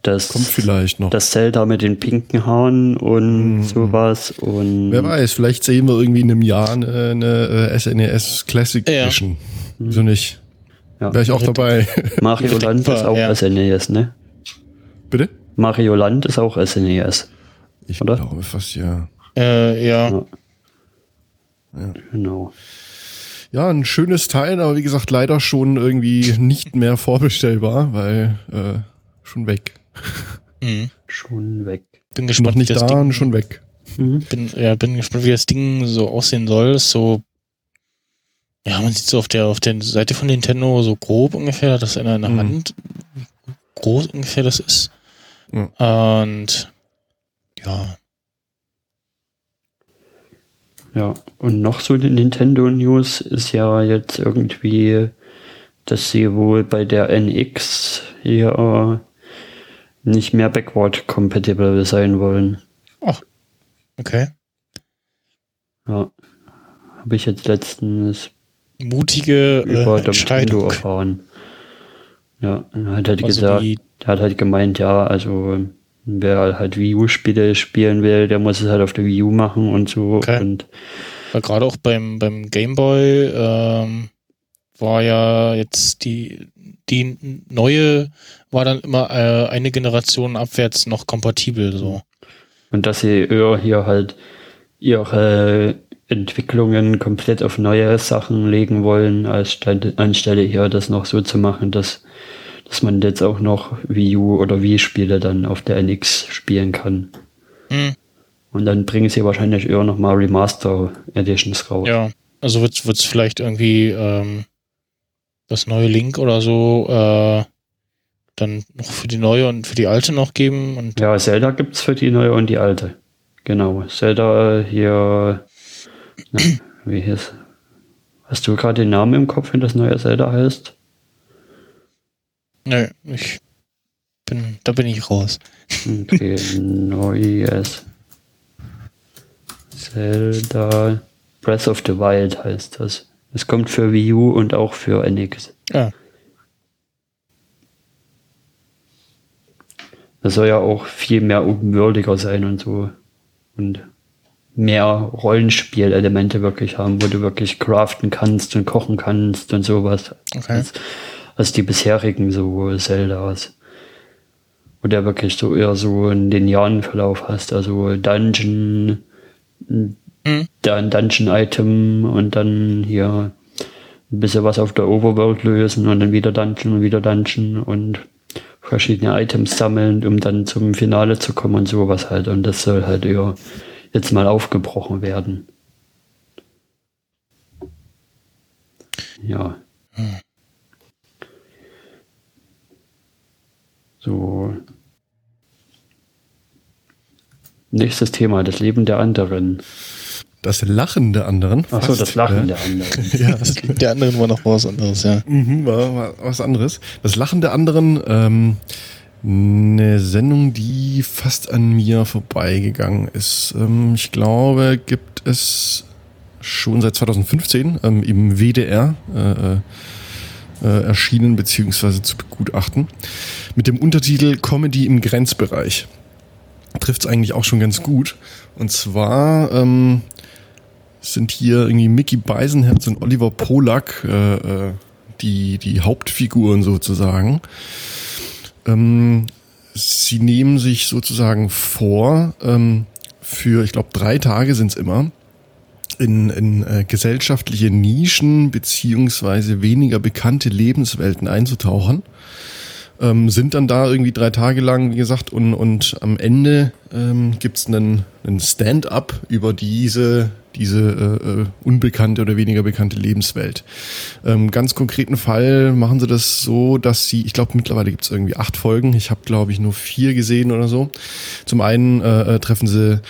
das, Kommt vielleicht noch. das Zelda mit den pinken Haaren und mhm. sowas. Und Wer weiß, vielleicht sehen wir irgendwie in einem Jahr eine, eine SNES äh, Classic ja. Edition. Wieso nicht? Ja. Wäre ich auch dabei. <laughs> Mario Land ist auch ja. SNES, ne? Bitte? Mario Land ist auch SNES. Ich oder? glaube fast ja. Äh, ja. ja. ja. Genau. Ja, ein schönes Teil, aber wie gesagt, leider schon irgendwie nicht mehr vorbestellbar, weil äh, schon weg. Mhm. Schon weg. Bin gespannt, Noch nicht da Ding, schon weg. Mhm. Bin, ja, bin gespannt, wie das Ding so aussehen soll. So, ja, man sieht so auf der auf der Seite von Nintendo so grob ungefähr, dass in einer mhm. Hand groß ungefähr das ist. Und ja. Ja, und noch so eine Nintendo News ist ja jetzt irgendwie, dass sie wohl bei der NX hier nicht mehr backward compatible sein wollen. Ach, okay. Ja, habe ich jetzt letztens Mutige äh, über Nintendo Entscheidung. erfahren. Ja, hat halt Also gesagt, die, hat halt gemeint, ja, also wer halt Wii U-Spiele spielen will, der muss es halt auf der Wii U machen und so. Okay. Und weil gerade auch beim, beim Game Boy ähm, war ja jetzt die, die neue war dann immer äh, eine Generation abwärts noch kompatibel so. Und dass sie eher hier halt ihre Entwicklungen komplett auf neue Sachen legen wollen, als anstelle hier das noch so zu machen, dass, dass man jetzt auch noch Wii U oder Wii-Spiele dann auf der NX spielen kann. Hm, Und dann bringen sie wahrscheinlich eher nochmal Remaster Editions raus. ja, also wird es vielleicht irgendwie ähm, das neue Link oder so äh, dann noch für die neue und für die alte noch geben und Ja, Zelda gibt's für die neue und die alte. Genau. Zelda hier. Na, wie hieß? Hast du gerade den Namen im Kopf, wenn das neue Zelda heißt? Nö, ich bin, da bin ich raus. Okay, <laughs> neues Zelda Breath of the Wild heißt das. Es kommt für Wii U und auch für NX. Ja, Das soll ja auch viel mehr openworldiger sein und so. Und mehr Rollenspielelemente wirklich haben, wo du wirklich craften kannst und kochen kannst und sowas. okay. Als, als die bisherigen so Zeldas. Wo ja wirklich so eher so einen linearen Verlauf hast. Also Dungeon, Hm. dann Dungeon-Item und dann hier ein bisschen was auf der Overworld lösen und dann wieder Dungeon und wieder Dungeon und verschiedene Items sammeln, um dann zum Finale zu kommen und sowas halt. Und das soll halt eher jetzt mal aufgebrochen werden. Ja. Hm. So. Nächstes Thema, das Leben der anderen. Das Lachen der anderen. Achso, das Lachen ja. der anderen. <laughs> Ja, Das <laughs> der anderen war noch was anderes, ja. Mhm, war, war was anderes. Das Lachen der anderen, ähm, eine Sendung, die fast an mir vorbeigegangen ist. Ähm, ich glaube, gibt es schon seit 2015 ähm, im WDR äh, äh, erschienen beziehungsweise zu begutachten mit dem Untertitel Comedy im Grenzbereich. Trifft es eigentlich auch schon ganz gut. Und zwar ähm, sind hier irgendwie Mickey Beisenherz und Oliver Polak äh, äh, die, die Hauptfiguren sozusagen. Ähm, sie nehmen sich sozusagen vor, ähm, für, ich glaube, drei Tage sind es immer, in, in äh, gesellschaftliche Nischen beziehungsweise weniger bekannte Lebenswelten einzutauchen. Ähm, sind dann da irgendwie drei Tage lang, wie gesagt, und, und am Ende ähm, gibt's einen, einen Stand-up über diese, diese äh, äh, unbekannte oder weniger bekannte Lebenswelt. Ähm, ganz konkreten Fall machen sie das so, dass sie, ich glaube mittlerweile gibt's irgendwie acht Folgen, ich habe glaube ich nur vier gesehen oder so. Zum einen äh, äh, treffen sie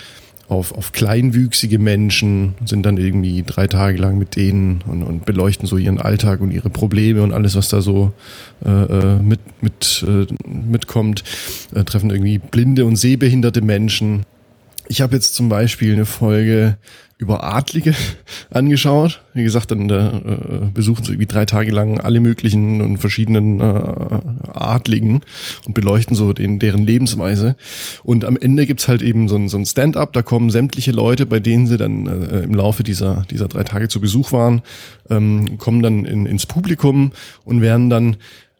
auf, auf kleinwüchsige Menschen, sind dann irgendwie drei Tage lang mit denen und, und beleuchten so ihren Alltag und ihre Probleme und alles, was da so äh, äh, mit, mit, äh, mitkommt. Äh, treffen irgendwie blinde und sehbehinderte Menschen. Ich habe jetzt zum Beispiel eine Folge über Adlige <laughs> angeschaut. Wie gesagt, dann äh, besuchen sie irgendwie drei Tage lang alle möglichen und verschiedenen äh, Adligen und beleuchten so den, deren Lebensweise. Und am Ende gibt's halt eben so ein, so ein Stand-up, da kommen sämtliche Leute, bei denen sie dann äh, im Laufe dieser, dieser drei Tage zu Besuch waren, ähm, kommen dann in, ins Publikum und werden dann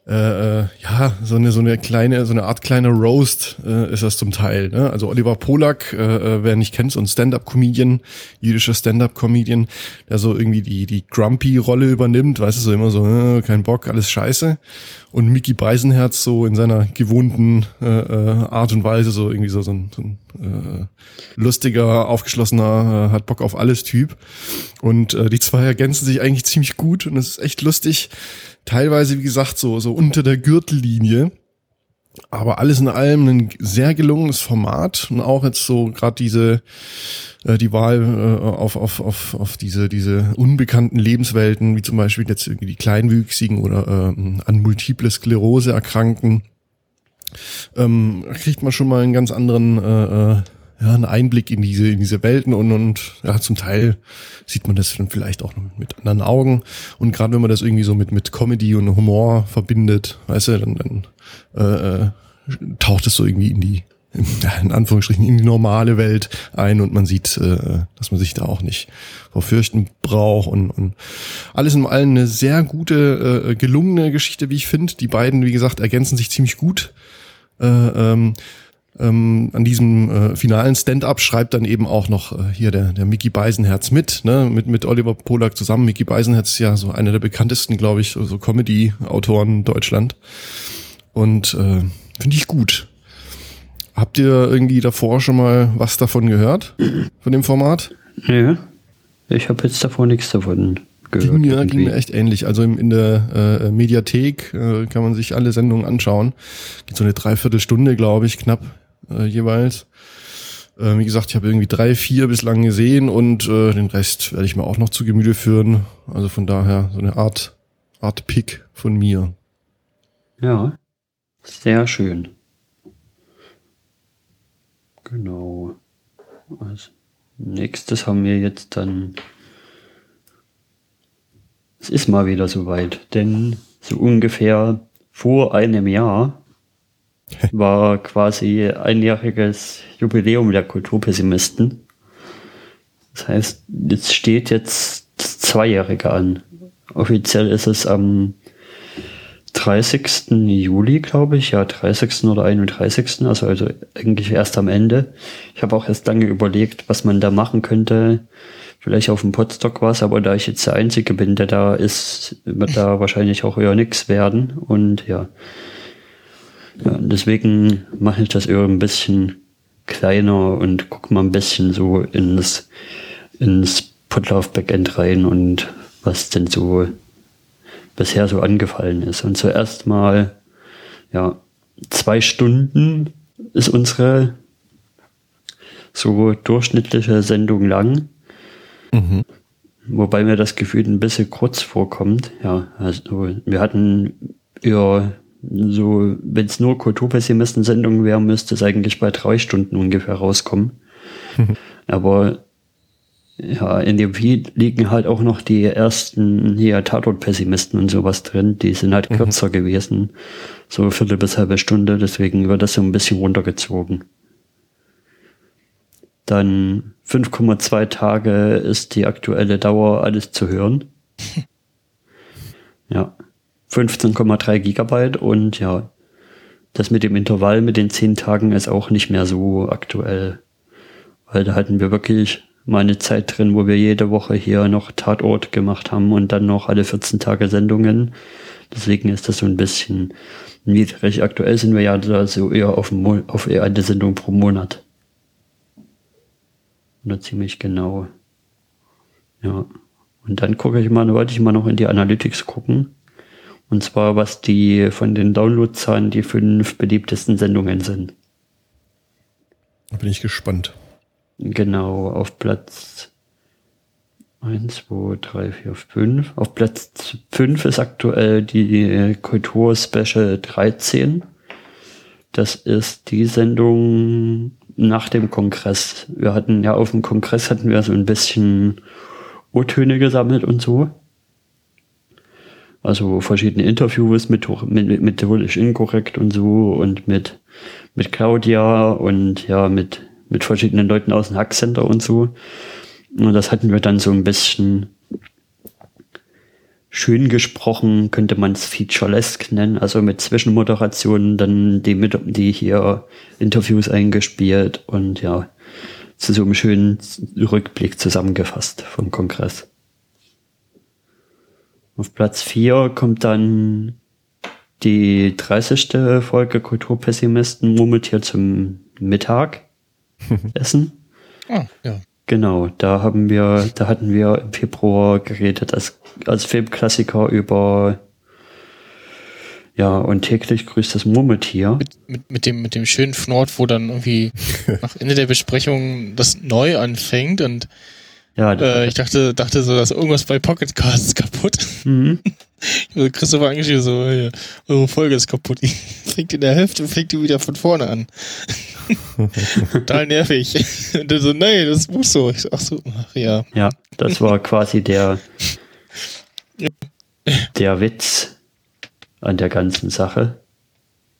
äh, äh, ja, so eine, so eine kleine, so eine Art kleiner Roast äh, ist das zum Teil. Ne? Also Oliver Polak, äh, äh, wer nicht kennt, so ein Stand-up-Comedian, jüdischer Stand-up-Comedian, der so irgendwie die, die Grumpy-Rolle übernimmt, weißt du, so immer so, äh, kein Bock, alles scheiße. Und Mickey Beisenherz so in seiner gewohnten äh, äh, Art und Weise, so irgendwie so, so ein, so ein äh, lustiger, aufgeschlossener, äh, hat Bock auf alles Typ. Und äh, die zwei ergänzen sich eigentlich ziemlich gut und es ist echt lustig teilweise, wie gesagt, so, so unter der Gürtellinie. aber alles in allem ein sehr gelungenes Format und auch jetzt so gerade diese äh, die Wahl äh, auf, auf, auf, auf diese, diese unbekannten Lebenswelten, wie zum Beispiel jetzt irgendwie die Kleinwüchsigen oder äh, an Multiple Sklerose erkranken, ähm, kriegt man schon mal einen ganz anderen äh, äh, ja, einen Einblick in diese, in diese Welten und, und ja, zum Teil sieht man das dann vielleicht auch mit anderen Augen. Und gerade wenn man das irgendwie so mit, mit Comedy und Humor verbindet, weißt du, dann, dann äh, taucht es so irgendwie in die, in Anführungsstrichen, in die normale Welt ein und man sieht, äh, dass man sich da auch nicht vor fürchten braucht und, und alles in allem eine sehr gute, äh, gelungene Geschichte, wie ich finde. Die beiden, wie gesagt, ergänzen sich ziemlich gut. Äh, ähm, ähm, an diesem äh, finalen Stand-up schreibt dann eben auch noch äh, hier der, der Mickey Beisenherz mit, ne, mit, mit Oliver Polak zusammen. Mickey Beisenherz ist ja so einer der bekanntesten, glaube ich, so Comedy-Autoren Deutschland. Und äh, finde ich gut. Habt ihr irgendwie davor schon mal was davon gehört? Von dem Format? Ja. Ich habe jetzt davor nichts davon gehört. Ging mir, ging mir echt ähnlich. Also im, in der äh, Mediathek äh, kann man sich alle Sendungen anschauen. Geht so eine Dreiviertelstunde, glaube ich, knapp äh, jeweils. Äh, wie gesagt, ich habe irgendwie drei, vier bislang gesehen und äh, den Rest werde ich mir auch noch zu Gemüte führen. Also von daher so eine Art, Art Pick von mir. Ja, sehr schön. Genau. Als nächstes haben wir jetzt dann. Es ist mal wieder soweit, denn so ungefähr vor einem Jahr <laughs> war quasi einjähriges Jubiläum der Kulturpessimisten. Das heißt, jetzt steht jetzt das Zweijährige an. Offiziell ist es am 30. Juli, glaube ich, ja, 30. oder 31. Also, also eigentlich erst am Ende. Ich habe auch erst lange überlegt, was man da machen könnte. Vielleicht auf dem Podstock was, aber da ich jetzt der Einzige bin, der da ist, wird da wahrscheinlich auch eher nix werden. Und ja deswegen mache ich das eher ein bisschen kleiner und gucke mal ein bisschen so ins, ins Podlove Backend rein und was denn so bisher so angefallen ist. Und zuerst mal, ja, zwei Stunden ist unsere so durchschnittliche Sendung lang. Mhm. Wobei mir das Gefühl ein bisschen kurz vorkommt. Ja, also wir hatten ja so, wenn es nur Kulturpessimisten-Sendungen wären, müsste es eigentlich bei drei Stunden ungefähr rauskommen. Mhm. <laughs> Aber ja, in dem Feed liegen halt auch noch die ersten hier Tatort-Pessimisten und sowas drin. Die sind halt mhm. kürzer gewesen. So Viertel bis halbe Stunde. Deswegen wird das so ein bisschen runtergezogen. Dann 5,2 Tage ist die aktuelle Dauer, alles zu hören. <laughs> ja. 15,3 Gigabyte und ja, das mit dem Intervall mit den 10 Tagen ist auch nicht mehr so aktuell. Weil da hatten wir wirklich mal eine Zeit drin, wo wir jede Woche hier noch Tatort gemacht haben und dann noch alle 14 Tage Sendungen. Deswegen ist das so ein bisschen niedrig. Aktuell sind wir ja da so eher auf, auf eher eine Sendung pro Monat. Oder ziemlich genau. Ja. Und dann gucke ich mal, wollte ich mal noch in die Analytics gucken. Und zwar, was die von den Downloadzahlen die fünf beliebtesten Sendungen sind. Da bin ich gespannt. Genau, auf Platz 1, 2, 3, 4, 5. Auf Platz 5 ist aktuell die Kultur Special 13. Das ist die Sendung nach dem Kongress. Wir hatten ja auf dem Kongress hatten wir so ein bisschen O-Töne gesammelt und so. Also verschiedene Interviews mit, mit, methodisch inkorrekt und so und mit, mit Claudia und ja, mit mit verschiedenen Leuten aus dem Hackcenter und so. Und das hatten wir dann so ein bisschen schön gesprochen, könnte man es featurelesque nennen, also mit Zwischenmoderationen dann die, mit, die hier Interviews eingespielt und ja, zu so einem schönen Rückblick zusammengefasst vom Kongress. Auf Platz 4 kommt dann die 30. Folge Kulturpessimisten murmelt zum Mittag. <laughs> Essen. Ah, ja. Genau, da haben wir, da hatten wir im Februar geredet als, als Filmklassiker über Ja, und täglich grüßt das Murmeltier. Mit, mit, mit, dem, mit dem schönen Fnord, wo dann irgendwie <laughs> nach Ende der Besprechung das neu anfängt und Ja, äh, ich dachte, dachte so, dass irgendwas bei Pocket Casts kaputt. mhm. <laughs> Also Christopher angeschrieben so, eure Folge ist kaputt. Die fängt in der Hälfte, fängt die wieder von vorne an. <laughs> Total nervig. Und dann so, nein, das muss so. Ich so, ach so, ach ja. ja, das war quasi der, der Witz an der ganzen Sache.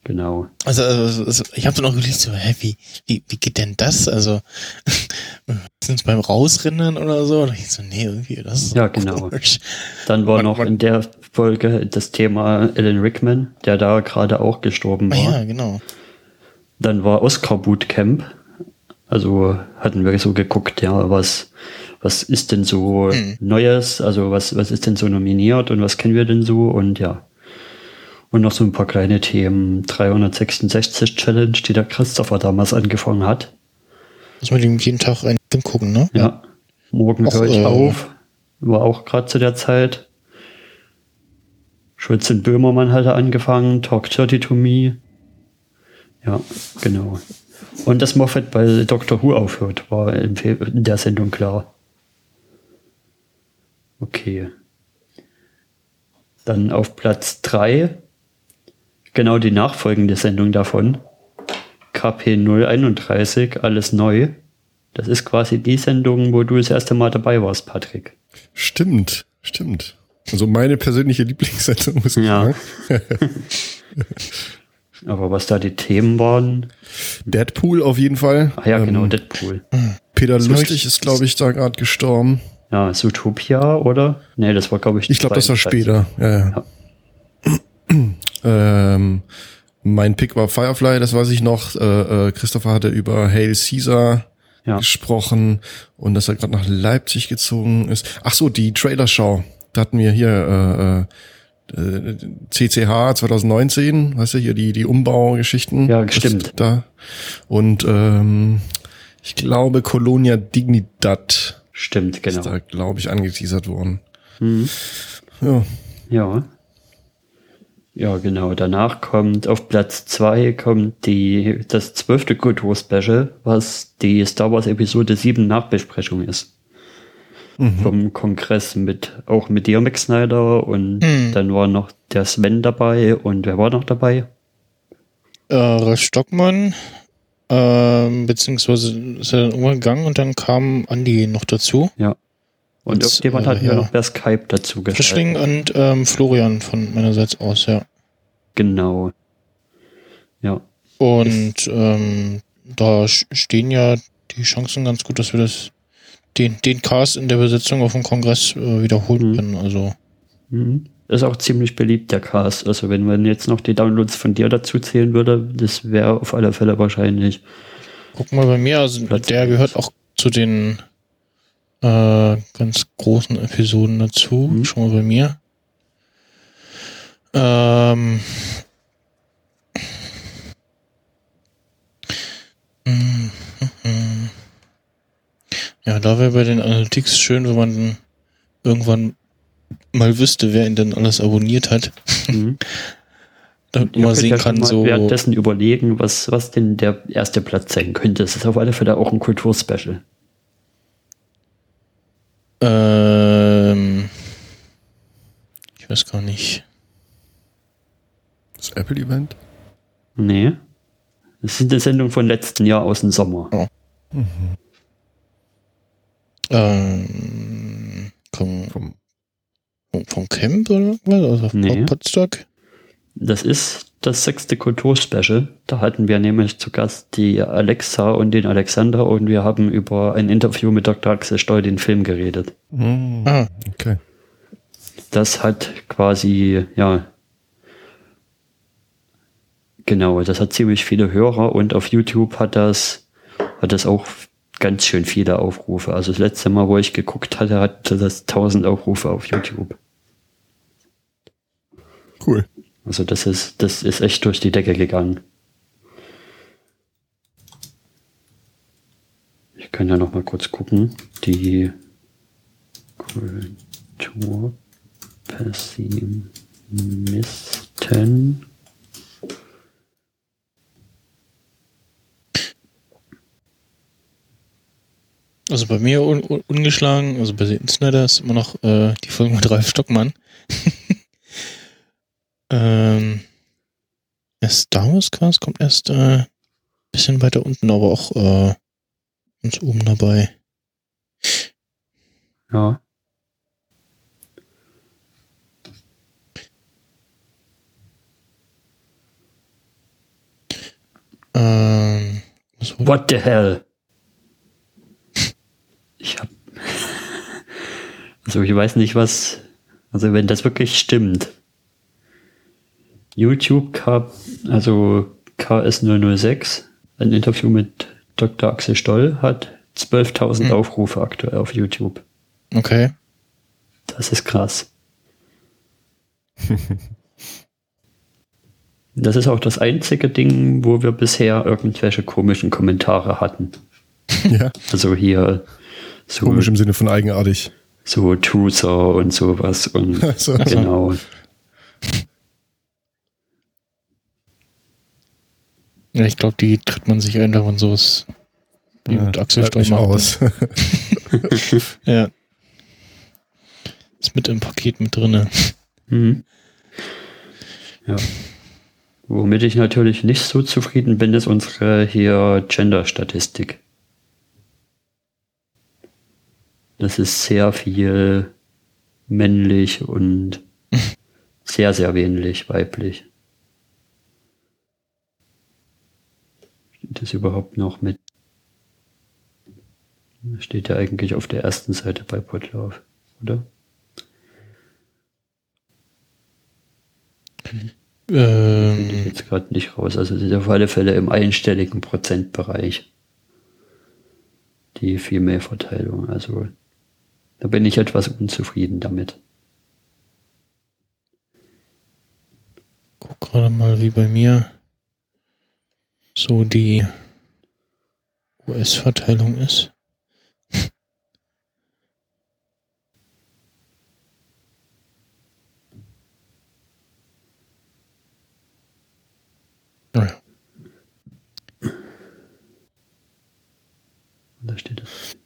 Genau. Also, also, also ich habe dann auch gelesen, so, hä, wie, wie, wie geht denn das? Also, <laughs> sind es beim Rausrennen oder so? Und ich so, nee, irgendwie, das ist Ja, genau. komisch. Dann war Man- noch man- in der Folge das Thema Alan Rickman, der da gerade auch gestorben Ah, war. ja, genau. Dann war Oscar Bootcamp. Also hatten wir so geguckt, ja, was, was ist denn so Hm. Neues? Also was, was ist denn so nominiert und was kennen wir denn so? Und ja. Und noch so ein paar kleine Themen. 366 Challenge, die der Christopher damals angefangen hat. Muss man jeden Tag einen Film gucken, ne? Ja. Morgen höre ich äh, auf. War auch gerade zu der Zeit. Schulz und Böhmermann hatte angefangen. Talk 30 to me. Ja, genau. Und dass Moffat bei Doctor Who aufhört, war in der Sendung klar. Okay. Dann auf Platz 3 genau die nachfolgende Sendung davon. KP 031, alles neu. Das ist quasi die Sendung, wo du das erste Mal dabei warst, Patrick. Stimmt, stimmt. Also meine persönliche Lieblingssendung muss ich Ja. sagen. <laughs> Aber was da die Themen waren, Deadpool auf jeden Fall. ah ja, genau, Ähm, Deadpool. Peter Das Lustig ist, glaube ich, da gerade gestorben. Ja, Zootopia, oder? Nee, das war, glaube ich, Ich glaube, das war später. Ja, ja. Ähm, mein Pick war Firefly, das weiß ich noch. Äh, äh, Christopher hatte über Hail Caesar Ja. gesprochen und dass er gerade nach Leipzig gezogen ist. Ach so, die Trailer-Show. Da hatten wir hier äh, äh, CCH 2019, weißt du, hier die, die Umbaugeschichten. Ja, stimmt. Da. Und ähm, ich glaube, Colonia Dignidad Stimmt, genau. ist da, glaube ich, angeteasert worden. Mhm. Ja. Ja. Ja, genau. Danach kommt auf Platz zwei kommt die, das zwölfte Good War Special, was die Star Wars Episode 7 Nachbesprechung ist. Vom Kongress mit, auch mit dir, Max Snyder, und Mhm. dann war noch der Sven dabei und wer war noch dabei? Äh, Ralf Stockmann, ähm, beziehungsweise ist er dann irgendwann gegangen und dann kam Andi noch dazu. Ja. Und irgendjemand äh, hatten wir ja. noch per Skype dazu Frischling geschaltet. und ähm, Florian von meinerseits aus, ja. Genau. Ja. Und ähm, da stehen ja die Chancen ganz gut, dass wir das den, den Cast in der Besetzung auf dem Kongress äh, wiederholen Mhm. können. Also Mhm. Ist auch ziemlich beliebt, der Cast. Also wenn man jetzt noch die Downloads von dir dazu zählen würde, das wäre auf alle Fälle wahrscheinlich. guck mal bei mir, also Platz der gehört auch zu den äh, ganz großen Episoden dazu. Mhm. Schau mal bei mir. Ähm. Ja, da wäre bei den Analytics schön, wenn man irgendwann mal wüsste, wer ihn denn alles abonniert hat. Mhm. <laughs> Damit man sehen ja schon kann, mal so. währenddessen überlegen, was, was denn der erste Platz sein könnte. Es ist auf alle Fälle auch ein Kulturspecial. Ähm, ich weiß gar nicht. Das Apple-Event? Nee. Das ist eine Sendung von letzten Jahr aus dem Sommer. Ähm, vom, Vom vom, vom Camp oder was? Also Nee. Potsdok? Das ist das sechste Kulturspecial. Da hatten wir nämlich zu Gast die Alexa und den Alexander und wir haben über ein Interview mit Dr. Axel Stoll den Film geredet. Hm, Ah, Okay. Das hat quasi, ja, genau, das hat ziemlich viele Hörer und auf YouTube hat das, hat das auch ganz schön viele Aufrufe. Also das letzte Mal, wo ich geguckt hatte, hatte das 1000 Aufrufe auf YouTube. Cool. Also das ist, das ist echt durch die Decke gegangen. Ich kann ja noch mal kurz gucken. Die Kulturpessimistin 10. Also bei mir un un ungeschlagen, also bei den ist immer noch äh, die Folge mit Ralf Stockmann. <laughs> ähm, Star Wars Cast kommt erst äh, bisschen weiter unten, aber auch äh, ganz oben dabei. Ja. Ähm, What the hell? Ich hab. <laughs> Also ich weiß nicht, was. Also wenn das wirklich stimmt. YouTube K, also KS006, ein Interview mit Dr. Axel Stoll, hat 12.000 Hm. Aufrufe aktuell auf YouTube. Okay. Das ist krass. <laughs> Das ist auch das einzige Ding, wo wir bisher irgendwelche komischen Kommentare hatten. Ja, Also hier so, komisch im Sinne von eigenartig. so Truther und sowas und <laughs> Also, genau. Ja, ich glaube, die tritt man sich einfach und sowas wie ja, mit Axel Stoll macht. aus. <laughs> <laughs> Ja. Ist mit im Paket mit drinne. Mhm. Ja. Womit ich natürlich nicht so zufrieden bin, ist unsere hier Gender-Statistik. Das ist sehr viel männlich und <laughs> sehr, sehr wenig weiblich. Das überhaupt noch mit? Steht ja eigentlich auf der ersten Seite bei Potlauf, oder? Finde ich Ähm, jetzt gerade nicht raus. Also ist auf alle Fälle im einstelligen Prozentbereich. Die Female-Verteilung. Also da bin ich etwas unzufrieden damit. guck gerade mal, wie bei mir so die US-Verteilung ist. Naja. Da steht es.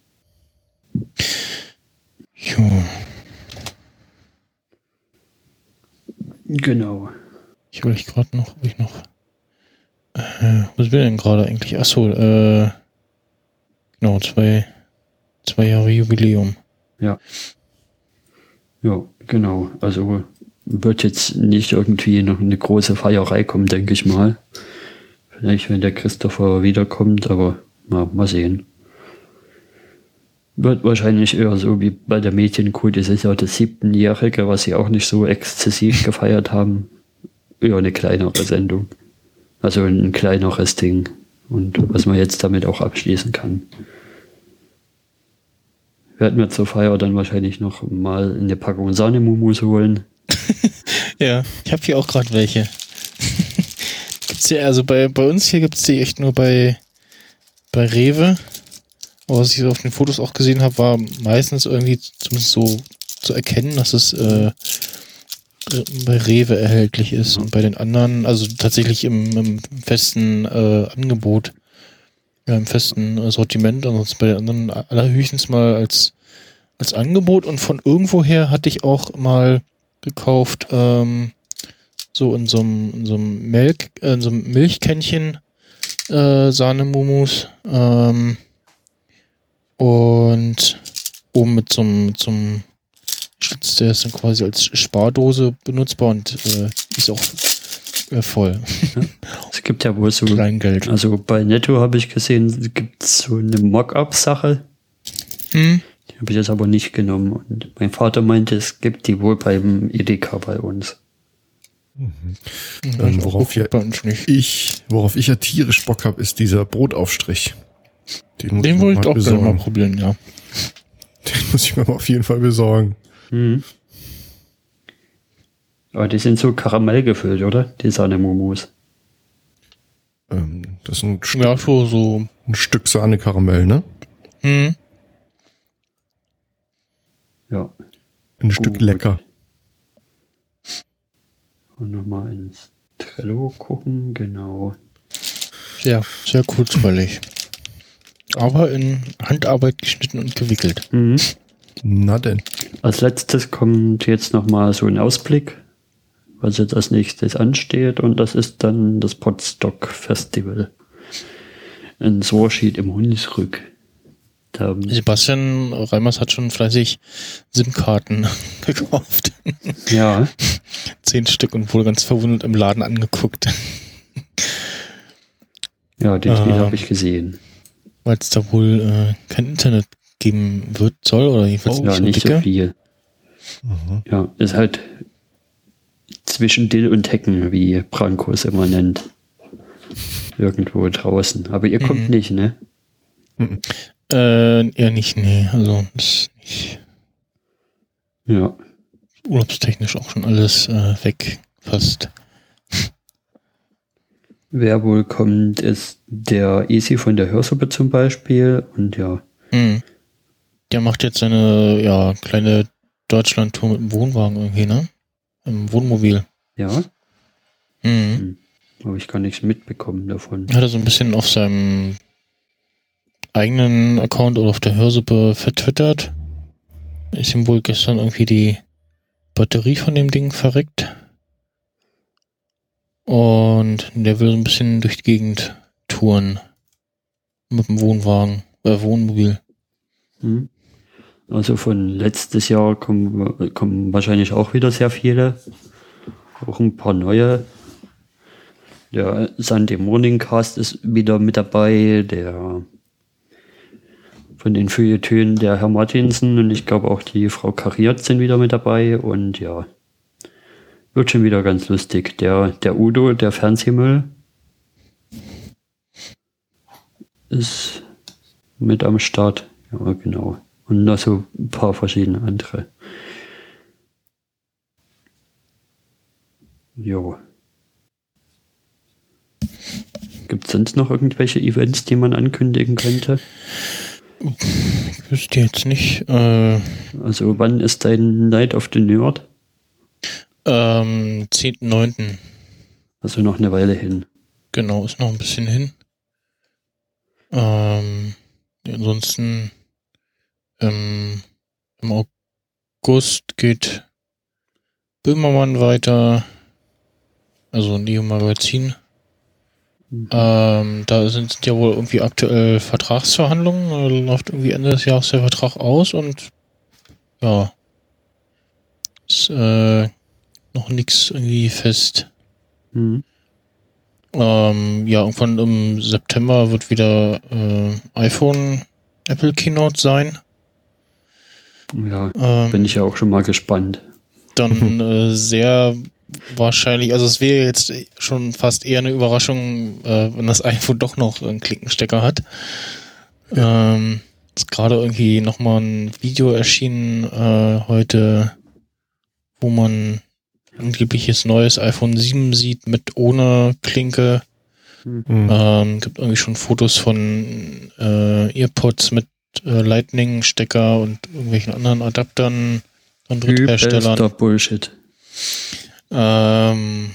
Jo. Genau. Ich will gerade noch, ob ich noch. Äh, was will denn gerade eigentlich? Achso, äh. Genau, zwei, zwei Jahre Jubiläum. Ja. Ja, genau. Also wird jetzt nicht irgendwie noch eine große Feierei kommen, denke ich mal. Vielleicht, wenn der Christopher wiederkommt, aber mal, mal sehen. Wird wahrscheinlich eher so wie bei der Mädchenkult, es ist ja das siebenjährige, was sie auch nicht so exzessiv gefeiert haben. Eher eine kleinere Sendung. Also ein kleineres Ding. Und was man jetzt damit auch abschließen kann. Werden wir zur Feier dann wahrscheinlich noch mal eine Packung Sahnemumus holen. <laughs> Ja, ich habe hier auch gerade welche. <laughs> gibt's hier, also bei, bei uns hier gibt's die echt nur bei, bei Rewe. Aber was ich so auf den Fotos auch gesehen habe, war meistens irgendwie zumindest so zu erkennen, dass es äh, bei Rewe erhältlich ist und bei den anderen, also tatsächlich im, im festen äh, Angebot, im festen Sortiment, ansonsten bei den anderen allerhöchstens mal als, als Angebot. Und von irgendwoher hatte ich auch mal gekauft, ähm, so in so einem, in so einem Milch, äh, in so einem Milchkännchen äh, Sahnemumus ähm, und oben mit so einem, mit so einem der ist dann quasi als Spardose benutzbar und äh, ist auch äh, voll. Es gibt ja wohl so, Kleingeld. also bei Netto habe ich gesehen, gibt es so eine Mock-up-Sache. Hm? Die habe ich jetzt aber nicht genommen. Und mein Vater meinte, es gibt die wohl beim Edeka bei uns. Ähm, worauf ja, ja- bei uns nicht. Ich, worauf ich ja tierisch Bock habe, ist dieser Brotaufstrich. Den, muss Den wollte ich auch gerne mal probieren, ja. Den muss ich mir mal auf jeden Fall besorgen. Mhm. Aber die sind so Karamell gefüllt, oder? Die Sahnemumus. Ähm, das ist ein, Stück, Ja, so, so. ein Stück Sahne-Karamell, ne? Hm? Ja. Ein Stück Gut. lecker. Und nochmal ins Trello gucken, genau. Sehr, sehr kurzweilig. Aber in Handarbeit geschnitten und gewickelt. Mhm. Na denn. Als letztes kommt jetzt nochmal so ein Ausblick, was jetzt als nächstes ansteht. Und das ist dann das Podstock Festival in Sorschied im Hunsrück. Da, Sebastian Reimers hat schon fleißig SIM-Karten <laughs> gekauft. ja, <laughs> Zehn Stück und wurde ganz verwundert im Laden angeguckt, ja, den Tweet Ah. habe ich gesehen. weil es da wohl äh, kein Internet geben wird, soll oder jedenfalls Oh, nicht ja, so nicht so viel. Mhm. Ja, ist halt zwischen Dill und Hecken, wie Branko es immer nennt. Irgendwo draußen. Aber ihr kommt Mhm. nicht, ne? Äh, eher nicht, nee. Also ist nicht Ja. urlaubstechnisch auch schon alles äh, weg, fast. Wer wohl kommt, ist der Easy von der Hörsuppe zum Beispiel. Und ja, Hm. Der macht jetzt seine ja, kleine Deutschland-Tour mit dem Wohnwagen irgendwie, ne? Im Wohnmobil. ja, Mhm. habe ich gar nichts mitbekommen davon. Hat er so ein bisschen auf seinem eigenen Account oder auf der Hörsuppe vertwittert. Ist ihm wohl gestern irgendwie die Batterie von dem Ding verreckt. Und der will so ein bisschen durch die Gegend touren. Mit dem Wohnwagen, äh, Wohnmobil. Hm. Also von letztes Jahr kommen, kommen wahrscheinlich auch wieder sehr viele. Auch ein paar neue. Der Sunday Morning Cast ist wieder mit dabei. Der von den Feuilletönen der Herr Martinsen und ich glaube auch die Frau Kariert sind wieder mit dabei. Und ja, wird schon wieder ganz lustig. Der, der Udo, der Fernsehmüll, ist mit am Start. Ja, genau. Und noch so ein paar verschiedene andere. Jo. Gibt es sonst noch irgendwelche Events, die man ankündigen könnte? Ich wüsste jetzt nicht. Äh, Also wann ist dein Night of the Nerd? ähm, 10.9. Also noch eine Weile hin. Genau, ist noch ein bisschen hin. Ähm, ansonsten ähm, im August geht Böhmermann weiter. Also Neo Magazin. Ähm, da sind, sind ja wohl irgendwie aktuell Vertragsverhandlungen. Da läuft irgendwie Ende des Jahres der Vertrag aus und ja. Ist äh, noch nichts irgendwie fest. Mhm. Ähm, ja, irgendwann im September wird wieder äh, iPhone Apple Keynote sein. Ja, Ähm, bin ich ja auch schon mal gespannt. dann <laughs> äh, sehr wahrscheinlich, also es wäre jetzt schon fast eher eine Überraschung, äh, wenn das iPhone doch noch einen Klickenstecker hat. Ähm, ist gerade irgendwie nochmal ein Video erschienen äh, heute, wo man angebliches neues iPhone 7 sieht mit ohne Klinke. Mhm. Ähm, gibt irgendwie schon Fotos von äh, Earpods mit äh, Lightning-Stecker und irgendwelchen anderen Adaptern von Drittherstellern. Übelster Bullshit. Ähm,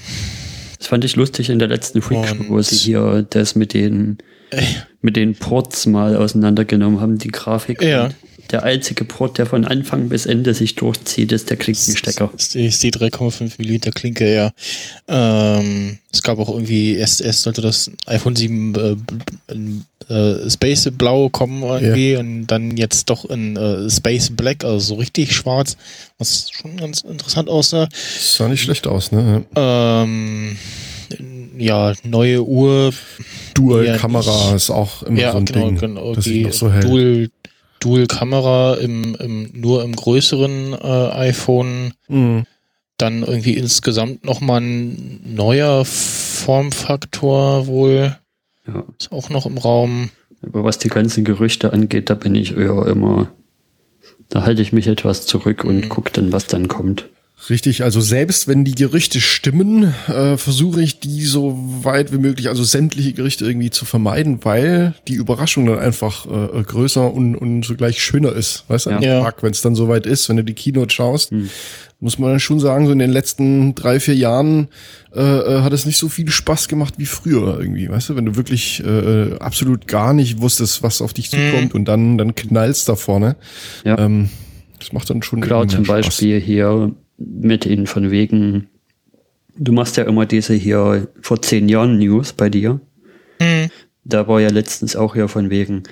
Das fand ich lustig in der letzten Freak Show, wo sie hier das mit den, Äh. mit den Ports mal auseinandergenommen haben, die Grafik. Ja. Und Der einzige Port, der von Anfang bis Ende sich durchzieht, ist der Klinkenstecker. Ist die, ist die 3,5 Milliliter Klinke, ja. Ähm, es gab auch irgendwie, erst, erst sollte das iPhone 7 äh, in äh, Space Blau kommen irgendwie und dann jetzt doch in äh, Space Black, also so richtig schwarz, was schon ganz interessant aussah. sah nicht schlecht aus, ne? Ähm, ja, neue Uhr, Dual-Kamera Ja, ist auch immer ja, so ein genau, Ding. genau, das die sieht noch so hell. Dual, Dual Kamera im, im, nur im größeren äh, iPhone. Mhm. Dann irgendwie insgesamt nochmal ein neuer Formfaktor wohl. Ja. Ist auch noch im Raum. Aber was die ganzen Gerüchte angeht, da bin ich eher immer, da halte ich mich etwas zurück und Mhm. gucke dann, was dann kommt. Richtig, also selbst wenn die Gerichte stimmen, äh, versuche ich die so weit wie möglich, also sämtliche Gerichte irgendwie zu vermeiden, weil die Überraschung dann einfach äh, größer und, und zugleich schöner ist. Weißt du, Ja. Tag, wenn es dann soweit ist, wenn du die Keynote schaust, Hm. muss man schon sagen, so in den letzten drei, vier Jahren äh, äh, hat es nicht so viel Spaß gemacht wie früher irgendwie, weißt du, wenn du wirklich äh, absolut gar nicht wusstest, was auf dich zukommt und dann, dann knallst da vorne. Ja. Ähm, das macht dann schon irgendwie zum Spaß. Beispiel hier mit ihnen von wegen, du machst ja immer diese hier vor zehn Jahren News bei dir. Hm. Da war ja letztens auch hier von wegen,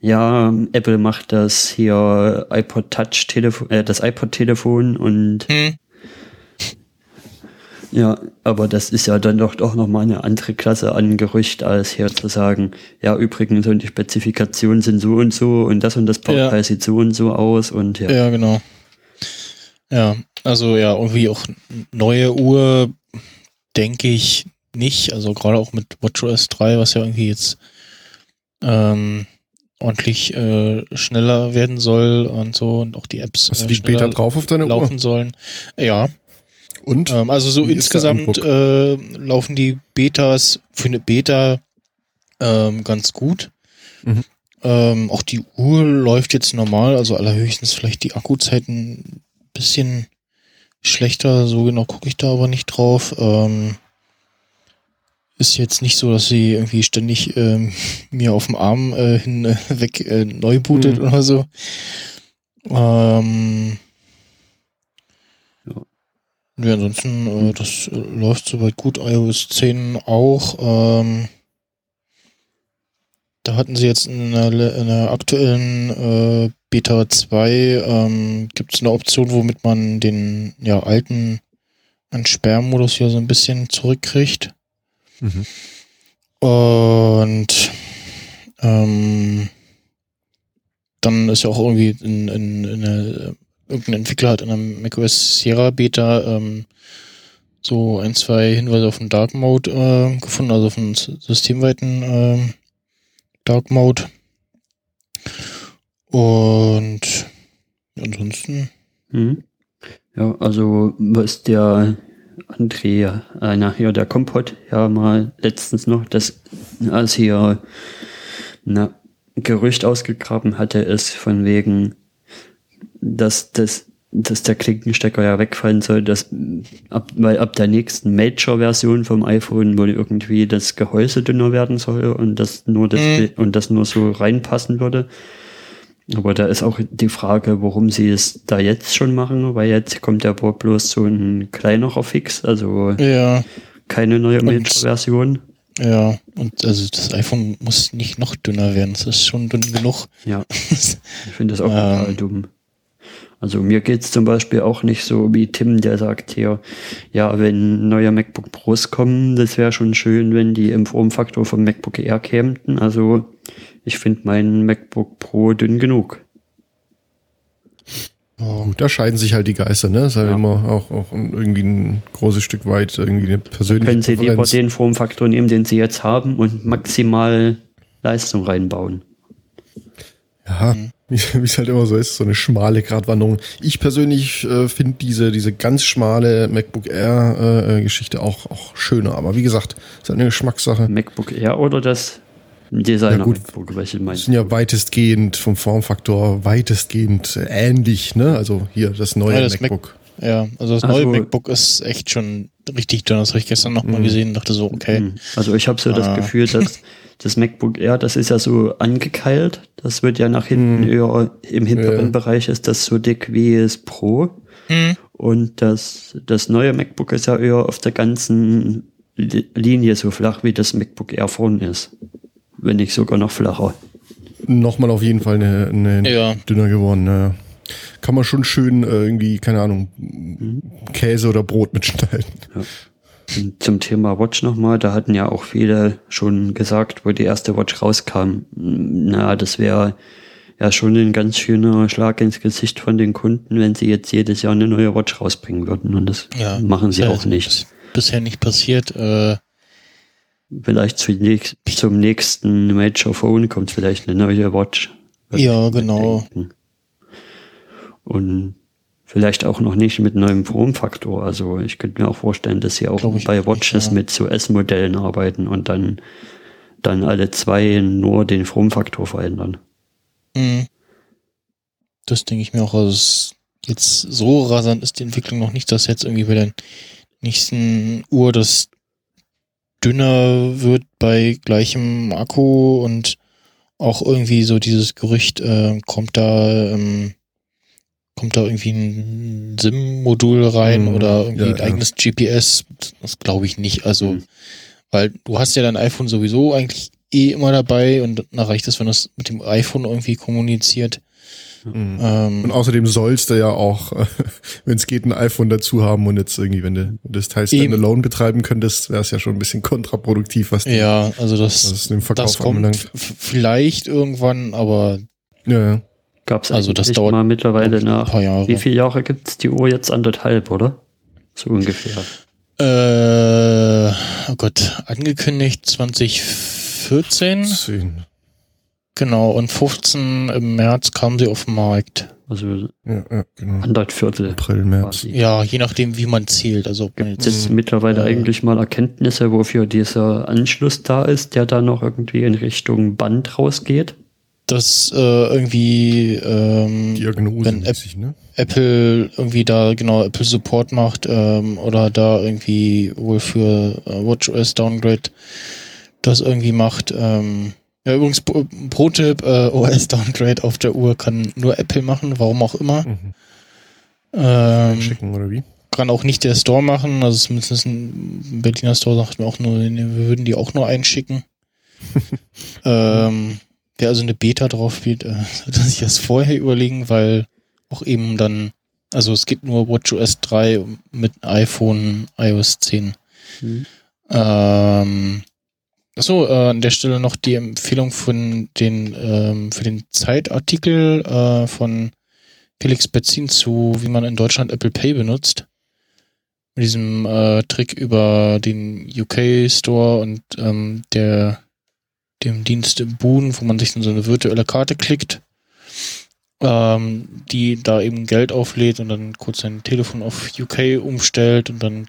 ja, Apple macht das hier iPod Touch Telefon, äh, das iPod Telefon und Hm. ja, aber das ist ja dann doch doch nochmal eine andere Klasse an Gerücht, als hier zu sagen, ja, übrigens und die Spezifikationen sind so und so und das und das Bauteil Ja. sieht so und so aus und ja. Ja, genau. Ja, also ja, irgendwie auch neue Uhr, denke ich nicht. Also gerade auch mit WatchOS 3, was ja irgendwie jetzt ähm, ordentlich äh, schneller werden soll und so und auch die Apps Hast du äh, die Beta drauf auf deine Uhr? laufen sollen. Ja, Und? ähm, also so Wie insgesamt äh, laufen die Betas für eine Beta ähm, ganz gut. Mhm. Ähm, auch die Uhr läuft jetzt normal, also allerhöchstens vielleicht die Akkuzeiten bisschen schlechter, so genau gucke ich da aber nicht drauf. Ähm, ist jetzt nicht so, dass sie irgendwie ständig ähm, <laughs> mir auf dem Arm äh, hin äh, <laughs> äh, neu bootet Mhm. oder so. Ähm, Ja. ja, ansonsten, äh, das äh, läuft soweit gut. iOS 10 auch. Ähm, da hatten sie jetzt in der, in der aktuellen äh, Beta 2 ähm, gibt es eine Option, womit man den ja, alten Entsperrmodus hier so ein bisschen zurückkriegt. Mhm. Und ähm, dann ist ja auch irgendwie in, in, in eine, irgendein Entwickler hat in einem macOS Sierra Beta ähm, so ein, zwei Hinweise auf den Dark Mode äh, gefunden, also auf den systemweiten ähm, Dark Mode. Und ansonsten, Mhm. Ja, also was der André, äh, nachher der Kompott, ja mal letztens noch, das als hier ein Gerücht ausgegraben hatte, ist von wegen, dass das dass der Klinkenstecker ja wegfallen soll, dass ab, weil ab der nächsten Major-Version vom iPhone wohl irgendwie das Gehäuse dünner werden soll und das nur das Mhm. und das nur so reinpassen würde. Aber da ist auch die Frage, warum sie es da jetzt schon machen, weil jetzt kommt ja wohl bloß so ein kleinerer Fix, also ja, keine neue Major-Version. ja, und also das iPhone muss nicht noch dünner werden, es ist schon dünn genug. Ja, <laughs> ich finde das auch Ähm. total dumm. Also mir geht's zum Beispiel auch nicht so wie Tim, der sagt hier, ja, wenn neue MacBook Pros kommen, das wäre schon schön, wenn die im Formfaktor vom MacBook Air kämen. Also ich finde mein MacBook Pro dünn genug. Gut, da scheiden sich halt die Geister, ne? Ist halt Ja. immer auch, auch irgendwie ein großes Stück weit irgendwie eine persönliche Können sie lieber den Formfaktor nehmen, den sie jetzt haben und maximal Leistung reinbauen. Ja, Mhm. <laughs> wie wie es halt immer so ist, so eine schmale Gratwanderung. Ich persönlich äh, finde diese, diese ganz schmale MacBook Air äh, äh, Geschichte auch, auch schöner. Aber wie gesagt, ist halt eine Geschmackssache. MacBook Air oder das Designer Ja, gut. Welche Die meinst sind ja weitestgehend vom Formfaktor weitestgehend äh, ähnlich, ne? Also hier das neue Ja, das Mac- MacBook. ja, also das Also- neue MacBook ist echt schon richtig dünn. Das habe ich gestern nochmal Mhm. gesehen und dachte so, okay. Hm. Also ich habe so das Ah. Gefühl, dass <laughs> das MacBook Air, das ist ja so angekeilt. Das wird ja nach hinten Hm. eher, im hinteren Ja. Bereich ist das so dick wie das Pro. Hm. Und das, das neue MacBook ist ja eher auf der ganzen Li- Linie so flach, wie das MacBook Air vorne ist. Wenn nicht sogar noch flacher. Nochmal auf jeden Fall eine, eine Ja. dünner geworden. Ja. Kann man schon schön äh, irgendwie, keine Ahnung, Käse oder Brot mitschneiden. Und zum Thema Watch nochmal, da hatten ja auch viele schon gesagt, wo die erste Watch rauskam, na, das wäre ja schon ein ganz schöner Schlag ins Gesicht von den Kunden, wenn sie jetzt jedes Jahr eine neue Watch rausbringen würden. Und das Ja, machen sie ja auch nicht. bis- Bisher nicht passiert. Äh, Vielleicht zum nächsten Major Phone kommt vielleicht eine neue Watch. Ja, genau. denken. Und Vielleicht auch noch nicht mit neuem Formfaktor. Also ich könnte mir auch vorstellen, dass sie auch bei nicht, Watches ja. mit so S-Modellen arbeiten und dann, dann alle zwei nur den Formfaktor verändern. Mhm. Das denke ich mir auch. Also jetzt so rasant ist die Entwicklung noch nicht, dass jetzt irgendwie bei der nächsten Uhr das dünner wird bei gleichem Akku und auch irgendwie so dieses Gerücht, äh, kommt da, ähm, kommt da irgendwie ein SIM-Modul rein Mhm. oder irgendwie Ja, ein ja. eigenes GPS. Das glaube ich nicht. Also, Mhm. weil du hast ja dein iPhone sowieso eigentlich eh immer dabei und dann reicht es, wenn das mit dem iPhone irgendwie kommuniziert. Mhm. Ähm, Und außerdem sollst du ja auch, <laughs> wenn es geht, ein iPhone dazu haben und jetzt irgendwie, wenn du das Teil. Standalone betreiben könntest, wäre es ja schon ein bisschen kontraproduktiv, was, die, ja, also das, was es den Verkauf das kommt anbelangt. vielleicht irgendwann, aber Ja, ja. Gab es Also das eigentlich dauert mal mittlerweile ein nach. paar Jahre. Wie viele Jahre gibt's die Uhr jetzt? Anderthalb, oder? So ungefähr. Äh, oh Gott, angekündigt 2014, Zehn. Genau, und 15 im März kam sie auf den Markt. Also Ja, ja, genau. anderthalb Viertel. April, März. quasi. Ja, je nachdem, wie man zählt. Also ob man Gibt jetzt, es mittlerweile äh, eigentlich mal Erkenntnisse, wofür dieser Anschluss da ist, der da noch irgendwie in Richtung Band rausgeht? dass äh, irgendwie ähm, Diagnose, Wenn App- ne? Apple irgendwie da genau Apple Support macht ähm, oder da irgendwie wohl für äh, WatchOS Downgrade das irgendwie macht. Ähm, ja, übrigens Pro- Pro-Tipp, äh, OS Downgrade auf der Uhr kann nur Apple machen, warum auch immer. Mhm. Ähm, Schicken oder wie? kann auch nicht der Store machen, also zumindest ein Berliner Store sagt mir auch nur, nee, wir würden die auch nur einschicken. <laughs> ähm, wer also eine Beta drauf spielt, äh, <laughs> sollte sich das vorher überlegen, weil auch eben dann, also es gibt nur WatchOS 3 mit iPhone iOS 10. Hm. Ähm, achso, äh, an der Stelle noch die Empfehlung von den, ähm, für den Zeitartikel äh, von Felix Betzin zu, wie man in Deutschland Apple Pay benutzt. Mit diesem äh, Trick über den UK Store und ähm, der dem Dienst Boon, wo man sich dann so eine virtuelle Karte klickt, ähm, die da eben Geld auflädt und dann kurz sein Telefon auf UK umstellt und dann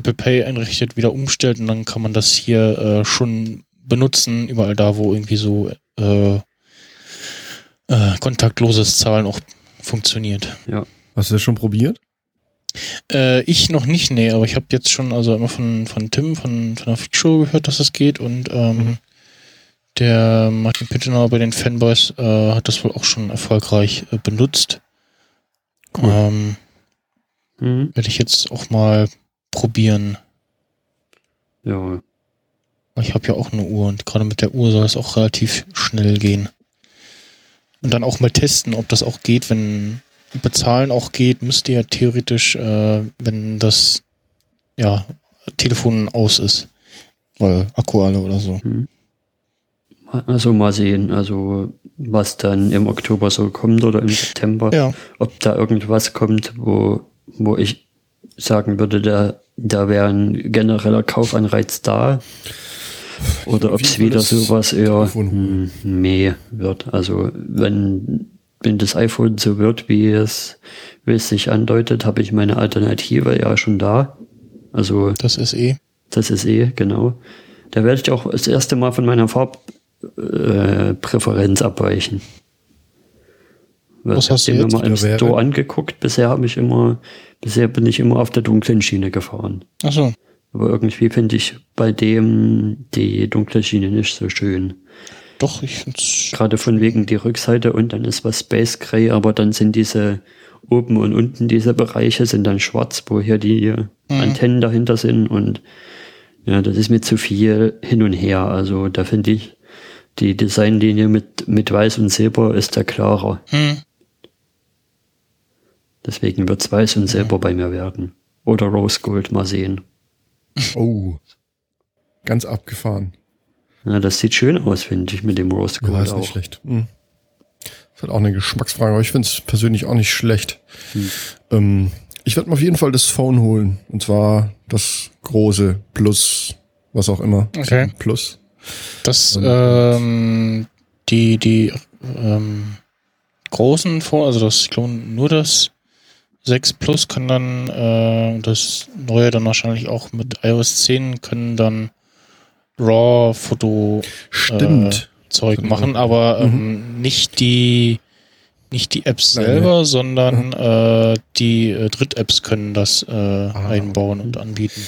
Apple Pay einrichtet, wieder umstellt und dann kann man das hier äh, schon benutzen, überall da, wo irgendwie so äh, äh, kontaktloses Zahlen auch funktioniert. Hast du das schon probiert? Äh, ich noch nicht, nee, aber ich habe jetzt schon also immer von, von Tim von, von der Freakshow gehört, dass das geht und ähm, Mhm. der Martin Pittenauer bei den Fanboys äh, hat das wohl auch schon erfolgreich äh, benutzt. Cool. Ähm, Hm. Werde ich jetzt auch mal probieren. Ja, Ich habe ja auch eine Uhr und gerade mit der Uhr soll es auch relativ schnell gehen. Und dann auch mal testen, ob das auch geht, wenn bezahlen auch geht, müsste ja theoretisch, äh, wenn das ja Telefon aus ist. Weil Akku alle oder so. also mal sehen, also was dann im Oktober so kommt oder im September. Ja. ob da irgendwas kommt, wo, wo ich sagen würde, da, da wäre ein genereller Kaufanreiz da. Oder ob es wieder sowas eher holen? hm, meh wird. Also wenn, wenn das iPhone so wird, wie es, wie es sich andeutet, habe ich meine Alternative ja schon da. Also Das ist eh. das ist eh, genau. Da werde ich auch das erste Mal von meiner Farbpräferenz äh, abweichen. Was ich hast du jetzt? immer im Oder wäre- Store angeguckt. Bisher habe ich immer, bisher bin ich immer auf der dunklen Schiene gefahren. Achso. Aber irgendwie finde ich bei dem die dunkle Schiene nicht so schön. Doch, ich find's. Gerade von wegen die Rückseite und dann ist was Space Gray, aber dann sind diese oben und unten diese Bereiche sind dann schwarz, wo hier die Antennen dahinter sind und ja, das ist mir zu viel hin und her. Also da finde ich die Designlinie mit, mit Weiß und Silber ist da klarer. Hm. Deswegen wird's Weiß und Silber bei mir werden. Oder Rose Gold, mal sehen. Oh. Ganz abgefahren. Ja, das sieht schön aus, finde ich, mit dem Rose Ja, Gold ist nicht auch. schlecht. Hm. Ist halt auch eine Geschmacksfrage, aber ich finde es persönlich auch nicht schlecht. Ähm, ich werde mir auf jeden Fall das Phone holen. Und zwar das große Plus, was auch immer. Okay. Plus. Das, ähm, die, die, ähm, großen vor, also das, ich glaube, nur das 6 Plus kann dann, äh, das neue dann wahrscheinlich auch mit iOS 10, können dann RAW-Foto Stimmt. Zeug Genau. machen, aber ähm, nicht die nicht die Apps Nein, selber, sondern äh, die äh, Dritt-Apps können das äh, einbauen und anbieten.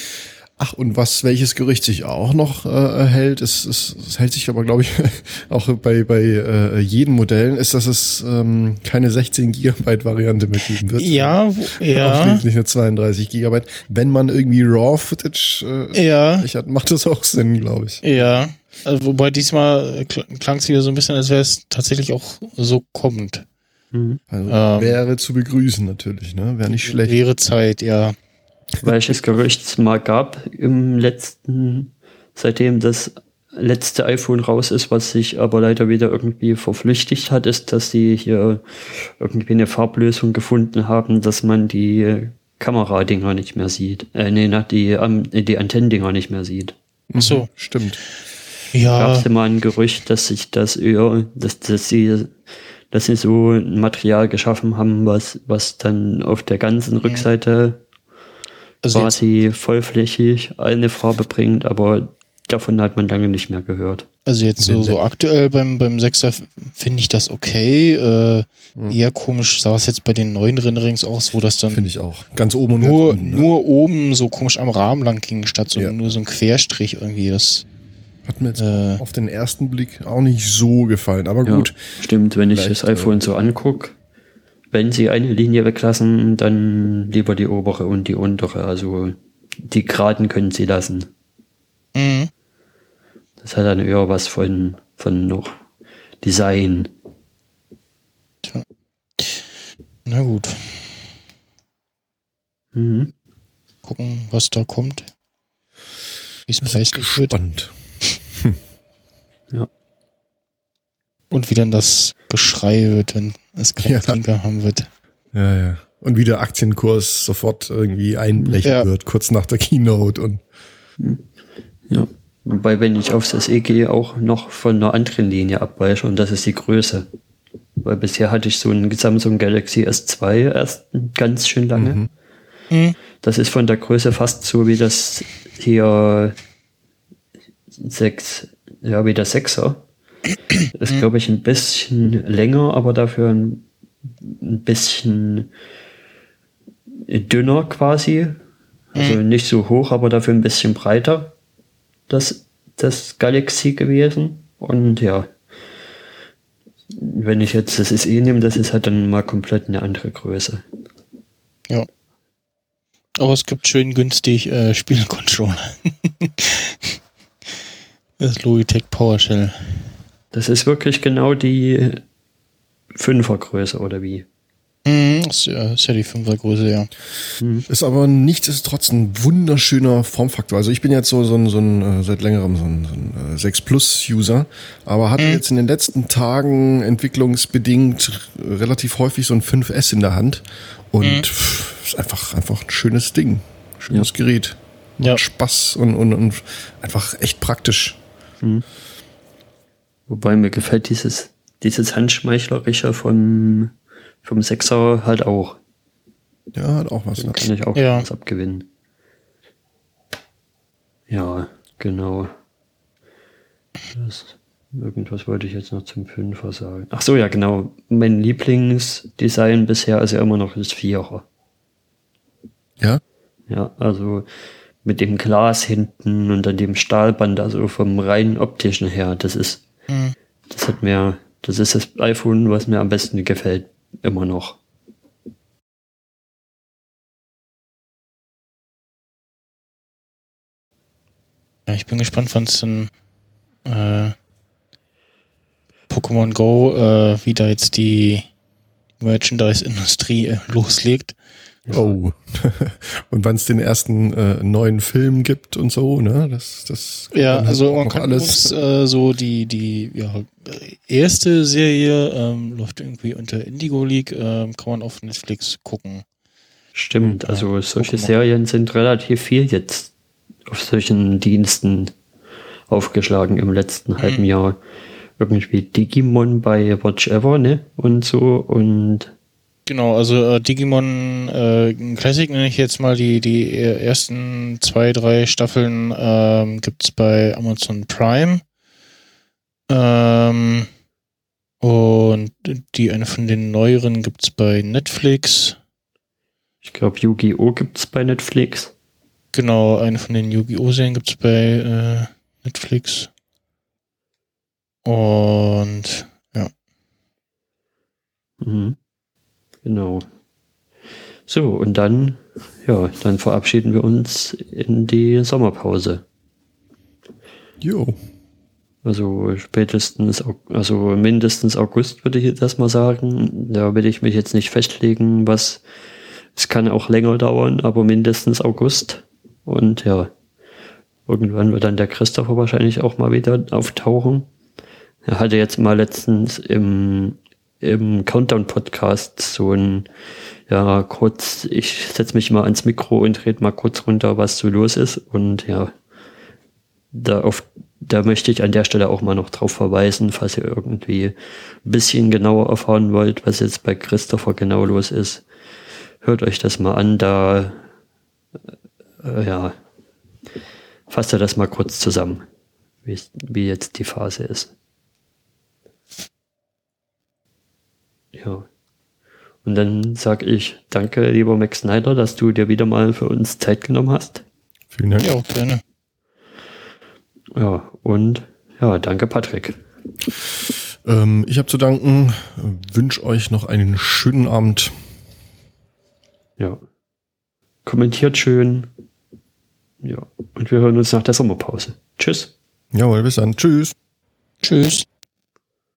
Ach, und was, welches Gerücht sich auch noch äh, hält, ist, ist, es hält sich aber, glaube ich, <laughs> auch bei, bei äh, jeden Modellen, ist, dass es ähm, keine 16 Gigabyte Variante mehr geben wird. Ja, <laughs> ja, Ausschließlich nur 32 Gigabyte. Wenn man irgendwie RAW-Footage äh, ja, hat, macht das auch Sinn, glaube ich. ja. Also, wobei diesmal kl- klang es wieder so ein bisschen, als wäre es tatsächlich auch so kommt. Mhm. Also Ähm. wäre zu begrüßen natürlich, ne? Wäre nicht schlecht. Wäre Zeit, ja. Welches Gerücht es mal gab im letzten, seitdem das letzte iPhone raus ist, was sich aber leider wieder irgendwie verflüchtigt hat, ist, dass sie hier irgendwie eine Farblösung gefunden haben, dass man die Kameradinger nicht mehr sieht. Äh, nee, na, die, ähm, die Antennendinger nicht mehr sieht. Mhm, so. Stimmt. Gab Ja, es immer ein Gerücht, dass sich das eher, dass, dass sie, dass sie so ein Material geschaffen haben, was, was dann auf der ganzen Rückseite also jetzt, quasi vollflächig eine Farbe bringt, aber davon hat man lange nicht mehr gehört. also jetzt so, so aktuell beim, beim 6er finde ich das okay. Äh, Eher komisch sah es jetzt bei den neuen Renderings aus, wo das dann Finde ich auch. Ganz oben und nur, unten, ne? nur oben so komisch am Rahmen lang ging, statt so Ja. nur so ein Querstrich irgendwie. Das, Hat mir jetzt Äh. auf den ersten Blick auch nicht so gefallen. Aber Ja, gut. stimmt, wenn ich das iPhone so angucke, wenn sie eine Linie weglassen, dann lieber die obere und die untere. Also die Geraden können sie lassen. Mhm. Das hat dann eher was von, von noch Design. Na gut, Mhm. gucken, was da kommt. Wie es Bin preislich wird Gespannt. Und wie dann das Geschrei wird, wenn es keinen Ja. Trinker haben wird. Ja, ja. Und wie der Aktienkurs sofort irgendwie einbrechen Ja. wird, kurz nach der Keynote. Und Ja. Wobei, wenn ich aufs SE gehe, auch noch von einer anderen Linie abweiche und das ist die Größe. Weil bisher hatte ich so einen Samsung Galaxy S2 erst ganz schön lange. Mhm. Mhm. Das ist von der Größe fast so wie das hier 6, ja, wie der 6er. Ist, glaube ich, ein bisschen länger, aber dafür ein, ein bisschen dünner quasi. Also nicht so hoch, aber dafür ein bisschen breiter. Das, das Galaxy gewesen. Und ja, wenn ich jetzt das SE nehme, das ist halt dann mal komplett eine andere Größe. Ja. Aber es gibt schön günstig äh, Spielcontroller. <laughs> das Logitech PowerShell. Das ist wirklich genau die Fünfergröße oder wie? Mhm, ist, ja, ist ja die Fünfergröße, ja. ist aber nichtsdestotrotz ein wunderschöner Formfaktor. Also ich bin jetzt so, so ein, so ein äh, seit längerem so ein, so ein äh, 6 Plus User, aber hatte jetzt in den letzten Tagen entwicklungsbedingt relativ häufig so ein 5S in der Hand und pff, ist einfach, einfach ein schönes Ding. Schönes Gerät. Macht Ja. Spaß und, und, und einfach echt praktisch. Wobei mir gefällt dieses, dieses Handschmeichlerische vom, vom Sechser halt auch. Ja, hat auch was. Dem Ne? kann ich auch Ja. was abgewinnen. Ja, genau. Das, irgendwas wollte ich jetzt noch zum Fünfer sagen. Ach so, ja, genau. Mein Lieblingsdesign bisher ist ja immer noch das Vierer. Ja? Ja, also mit dem Glas hinten und dann dem Stahlband, also vom rein optischen her, das ist, Das hat mir, das ist das iPhone, was mir am besten gefällt, immer noch. Ich bin gespannt, wann es dann äh, Pokémon Go äh, wieder jetzt die Merchandise-Industrie äh, <laughs> loslegt. Oh. <laughs> und wann es den ersten äh, neuen Film gibt und so, ne? Das, das Ja, also man kann uns äh, so die die ja, äh, erste Serie ähm, läuft irgendwie unter Indigo League, ähm, kann man auf Netflix gucken. Stimmt, Ja, also solche Pokémon. Serien sind relativ viel jetzt auf solchen Diensten aufgeschlagen im letzten halben Jahr. Irgendwie Digimon bei Watch Ever, ne? Und so und Genau, also äh, Digimon äh, Classic nenne ich jetzt mal die, die ersten zwei, drei Staffeln ähm, gibt es bei Amazon Prime. Ähm, und die eine von den neueren gibt es bei Netflix. Ich glaube, Yu-Gi-Oh! gibt es bei Netflix. Genau, eine von den Yu-Gi-Oh! Serien gibt es bei äh, Netflix. Und ja. Mhm. Genau. So, und dann, ja, dann verabschieden wir uns in die Sommerpause. Jo. Also spätestens, also mindestens August würde ich das mal sagen. Da will ich mich jetzt nicht festlegen, was, es kann auch länger dauern, aber mindestens August. Und ja, irgendwann wird dann der Christopher wahrscheinlich auch mal wieder auftauchen. Er hatte jetzt mal letztens im, im Countdown-Podcast so ein, ja, kurz, ich setze mich mal ans Mikro und rede mal kurz runter, was so los ist. Und ja, da auf da möchte ich an der Stelle auch mal noch drauf verweisen, falls ihr irgendwie ein bisschen genauer erfahren wollt, was jetzt bei Christopher genau los ist. Hört euch das mal an, da äh, ja, fasst ihr das mal kurz zusammen, wie, wie jetzt die Phase ist. Ja. Und dann sag ich danke, lieber Max Snyder, dass du dir wieder mal für uns Zeit genommen hast. Vielen Dank. Ja, auch gerne. Ja, und ja, danke Patrick. Ähm, ich habe zu danken, wünsche euch noch einen schönen Abend. Ja. Kommentiert schön. Ja. Und wir hören uns nach der Sommerpause. Tschüss. Jawohl, bis dann. Tschüss. Tschüss.